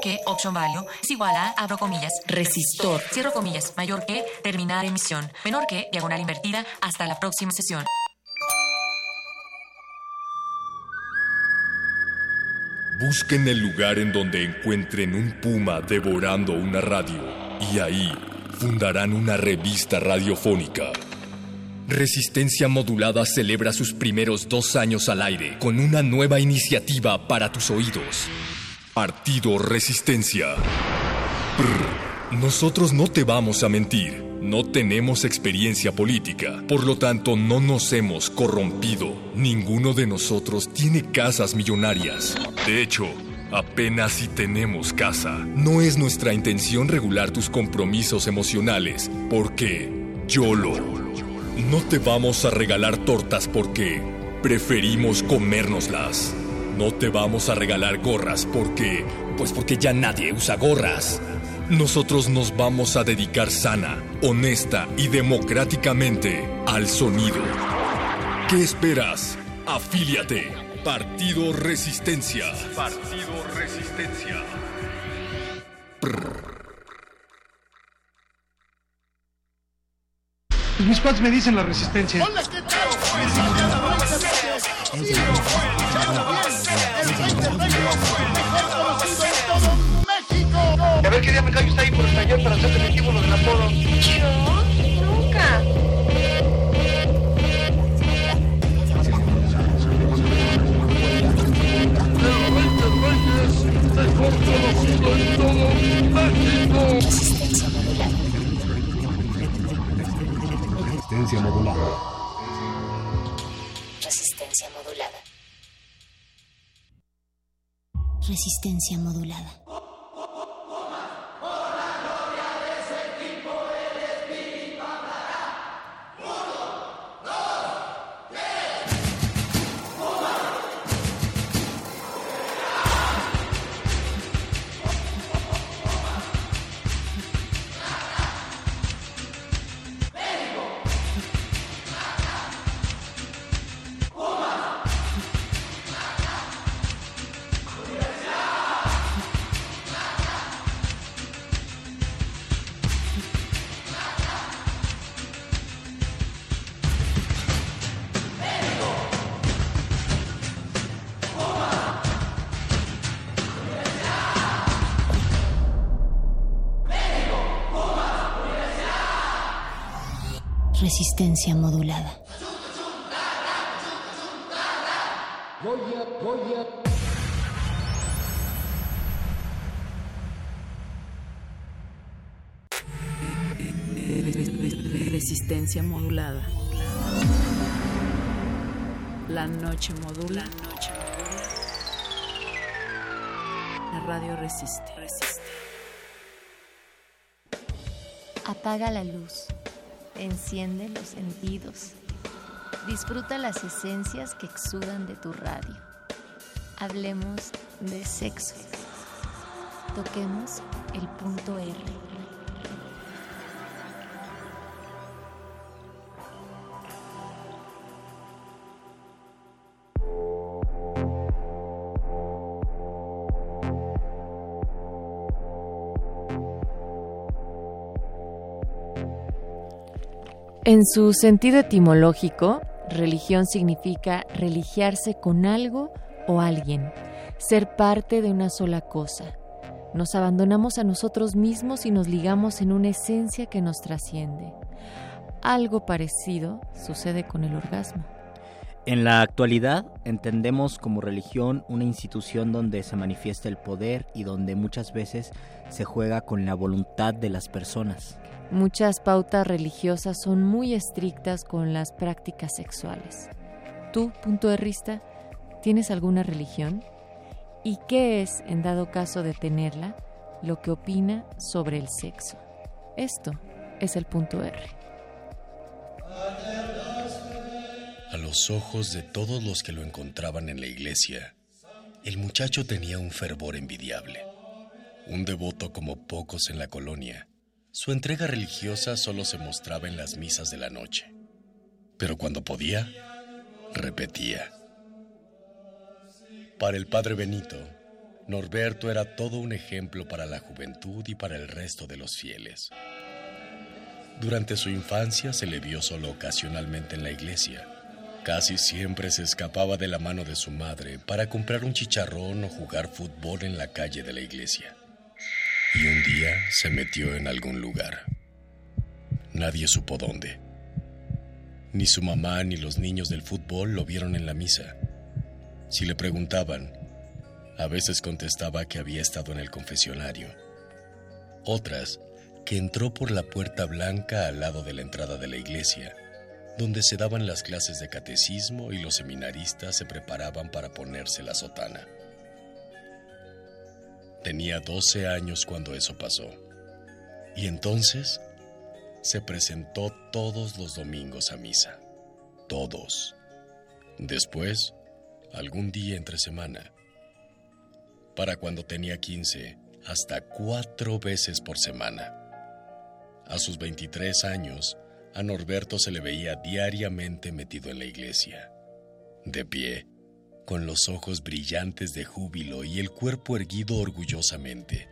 Que, option value, es igual a, abro comillas, resistor, cierro comillas, mayor que, terminar emisión, menor que, diagonal invertida, hasta la próxima sesión. Busquen el lugar en donde encuentren un puma devorando una radio y ahí fundarán una revista radiofónica. Resistencia Modulada celebra sus primeros dos años al aire con una nueva iniciativa para tus oídos. Partido Resistencia. Nosotros no te vamos a mentir. No tenemos experiencia política, por lo tanto no nos hemos corrompido. Ninguno de nosotros tiene casas millonarias. De hecho, apenas si tenemos casa. No es nuestra intención regular tus compromisos emocionales, porque YOLO. No te vamos a regalar tortas porque preferimos comérnoslas. No te vamos a regalar gorras porque... Pues porque ya nadie usa gorras. Nosotros nos vamos a dedicar sana, honesta y democráticamente al sonido. ¿Qué esperas? Afíliate. Partido Resistencia. Partido Resistencia. Pues mis cuates me dicen la resistencia. A ver qué día me callo está ahí por el taller para hacer definitivo lo del apodo. Yo nunca. Resistencia modulada. Resistencia modulada. Resistencia modulada. Resistencia modulada. Resistencia modulada. La noche modula. La radio resiste. Apaga la luz. Enciende los sentidos. Disfruta las esencias que exudan de tu radio. Hablemos de sexo. Toquemos el punto R. En su sentido etimológico, religión significa religiarse con algo o alguien, ser parte de una sola cosa. Nos abandonamos a nosotros mismos y nos ligamos en una esencia que nos trasciende. Algo parecido sucede con el orgasmo. En la actualidad entendemos como religión una institución donde se manifiesta el poder y donde muchas veces se juega con la voluntad de las personas. Muchas pautas religiosas son muy estrictas con las prácticas sexuales. ¿Tú, punto de tienes alguna religión? ¿Y qué es, en dado caso de tenerla, lo que opina sobre el sexo? Esto es el punto R. A los ojos de todos los que lo encontraban en la iglesia, el muchacho tenía un fervor envidiable. Un devoto como pocos en la colonia, su entrega religiosa solo se mostraba en las misas de la noche. Pero cuando podía, repetía. Para el padre Benito, Norberto era todo un ejemplo para la juventud y para el resto de los fieles. Durante su infancia se le vio solo ocasionalmente en la iglesia. Casi siempre se escapaba de la mano de su madre para comprar un chicharrón o jugar fútbol en la calle de la iglesia. Y un día se metió en algún lugar. Nadie supo dónde. Ni su mamá ni los niños del fútbol lo vieron en la misa. Si le preguntaban, a veces contestaba que había estado en el confesionario. Otras, que entró por la puerta blanca al lado de la entrada de la iglesia, donde se daban las clases de catecismo y los seminaristas se preparaban para ponerse la sotana. Tenía 12 años cuando eso pasó. Y entonces se presentó todos los domingos a misa. Todos. Después, algún día entre semana. Para cuando tenía 15, hasta cuatro veces por semana. A sus 23 años, a Norberto se le veía diariamente metido en la iglesia, de pie, con los ojos brillantes de júbilo y el cuerpo erguido orgullosamente,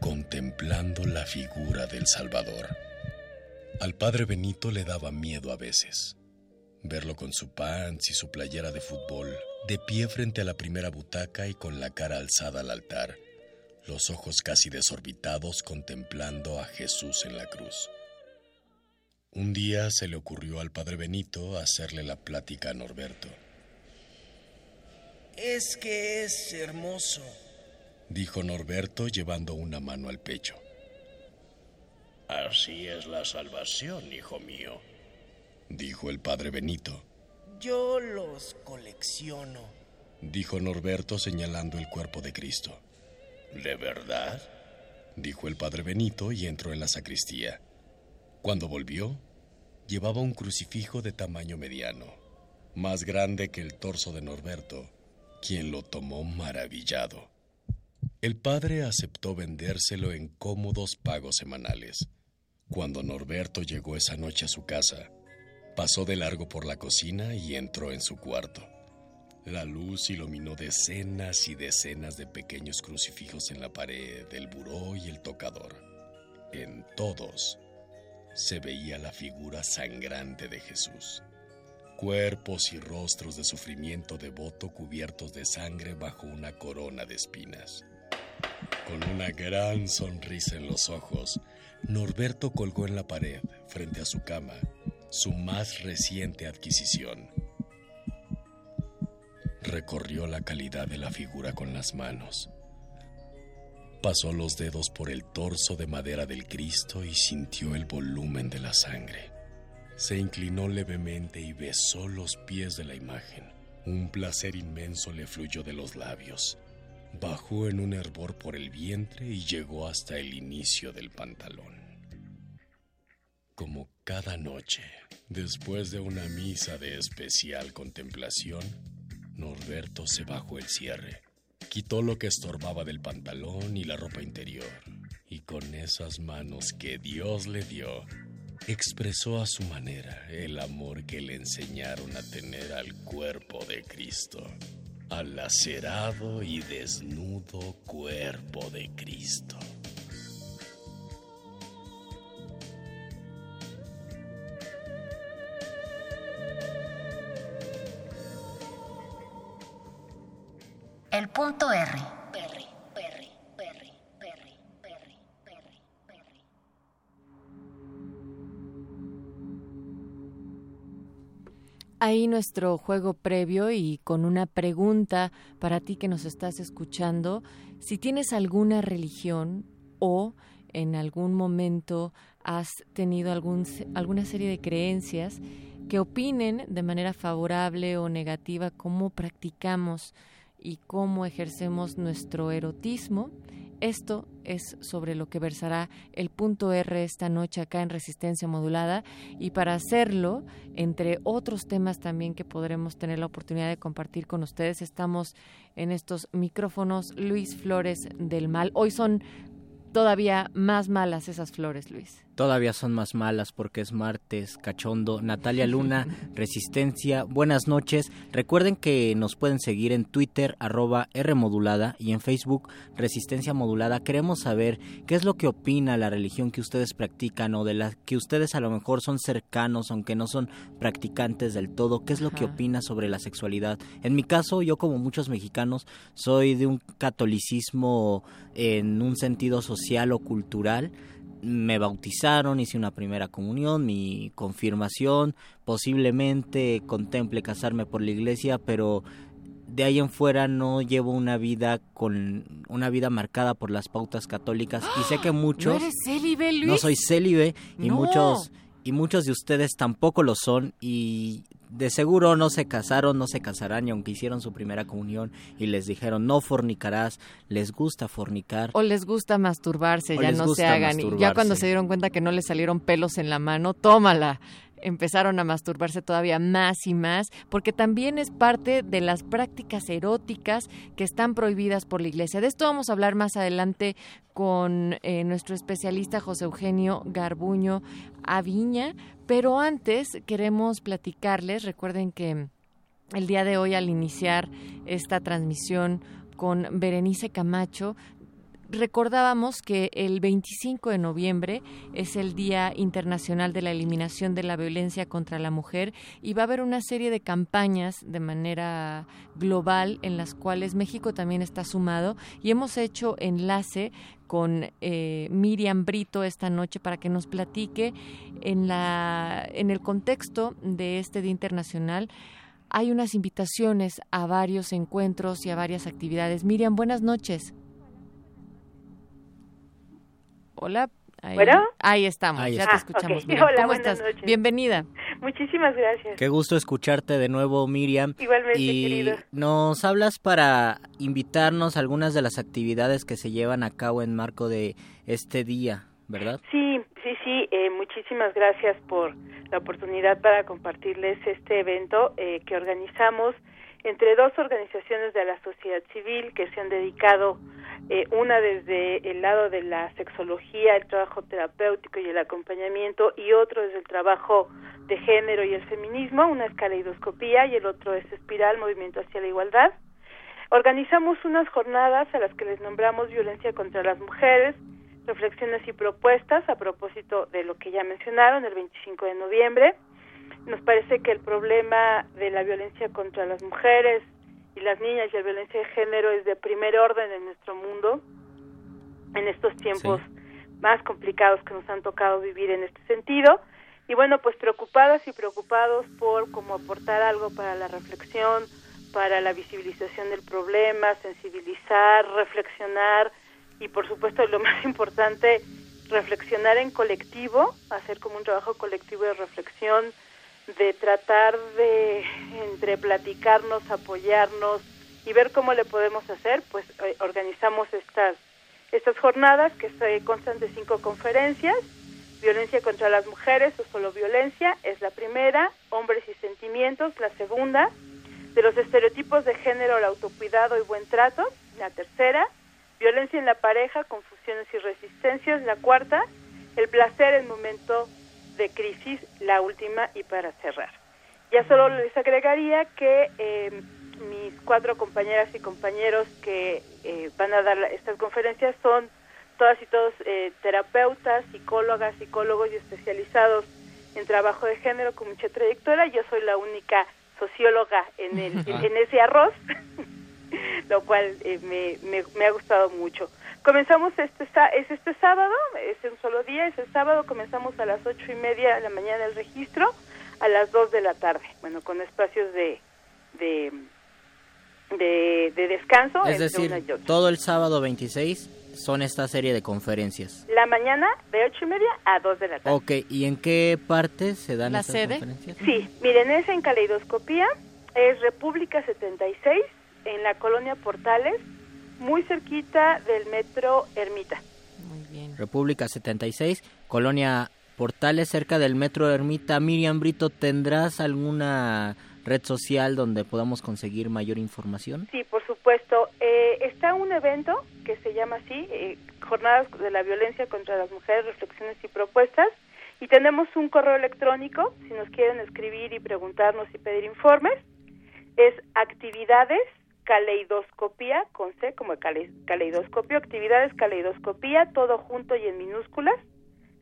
contemplando la figura del Salvador. Al padre Benito le daba miedo a veces. Verlo con su pants y su playera de fútbol, de pie frente a la primera butaca y con la cara alzada al altar, los ojos casi desorbitados contemplando a Jesús en la cruz. Un día se le ocurrió al padre Benito hacerle la plática a Norberto. Es que es hermoso. Dijo Norberto llevando una mano al pecho. Así es la salvación, hijo mío. Dijo el padre Benito. Yo los colecciono. Dijo Norberto señalando el cuerpo de Cristo. ¿De verdad? Dijo el padre Benito y entró en la sacristía. Cuando volvió, llevaba un crucifijo de tamaño mediano, más grande que el torso de Norberto, quien lo tomó maravillado. El padre aceptó vendérselo en cómodos pagos semanales. Cuando Norberto llegó esa noche a su casa, pasó de largo por la cocina y entró en su cuarto. La luz iluminó decenas y decenas de pequeños crucifijos en la pared, el buró y el tocador. En todos se veía la figura sangrante de Jesús. Cuerpos y rostros de sufrimiento devoto cubiertos de sangre bajo una corona de espinas. Con una gran sonrisa en los ojos, Norberto colgó en la pared, frente a su cama, su más reciente adquisición. Recorrió la calidad de la figura con las manos. Pasó los dedos por el torso de madera del Cristo y sintió el volumen de la sangre. Se inclinó levemente y besó los pies de la imagen. Un placer inmenso le fluyó de los labios. Bajó en un hervor por el vientre y llegó hasta el inicio del pantalón. Como cada noche, después de una misa de especial contemplación, Norberto se bajó el cierre, quitó lo que estorbaba del pantalón y la ropa interior, y con esas manos que Dios le dio, expresó a su manera el amor que le enseñaron a tener al cuerpo de Cristo, al lacerado y desnudo cuerpo de Cristo. Ahí nuestro juego previo y con una pregunta para ti que nos estás escuchando, si tienes alguna religión o en algún momento has tenido alguna serie de creencias que opinen de manera favorable o negativa cómo practicamos y cómo ejercemos nuestro erotismo. Esto es sobre lo que versará el punto R esta noche acá en Resistencia Modulada y para hacerlo, entre otros temas también que podremos tener la oportunidad de compartir con ustedes, estamos en estos micrófonos Luis Flores del Mal. Hoy son todavía más malas esas flores, Luis. Todavía son más malas porque es martes, cachondo. Natalia Luna, Resistencia, buenas noches. Recuerden que nos pueden seguir en Twitter, arroba Rmodulada y en Facebook, Resistencia Modulada. Queremos saber qué es lo que opina la religión que ustedes practican o de la que ustedes a lo mejor son cercanos, aunque no son practicantes del todo. ¿Qué es lo que opina sobre la sexualidad? En mi caso, yo como muchos mexicanos, soy de un catolicismo en un sentido social o cultural me bautizaron, hice una primera comunión, mi confirmación, posiblemente contemple casarme por la iglesia, pero de ahí en fuera no llevo una vida con una vida marcada por las pautas católicas y sé que muchos ¿No eres célibe, Luis? no soy célibe y No. muchos y muchos de ustedes tampoco lo son y de seguro no se casaron, no se casarán y aunque hicieron su primera comunión y les dijeron no fornicarás, les gusta fornicar. O les gusta masturbarse, O ya no se hagan. Y ya cuando se dieron cuenta que no les salieron pelos en la mano, tómala. Empezaron a masturbarse todavía más y más, porque también es parte de las prácticas eróticas que están prohibidas por la iglesia. De esto vamos a hablar más adelante con eh, nuestro especialista José Eugenio Garbuño Aviña, pero antes queremos platicarles, recuerden que el día de hoy al iniciar esta transmisión con Berenice Camacho, recordábamos que el 25 de noviembre es el Día Internacional de la Eliminación de la Violencia contra la Mujer y va a haber una serie de campañas de manera global en las cuales México también está sumado y hemos hecho enlace con eh, Miriam Brito esta noche para que nos platique en la en el contexto de este Día Internacional hay unas invitaciones a varios encuentros y a varias actividades. Miriam, buenas noches. Hola. Ahí, ¿Bueno? ahí estamos, Ahí ya está. te escuchamos. ok. Miriam. Hola, ¿Cómo buenas estás? noches. Bienvenida. Muchísimas gracias. Qué gusto escucharte de nuevo, Miriam. Igualmente, y querido. nos hablas para invitarnos a algunas de las actividades que se llevan a cabo en marco de este día, ¿verdad? Sí, sí, sí. eh, muchísimas gracias por la oportunidad para compartirles este evento eh, que organizamos entre dos organizaciones de la sociedad civil que se han dedicado, eh, una desde el lado de la sexología, el trabajo terapéutico y el acompañamiento, y otro desde el trabajo de género y el feminismo, una es caleidoscopía y el otro es espiral, movimiento hacia la igualdad. Organizamos unas jornadas a las que les nombramos violencia contra las mujeres, reflexiones y propuestas a propósito de lo que ya mencionaron el 25 de noviembre. Nos parece que el problema de la violencia contra las mujeres y las niñas y la violencia de género es de primer orden en nuestro mundo en estos tiempos más complicados que nos han tocado vivir en este sentido. Y bueno, pues preocupadas y preocupados por cómo aportar algo para la reflexión, para la visibilización del problema, sensibilizar, reflexionar y por supuesto lo más importante, reflexionar en colectivo, hacer como un trabajo colectivo de reflexión, de tratar de entre platicarnos, apoyarnos y ver cómo le podemos hacer, pues eh, organizamos estas estas jornadas que constan de cinco conferencias, violencia contra las mujeres o solo violencia es la primera, hombres y sentimientos la segunda, de los estereotipos de género, el autocuidado y buen trato la tercera, violencia en la pareja, confusiones y resistencias la cuarta, el placer en momento de crisis la última y para cerrar. Ya solo les agregaría que eh, mis cuatro compañeras y compañeros que eh, van a dar estas conferencias son todas y todos eh, terapeutas, psicólogas, psicólogos y especializados en trabajo de género con mucha trayectoria. Yo soy la única socióloga en, el, en, en ese arroz, lo cual eh, me, me, me ha gustado mucho. Comenzamos este, sa- es este sábado, es un solo día, es el sábado, comenzamos a las ocho y media de la mañana el registro, a las dos de la tarde, bueno, con espacios de, de, de, de descanso. Es decir, una y otra. todo el sábado 26 son esta serie de conferencias. La mañana de ocho y media a dos de la tarde. Ok, ¿y en qué parte se dan ¿La estas sede? conferencias? Sí, miren, es en Caleidoscopía, es República 76, en la colonia Portales, muy cerquita del metro Ermita. República 76, Colonia Portales, cerca del Metro Ermita. Miriam Brito, ¿tendrás alguna red social donde podamos conseguir mayor información? Sí, por supuesto. Eh, está un evento que se llama así, eh, Jornadas de la Violencia contra las Mujeres, Reflexiones y Propuestas. Y tenemos un correo electrónico, si nos quieren escribir y preguntarnos y pedir informes, es actividades caleidoscopía, con C como cale- caleidoscopio, actividades caleidoscopía, todo junto y en minúsculas,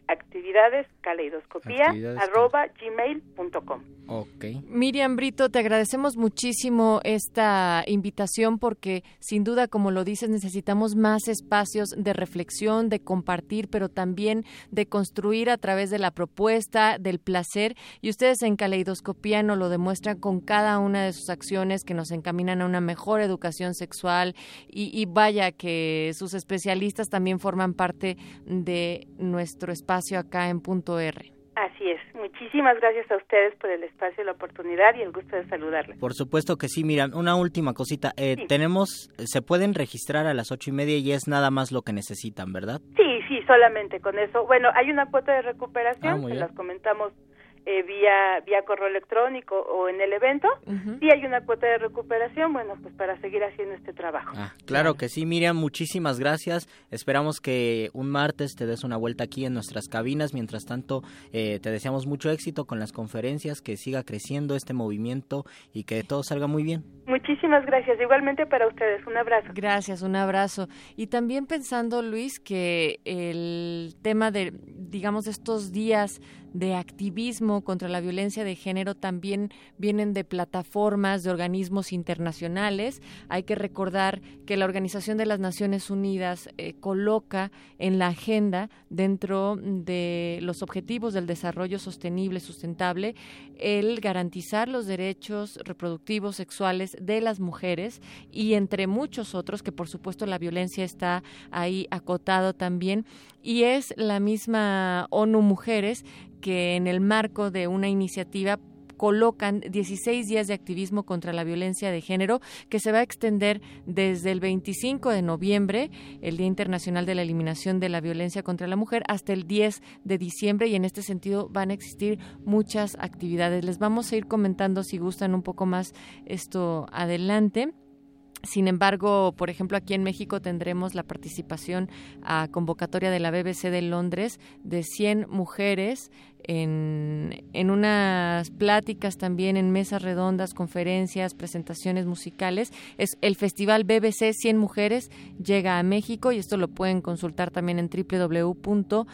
actividades caleidoscopía, Actividades arroba gmail.com. Ok. Miriam Brito, te agradecemos muchísimo esta invitación porque sin duda, como lo dices, necesitamos más espacios de reflexión, de compartir, pero también de construir a través de la propuesta, del placer. Y ustedes en Caleidoscopía nos lo demuestran con cada una de sus acciones que nos encaminan a una mejor educación sexual. Y, y vaya que sus especialistas también forman parte de nuestro espacio acá en Punto R. Así es. Muchísimas gracias a ustedes por el espacio, la oportunidad y el gusto de saludarles. Por supuesto que sí, Miriam. Una última cosita. Eh, Sí. Tenemos, se pueden registrar a las ocho y media y es nada más lo que necesitan, ¿verdad? Sí, sí, solamente con eso. Bueno, hay una cuota de recuperación, Ah, se las comentamos eh, vía vía correo electrónico o en el evento, si hay una cuota de recuperación, bueno, pues para seguir haciendo este trabajo. Ah, claro que sí, Miriam, muchísimas gracias. Esperamos que un martes te des una vuelta aquí en nuestras cabinas. Mientras tanto, eh, te deseamos mucho éxito con las conferencias, que siga creciendo este movimiento y que todo salga muy bien. Muchísimas gracias. Igualmente para ustedes. Un abrazo. Gracias, un abrazo. Y también pensando, Luis, que el tema de, digamos, de estos días de activismo contra la violencia de género también vienen de plataformas, de organismos internacionales. Hay que recordar que la Organización de las Naciones Unidas eh, coloca en la agenda dentro de los objetivos del desarrollo sostenible, sustentable, el garantizar los derechos reproductivos sexuales de las mujeres y entre muchos otros, que por supuesto la violencia está ahí acotado también, y es la misma ONU Mujeres que en el marco de una iniciativa colocan 16 días de activismo contra la violencia de género que se va a extender desde el 25 de noviembre, el Día Internacional de la Eliminación de la Violencia contra la Mujer, hasta el 10 de diciembre y en este sentido van a existir muchas actividades. Les vamos a ir comentando si gustan un poco más esto adelante. Sin embargo, por ejemplo, aquí en México tendremos la participación a convocatoria de la BBC de Londres de 100 mujeres en, en unas pláticas también, en mesas redondas, conferencias, presentaciones musicales. Es el Festival BBC 100 Mujeres llega a México y esto lo pueden consultar también en www.bbc.com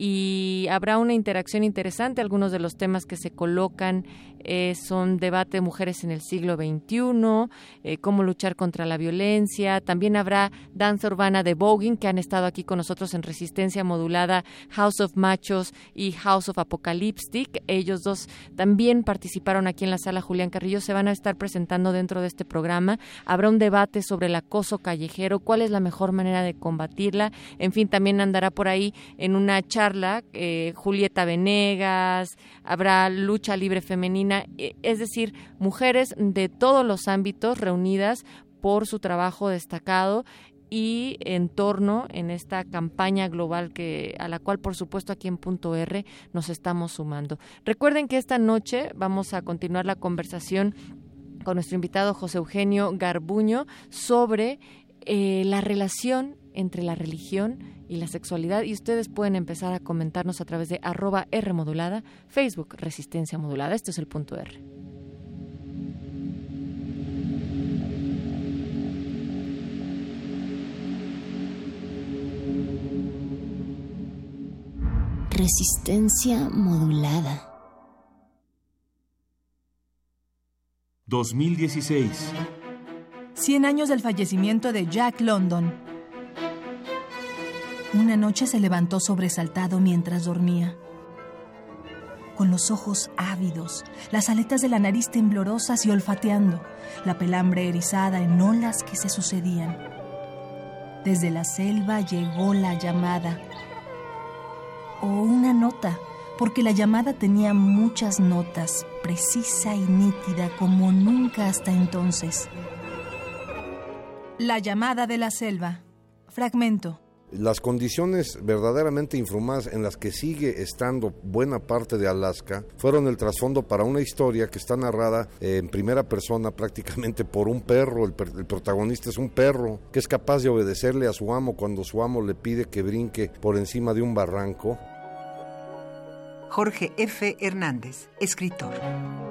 y habrá una interacción interesante. Algunos de los temas que se colocan eh, son debate de mujeres en el siglo XXI, eh, cómo luchar contra la violencia. También habrá danza urbana de Voguing, que han estado aquí con nosotros en Resistencia Modulada, House of Machos y House of Apocalyptic. Ellos dos también participaron aquí en la sala Julián Carrillo. Se van a estar presentando dentro de este programa. Habrá un debate sobre el acoso callejero, cuál es la mejor manera de combatirla. En fin, también andará por ahí en una charla eh, Julieta Venegas, habrá lucha libre femenina, eh, es decir, mujeres de todos los ámbitos reunidas por su trabajo destacado y en torno en esta campaña global que a la cual por supuesto aquí en Punto R nos estamos sumando. Recuerden que esta noche vamos a continuar la conversación con nuestro invitado José Eugenio Garbuño sobre eh, la relación entre la religión y la sexualidad y ustedes pueden empezar a comentarnos a través de arroba R modulada, Facebook Resistencia Modulada. Esto es el punto R. Resistencia modulada. 2016. 100 años del fallecimiento de Jack London. Una noche se levantó sobresaltado mientras dormía. Con los ojos ávidos, las aletas de la nariz temblorosas y olfateando, la pelambre erizada en olas que se sucedían. Desde la selva llegó la llamada. O una nota, porque la llamada tenía muchas notas, precisa y nítida como nunca hasta entonces. La llamada de la selva. Fragmento. Las condiciones verdaderamente infrahumanas en las que sigue estando buena parte de Alaska fueron el trasfondo para una historia que está narrada eh, en primera persona prácticamente por un perro. El, per- el protagonista es un perro que es capaz de obedecerle a su amo cuando su amo le pide que brinque por encima de un barranco. Jorge F. Hernández, escritor.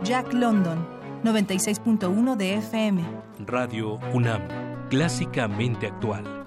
Jack London, 96.1 de FM. Radio UNAM, clásicamente actual.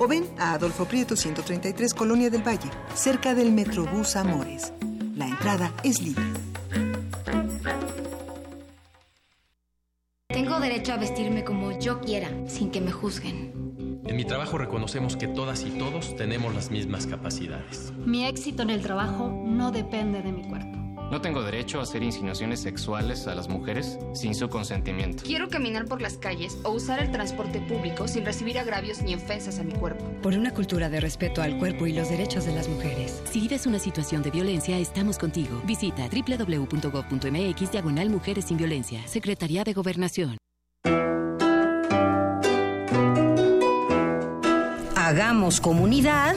o ven a Adolfo Prieto 133 Colonia del Valle, cerca del Metrobús Amores. La entrada es libre. Tengo derecho a vestirme como yo quiera, sin que me juzguen. En mi trabajo reconocemos que todas y todos tenemos las mismas capacidades. Mi éxito en el trabajo no depende de mi cuerpo. No tengo derecho a hacer insinuaciones sexuales a las mujeres sin su consentimiento. Quiero caminar por las calles o usar el transporte público sin recibir agravios ni ofensas a mi cuerpo. Por una cultura de respeto al cuerpo y los derechos de las mujeres. Si vives una situación de violencia, estamos contigo. Visita www.gov.mx diagonal Mujeres sin Violencia. Secretaría de Gobernación. Hagamos comunidad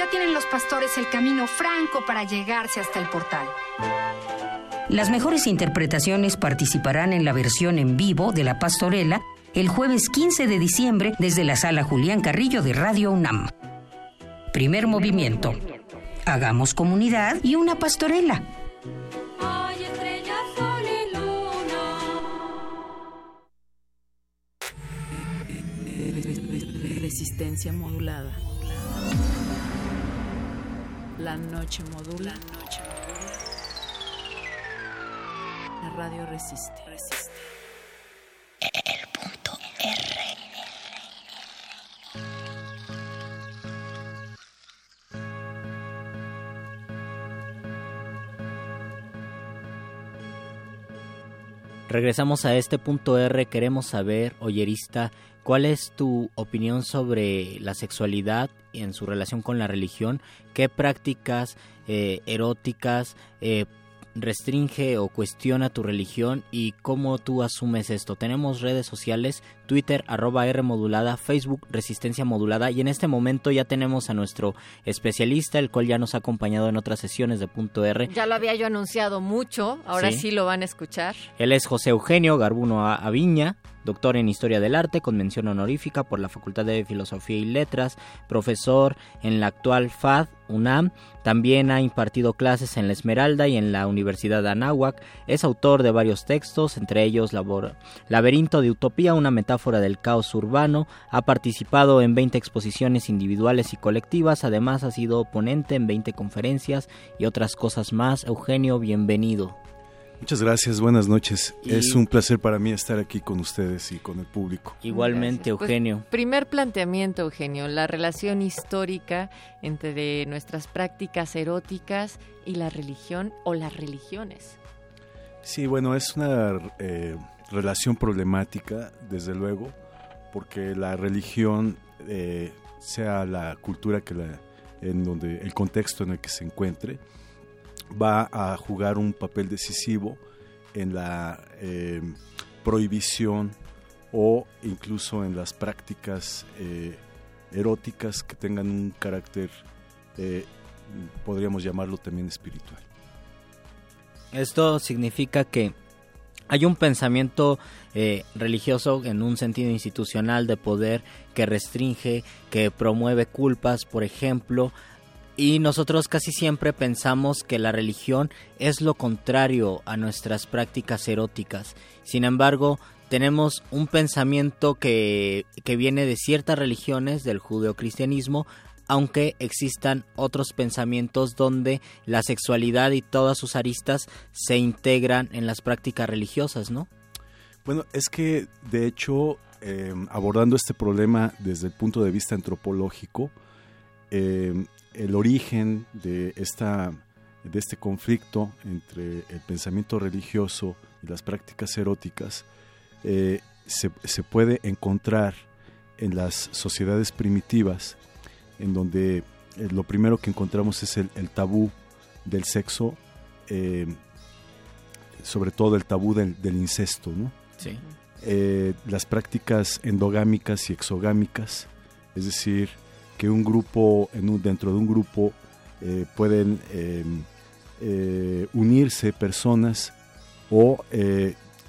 Ya tienen los pastores el camino franco para llegarse hasta el portal. Las mejores interpretaciones participarán en la versión en vivo de La Pastorela el jueves 15 de diciembre desde la sala Julián Carrillo de Radio UNAM. Primer movimiento. Hagamos comunidad y una pastorela. Resistencia modulada. La noche modula. La noche modula. La radio resiste. resiste. El punto R. Regresamos a este punto R, queremos saber, oyerista, ¿cuál es tu opinión sobre la sexualidad en su relación con la religión? ¿Qué prácticas eh, eróticas eh, restringe o cuestiona tu religión y cómo tú asumes esto. Tenemos redes sociales, Twitter arroba R modulada, Facebook Resistencia modulada y en este momento ya tenemos a nuestro especialista, el cual ya nos ha acompañado en otras sesiones de punto R. Ya lo había yo anunciado mucho, ahora sí, lo van a escuchar. Él es José Eugenio Garbuno Aviña, doctor en Historia del Arte con mención honorífica por la Facultad de Filosofía y Letras, profesor en la actual FAD UNAM, también ha impartido clases en la Esmeralda y en la Universidad de Anáhuac, es autor de varios textos, entre ellos Labor Laberinto de Utopía, una metáfora del caos urbano, ha participado en 20 exposiciones individuales y colectivas, además ha sido ponente en 20 conferencias y otras cosas más. Eugenio, bienvenido. Muchas gracias, buenas noches. Es un placer para mí estar aquí con ustedes y con el público. Igualmente, Eugenio. Pues, primer planteamiento, Eugenio, la relación histórica entre nuestras prácticas eróticas y la religión o las religiones. Sí, bueno, es una eh, relación problemática, desde luego, porque la religión, eh, sea la cultura que la, en donde el contexto en el que se encuentre, va a jugar un papel decisivo en la eh, prohibición o incluso en las prácticas eh, eróticas que tengan un carácter, eh, podríamos llamarlo también espiritual. Esto significa que hay un pensamiento religioso en un sentido institucional de poder que restringe, que promueve culpas, por ejemplo, y nosotros casi siempre pensamos que la religión es lo contrario a nuestras prácticas eróticas. Sin embargo, tenemos un pensamiento que, que viene de ciertas religiones del judeocristianismo, aunque existan otros pensamientos donde la sexualidad y todas sus aristas se integran en las prácticas religiosas, ¿no? Bueno, es que de hecho, eh, abordando este problema desde el punto de vista antropológico, eh, el origen de, esta, de este conflicto entre el pensamiento religioso y las prácticas eróticas eh, se, se, puede encontrar en las sociedades primitivas, en donde eh, lo primero que encontramos es el, el tabú del sexo, eh, sobre todo el tabú del, del incesto, ¿no? Sí. las prácticas endogámicas y exogámicas, es decir, que un grupo, en dentro de un grupo, eh, pueden eh, eh, unirse personas o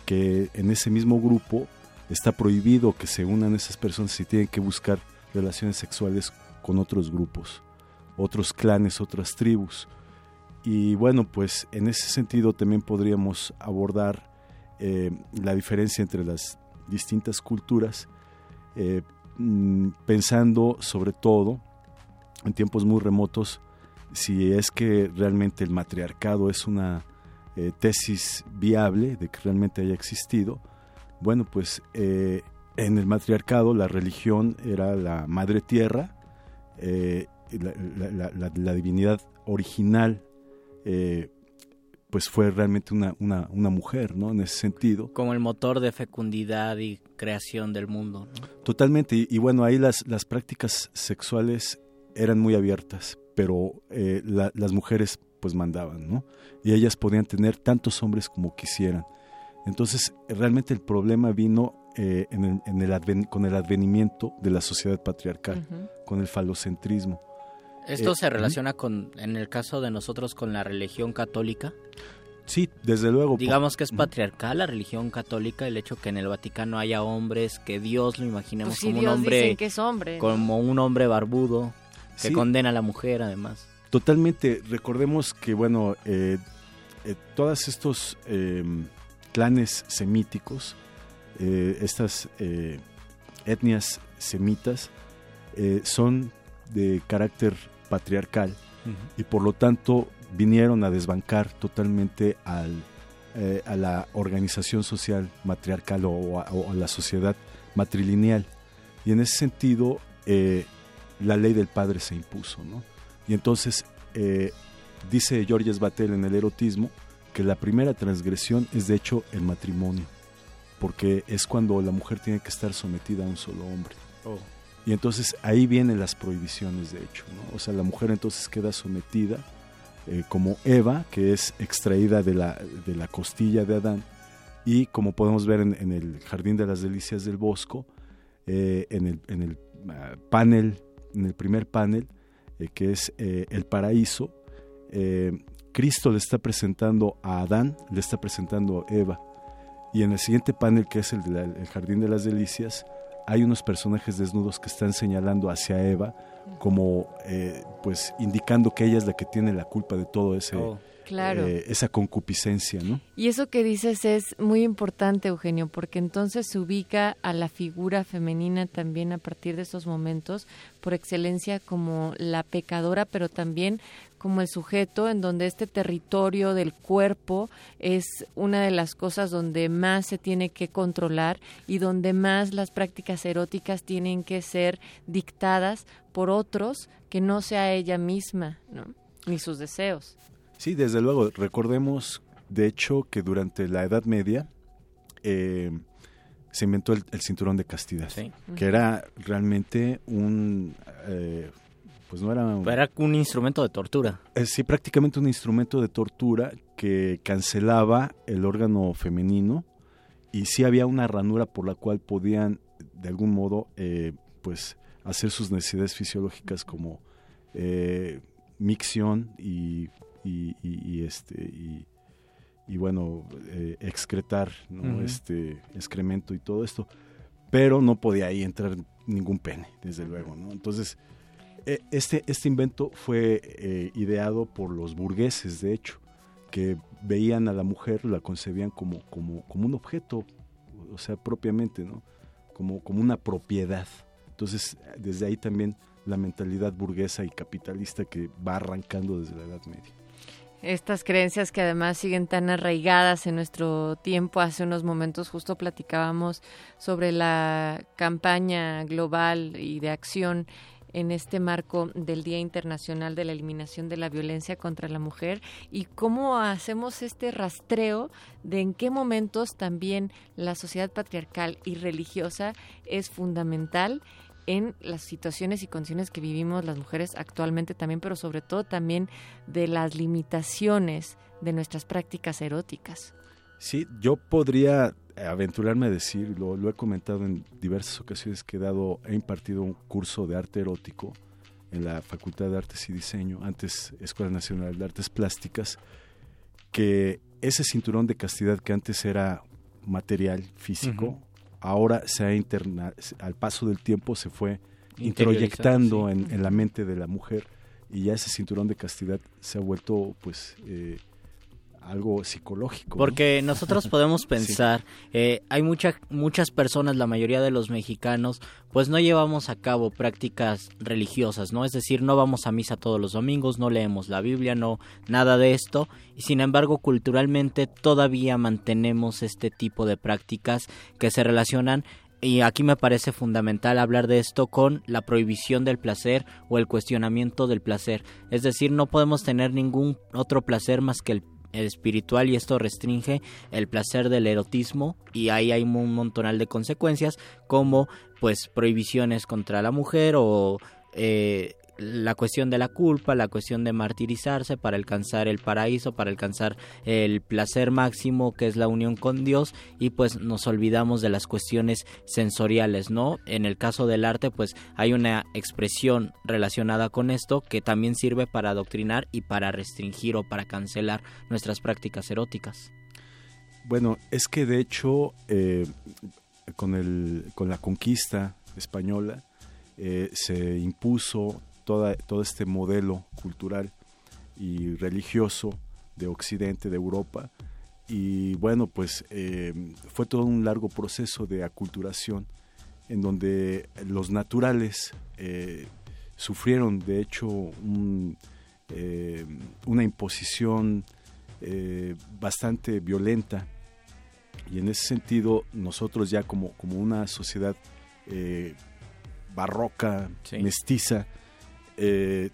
que en ese mismo grupo está prohibido que se unan esas personas si tienen que buscar relaciones sexuales con otros grupos, otros clanes, otras tribus. Y bueno, pues en ese sentido también podríamos abordar la diferencia entre las distintas culturas, pensando sobre todo en tiempos muy remotos si es que realmente el matriarcado es una eh, tesis viable de que realmente haya existido. Bueno, pues en el matriarcado la religión era la madre tierra, la, divinidad original pues fue realmente una, una, una, mujer, ¿no? En ese sentido. Como el motor de fecundidad y creación del mundo. Totalmente, y, bueno, ahí las, las prácticas sexuales eran muy abiertas, pero eh, las mujeres pues mandaban, ¿no? Y ellas podían tener tantos hombres como quisieran. Entonces, realmente el problema vino eh, en el, en el con el advenimiento de la sociedad patriarcal, con el falocentrismo. ¿Esto eh, se relaciona con, en el caso de nosotros, con la religión católica? Sí, desde luego. Digamos que es patriarcal la religión católica, el hecho que en el Vaticano haya hombres, que Dios lo imaginemos pues como un hombre, que es hombre, como un hombre barbudo, que condena a la mujer además. Totalmente. Recordemos que bueno, eh, eh, todos estos em, clanes semíticos, estas etnias semitas, son de carácter patriarcal y por lo tanto vinieron a desbancar totalmente al, eh, a la organización social matriarcal o a, la sociedad matrilineal. Y en ese sentido, eh, la ley del padre se impuso. ¿no? Y entonces, eh, dice Georges Batel en el erotismo, que la primera transgresión es de hecho el matrimonio, porque es cuando la mujer tiene que estar sometida a un solo hombre. Oh. Y entonces ahí vienen las prohibiciones, de hecho. ¿no? O sea, la mujer entonces queda sometida eh, como Eva, que es extraída de la, de la costilla de Adán, y como podemos ver en, el Jardín de las Delicias del Bosco, eh, en el, en el ah, panel, en el primer panel, eh, que es el paraíso, Cristo le está presentando a Adán, le está presentando a Eva. Y en el siguiente panel, que es el del Jardín de las Delicias, hay unos personajes desnudos que están señalando hacia Eva como eh, pues indicando que ella es la que tiene la culpa de todo ese oh. Eh, esa concupiscencia, ¿no? Y eso que dices es muy importante, Eugenio, porque entonces se ubica a la figura femenina también a partir de esos momentos por excelencia como la pecadora, pero también como el sujeto en donde este territorio del cuerpo es una de las cosas donde más se tiene que controlar y donde más las prácticas eróticas tienen que ser dictadas por otros que no sea ella misma, ¿no? ni sus deseos. Sí, desde luego. Recordemos, de hecho, que durante la Edad Media eh, se inventó el, cinturón de castidad, que era realmente un eh, pues no era... Un, era un instrumento de tortura. Eh, sí, prácticamente un instrumento de tortura que cancelaba el órgano femenino y sí había una ranura por la cual podían de algún modo pues hacer sus necesidades fisiológicas como eh, micción y, y, este y, bueno eh, excretar ¿no? este excremento y todo esto pero no podía ahí entrar ningún pene desde luego no entonces eh, este, este invento fue eh, ideado por los burgueses, de hecho, que veían a la mujer, la concebían como, como, como un objeto, o sea, propiamente, ¿no? Como, como una propiedad. Entonces, desde ahí también la mentalidad burguesa y capitalista que va arrancando desde la Edad Media. Estas creencias que además siguen tan arraigadas en nuestro tiempo. Hace unos momentos justo platicábamos sobre la campaña global y de acción en este marco del Día Internacional de la Eliminación de la Violencia contra la Mujer y cómo hacemos este rastreo de en qué momentos también la sociedad patriarcal y religiosa es fundamental en las situaciones y condiciones que vivimos las mujeres actualmente también, pero sobre todo también de las limitaciones de nuestras prácticas eróticas. Sí, yo podría aventurarme a decir, lo, he comentado en diversas ocasiones que he dado, he impartido un curso de arte erótico en la Facultad de Artes y Diseño, antes Escuela Nacional de Artes Plásticas, que ese cinturón de castidad que antes era material, físico, ahora se ha interna al paso del tiempo se fue introyectando en, la mente de la mujer y ya ese cinturón de castidad se ha vuelto pues eh, algo psicológico. Porque nosotros podemos pensar, eh, hay muchas muchas personas, la mayoría de los mexicanos, pues no llevamos a cabo prácticas religiosas, ¿no? Es decir, no vamos a misa todos los domingos, no leemos la Biblia, no, nada de esto. Y sin embargo, culturalmente todavía mantenemos este tipo de prácticas que se relacionan y aquí me parece fundamental hablar de esto con la prohibición del placer o el cuestionamiento del placer. Es decir, no podemos tener ningún otro placer más que el espiritual y esto restringe el placer del erotismo y ahí hay un montonal de consecuencias como pues prohibiciones contra la mujer o eh, la cuestión de la culpa, la cuestión de martirizarse para alcanzar el paraíso, para alcanzar el placer máximo que es la unión con Dios y pues nos olvidamos de las cuestiones sensoriales, ¿no? En el caso del arte pues hay una expresión relacionada con esto que también sirve para adoctrinar y para restringir o para cancelar nuestras prácticas eróticas. Bueno, es que de hecho eh, con, el, con la conquista española eh, se impuso todo este modelo cultural y religioso de Occidente, de Europa. Y bueno, pues eh, fue todo un largo proceso de aculturación en donde los naturales eh, sufrieron de hecho eh, una imposición bastante violenta y en ese sentido nosotros ya como, como una sociedad barroca, mestiza, eh,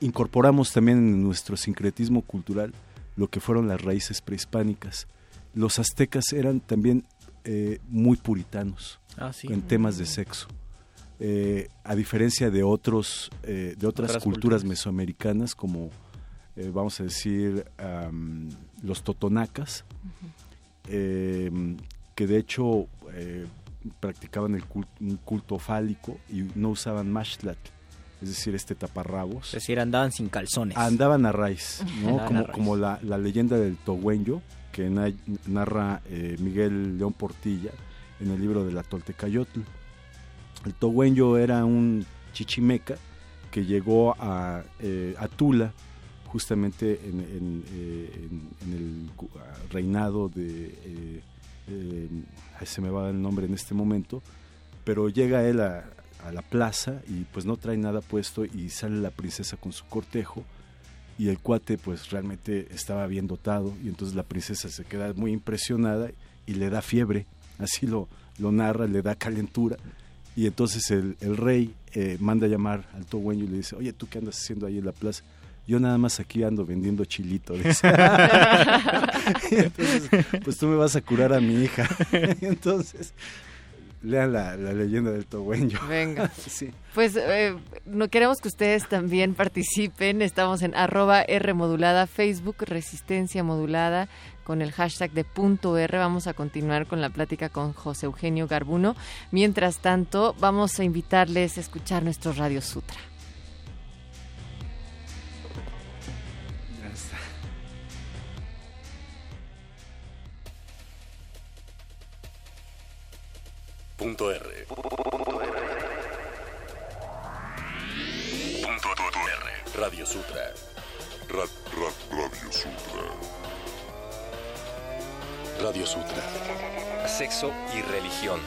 incorporamos también en nuestro sincretismo cultural lo que fueron las raíces prehispánicas. Los aztecas eran también eh, muy puritanos ah, en temas de sexo. Eh, a diferencia de otros de otras, culturas, mesoamericanas como vamos a decir los totonacas que de hecho practicaban el culto, un culto fálico y no usaban mashtlat es decir, este taparrabos. Es decir, andaban sin calzones. Andaban a raíz, ¿no? como, la, leyenda del Togüenyo, que narra eh, Miguel León Portilla en el libro de la Toltecayotl. El Togüenyo era un chichimeca que llegó a, eh, Tula justamente en, eh, el reinado de... se me va el nombre en este momento, pero llega él a, a la plaza y pues no trae nada puesto y sale la princesa con su cortejo y el cuate pues realmente estaba bien dotado y entonces la princesa se queda muy impresionada y le da fiebre, así lo, lo narra, le da calentura y entonces el, rey eh, manda llamar al togüeño y le dice, oye, ¿tú qué andas haciendo ahí en la plaza? Yo nada más aquí ando vendiendo chilito. entonces, pues tú me vas a curar a mi hija. entonces, lean la, leyenda del Togüeño. Venga. Pues eh, no queremos que ustedes también participen. Estamos en arroba R modulada, Facebook Resistencia Modulada con el hashtag de punto R. Vamos a continuar con la plática con José Eugenio Garbuno. Mientras tanto, vamos a invitarles a escuchar nuestro Radio Sutra. Punto R. Punto R. Radio Sutra. Radio Sutra. Radio Sutra. Sexo y religión.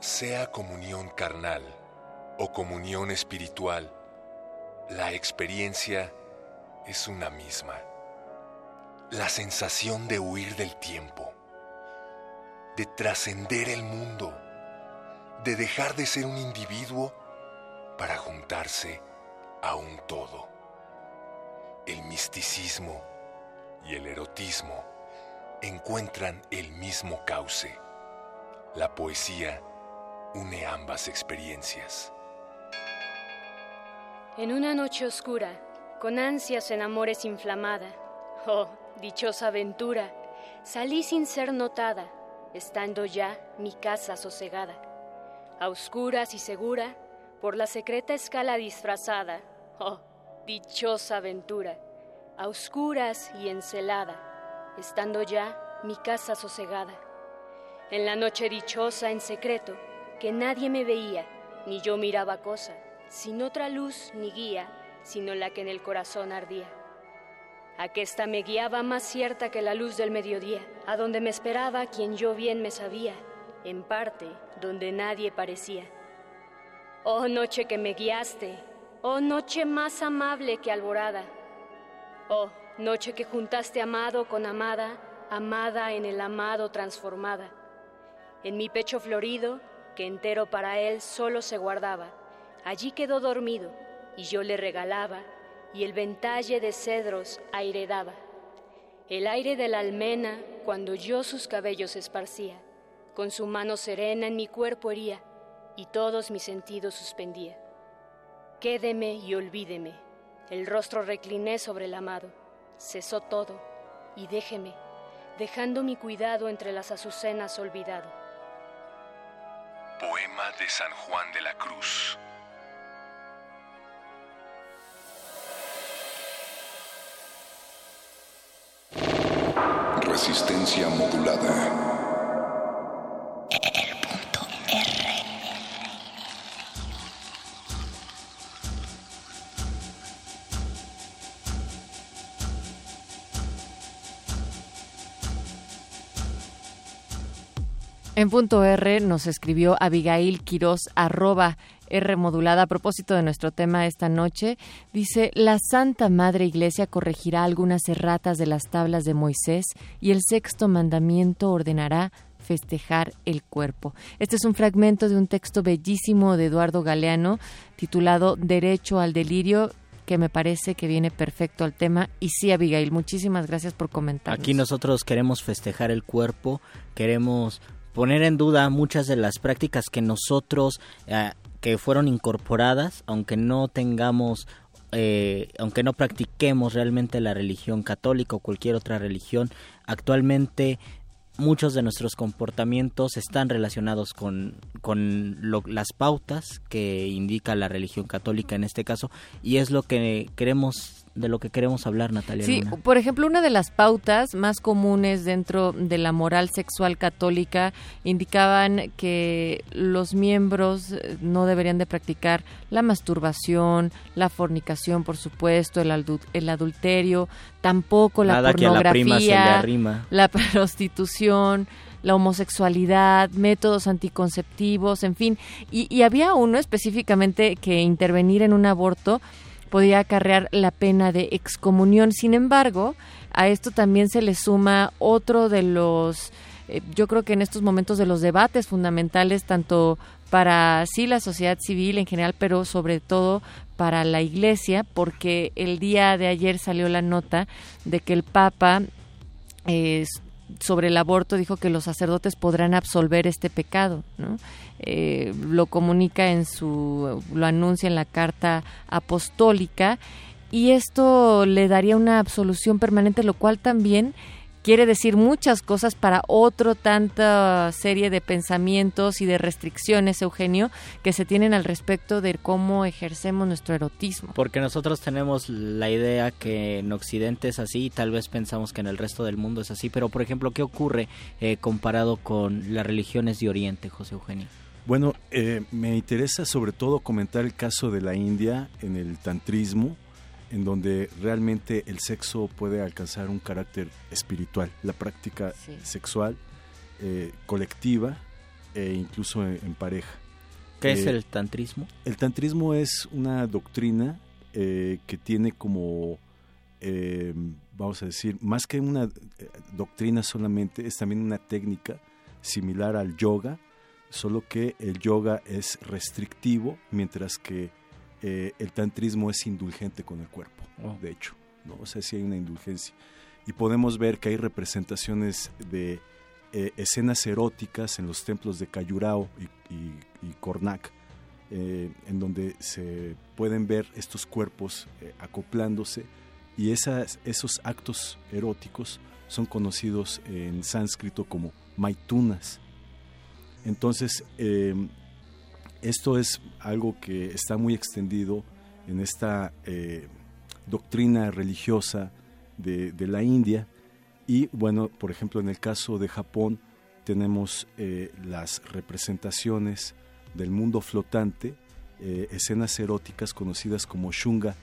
Sea comunión carnal o comunión espiritual, la experiencia es una misma la sensación de huir del tiempo, de trascender el mundo, de dejar de ser un individuo para juntarse a un todo. El misticismo y el erotismo encuentran el mismo cauce. La poesía une ambas experiencias. En una noche oscura, con ansias en amores inflamada, oh, dichosa aventura, salí sin ser notada, estando ya mi casa sosegada, a oscuras y segura, por la secreta escala disfrazada. Oh, dichosa aventura, a oscuras y encelada, estando ya mi casa sosegada. En la noche dichosa en secreto, que nadie me veía, ni yo miraba cosa, sin otra luz ni guía, sino la que en el corazón ardía. Aquesta me guiaba más cierta que la luz del mediodía, a donde me esperaba quien yo bien me sabía, en parte donde nadie parecía. Oh noche que me guiaste, oh noche más amable que alborada, oh noche que juntaste amado con amada, amada en el amado transformada. En mi pecho florido, que entero para él solo se guardaba, allí quedó dormido, y yo le regalaba, y el ventalle de cedros aire daba. El aire de la almena, cuando yo sus cabellos esparcía, con su mano serena en mi cuerpo hería, y todos mis sentidos suspendía. Quédeme y olvídeme, el rostro recliné sobre el amado, cesó todo, y déjeme, dejando mi cuidado entre las azucenas olvidado. Poema de San Juan de la Cruz. Resistencia modulada. En punto R nos escribió Abigail Quiroz arroba R modulada a propósito de nuestro tema esta noche. Dice, la Santa Madre Iglesia corregirá algunas erratas de las tablas de Moisés y el sexto mandamiento ordenará festejar el cuerpo. Este es un fragmento de un texto bellísimo de Eduardo Galeano titulado Derecho al Delirio que me parece que viene perfecto al tema. Y sí, Abigail, muchísimas gracias por comentar. Aquí nosotros queremos festejar el cuerpo, queremos poner en duda muchas de las prácticas que nosotros, eh, que fueron incorporadas, aunque no tengamos eh, aunque no practiquemos realmente la religión católica o cualquier otra religión, actualmente muchos de nuestros comportamientos están relacionados con, con las pautas que indica la religión católica en este caso y es lo que queremos de lo que queremos hablar, Natalia. Sí, por ejemplo, una de las pautas más comunes dentro de la moral sexual católica indicaban que los miembros eh, no deberían de practicar la masturbación, la fornicación, por supuesto, el, el adulterio, tampoco la pornografía, la prostitución la homosexualidad, métodos anticonceptivos, en fin. Y, y había uno específicamente que intervenir en un aborto podía acarrear la pena de excomunión. Sin embargo, a esto también se le suma otro de los, eh, yo creo que en estos momentos de los debates fundamentales, tanto para sí la sociedad civil en general, pero sobre todo para la Iglesia, porque el día de ayer salió la nota de que el Papa eh, sobre el aborto dijo que los sacerdotes podrán absolver este pecado, ¿no? Eh, lo comunica en su, lo anuncia en la carta apostólica y esto le daría una absolución permanente, lo cual también quiere decir muchas cosas para otro tanta serie de pensamientos y de restricciones, Eugenio, que se tienen al respecto de cómo ejercemos nuestro erotismo. Porque nosotros tenemos la idea que en Occidente es así y tal vez pensamos que en el resto del mundo es así, pero por ejemplo, ¿qué ocurre eh, comparado con las religiones de Oriente, José Eugenio? Bueno, eh, me interesa sobre todo comentar el caso de la India en el tantrismo, en donde realmente el sexo puede alcanzar un carácter espiritual, la práctica sexual eh, colectiva e incluso en, pareja. ¿Qué es eh, el tantrismo? El tantrismo es una doctrina eh, que tiene como, vamos a decir, más que una doctrina solamente, es también una técnica similar al yoga, solo que el yoga es restrictivo, mientras que eh, el tantrismo es indulgente con el cuerpo, oh. de hecho, ¿no? O sea, sí hay una indulgencia. Y podemos ver que hay representaciones de eh, escenas eróticas en los templos de Cayurao y, y, Kornak, eh, en donde se pueden ver estos cuerpos acoplándose y esas, esos actos eróticos son conocidos en sánscrito como maitunas. Entonces, esto es algo que está muy extendido en esta eh, doctrina religiosa de, la India. Y bueno, por ejemplo, en el caso de Japón tenemos eh, las representaciones del mundo flotante, eh, escenas eróticas conocidas como shunga,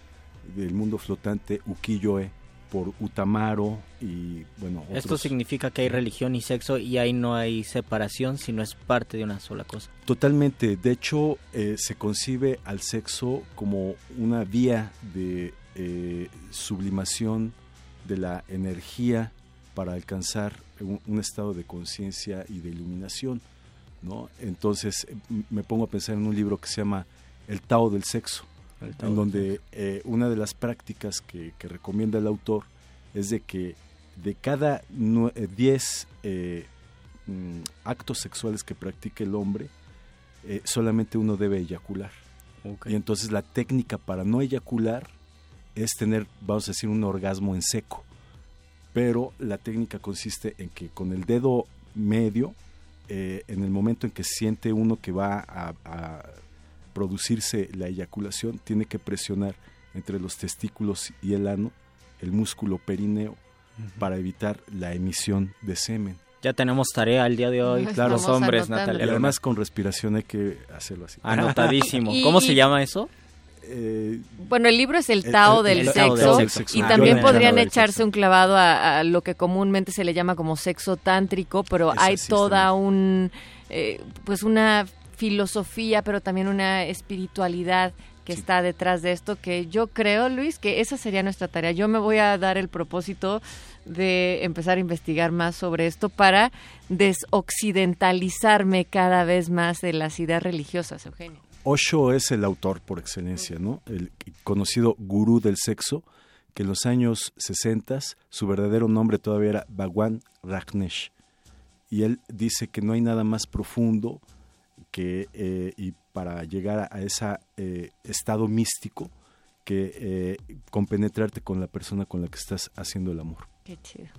del mundo flotante ukiyo-e, por Utamaro y bueno. Esto significa que hay religión y sexo y ahí no hay separación, sino es parte de una sola cosa. Totalmente. De hecho, eh, se concibe al sexo como una vía de eh, sublimación de la energía para alcanzar un, estado de conciencia y de iluminación. ¿no? Entonces me pongo a pensar en un libro que se llama El Tao del Sexo en donde eh, una de las prácticas que, recomienda el autor es de que de cada 10 eh, eh, mm, actos sexuales que practique el hombre, solamente uno debe eyacular. Y entonces la técnica para no eyacular es tener, vamos a decir, un orgasmo en seco. Pero la técnica consiste en que con el dedo medio, en el momento en que siente uno que va a producirse la eyaculación, tiene que presionar entre los testículos y el ano el músculo perineo para evitar la emisión de semen. Ya tenemos tarea el día de hoy, claro, los hombres, Natalia. Y además con respiración hay que hacerlo así. Anotadísimo. ¿Cómo se llama eso? Eh, bueno, el libro es el Tao, del, sexo, y también podrían echarse un clavado a, lo que comúnmente se le llama como sexo tántrico, pero hay toda un eh, pues una filosofía, pero también una espiritualidad que está detrás de esto, que yo creo, Luis, que esa sería nuestra tarea. Yo me voy a dar el propósito de empezar a investigar más sobre esto para desoccidentalizarme cada vez más de las ideas religiosas, Eugenio. Osho es el autor por excelencia, ¿no? El conocido gurú del sexo, que en los años 60 su verdadero nombre todavía era Bhagwan Rajneesh. Y él dice que no hay nada más profundo que, eh, y para llegar a, ese eh, estado místico que eh, compenetrarte con la persona con la que estás haciendo el amor. Qué chido.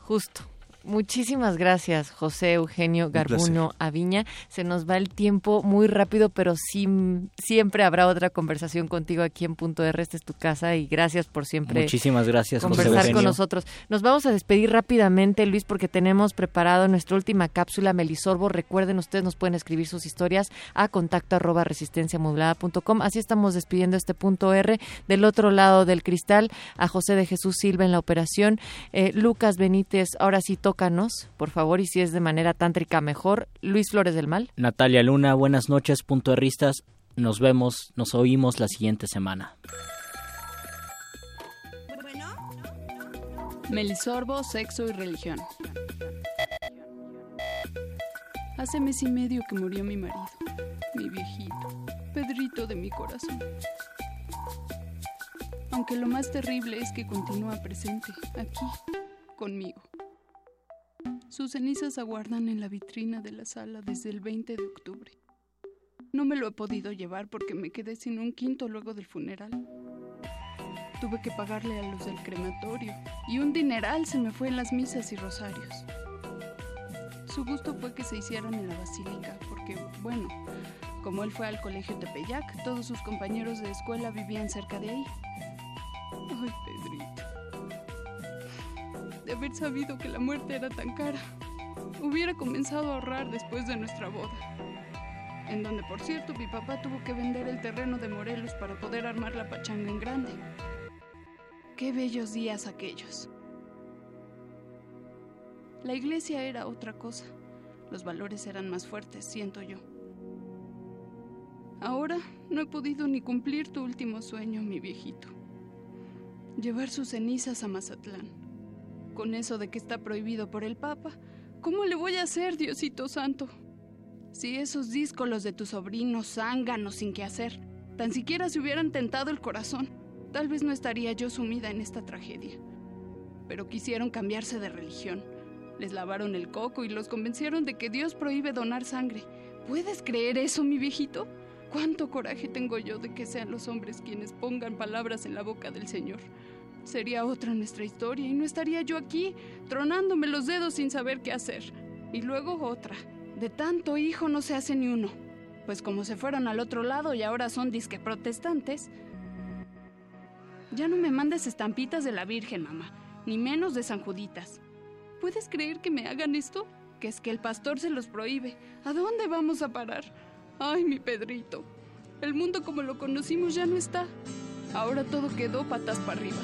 Justo. Muchísimas gracias, José Eugenio Garbuno Aviña. Se nos va el tiempo muy rápido, pero sí, siempre habrá otra conversación contigo aquí en Punto R. Esta es tu casa y gracias por siempre. Muchísimas gracias, conversar con nosotros. Nos vamos a despedir rápidamente, Luis, porque tenemos preparado nuestra última cápsula Melisorbo. Recuerden, ustedes nos pueden escribir sus historias a contacto arroba resistenciamodulada.com. Así estamos despidiendo este Punto R. Del otro lado del cristal, a José de Jesús Silva en la operación, eh, Lucas Benítez, ahora sí tócanos, por favor, y si es de manera tántrica mejor. Luis Flores del Mal. Natalia Luna, buenas noches, punto de ristas. Nos vemos, nos oímos la siguiente semana. Melisorbo, sexo y religión. Hace mes y medio que murió mi marido, mi viejito, Pedrito de mi corazón. Aunque lo más terrible es que continúa presente, aquí, conmigo. Sus cenizas aguardan en la vitrina de la sala desde el 20 de octubre. No me lo he podido llevar porque me quedé sin un quinto luego del funeral. Tuve que pagarle a los del crematorio y un dineral se me fue en las misas y rosarios. Su gusto fue que se hicieran en la basílica porque, bueno, como él fue al colegio Tepeyac, todos sus compañeros de escuela vivían cerca de ahí. Ay, Pedrito de haber sabido que la muerte era tan cara, hubiera comenzado a ahorrar después de nuestra boda. En donde, por cierto, mi papá tuvo que vender el terreno de Morelos para poder armar la pachanga en grande. Qué bellos días aquellos. La iglesia era otra cosa. Los valores eran más fuertes, siento yo. Ahora no he podido ni cumplir tu último sueño, mi viejito. Llevar sus cenizas a Mazatlán con eso de que está prohibido por el Papa. ¿Cómo le voy a hacer, Diosito Santo? Si esos díscolos de tu sobrino zánganos sin qué hacer, tan siquiera se hubieran tentado el corazón, tal vez no estaría yo sumida en esta tragedia. Pero quisieron cambiarse de religión. Les lavaron el coco y los convencieron de que Dios prohíbe donar sangre. ¿Puedes creer eso, mi viejito? ¿Cuánto coraje tengo yo de que sean los hombres quienes pongan palabras en la boca del Señor? Sería otra nuestra historia y no estaría yo aquí, tronándome los dedos sin saber qué hacer. Y luego otra. De tanto hijo no se hace ni uno. Pues como se fueron al otro lado y ahora son disque protestantes. Ya no me mandes estampitas de la Virgen, mamá. ni menos de San Juditas. ¿Puedes creer que me hagan esto? Que es que el pastor se los prohíbe. ¿A dónde vamos a parar? Ay, mi Pedrito. El mundo como lo conocimos ya no está. Ahora todo quedó patas para arriba.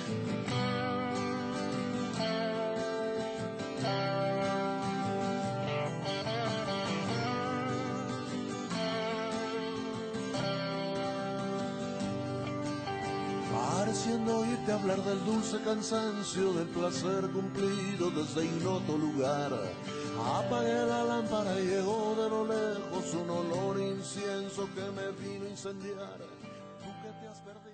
pareciendo oírte hablar del dulce cansancio, del placer cumplido desde ignoto lugar. Apagué la lámpara y llegó de lo lejos un olor incienso que me vino a incendiar. Tú que te has perdido.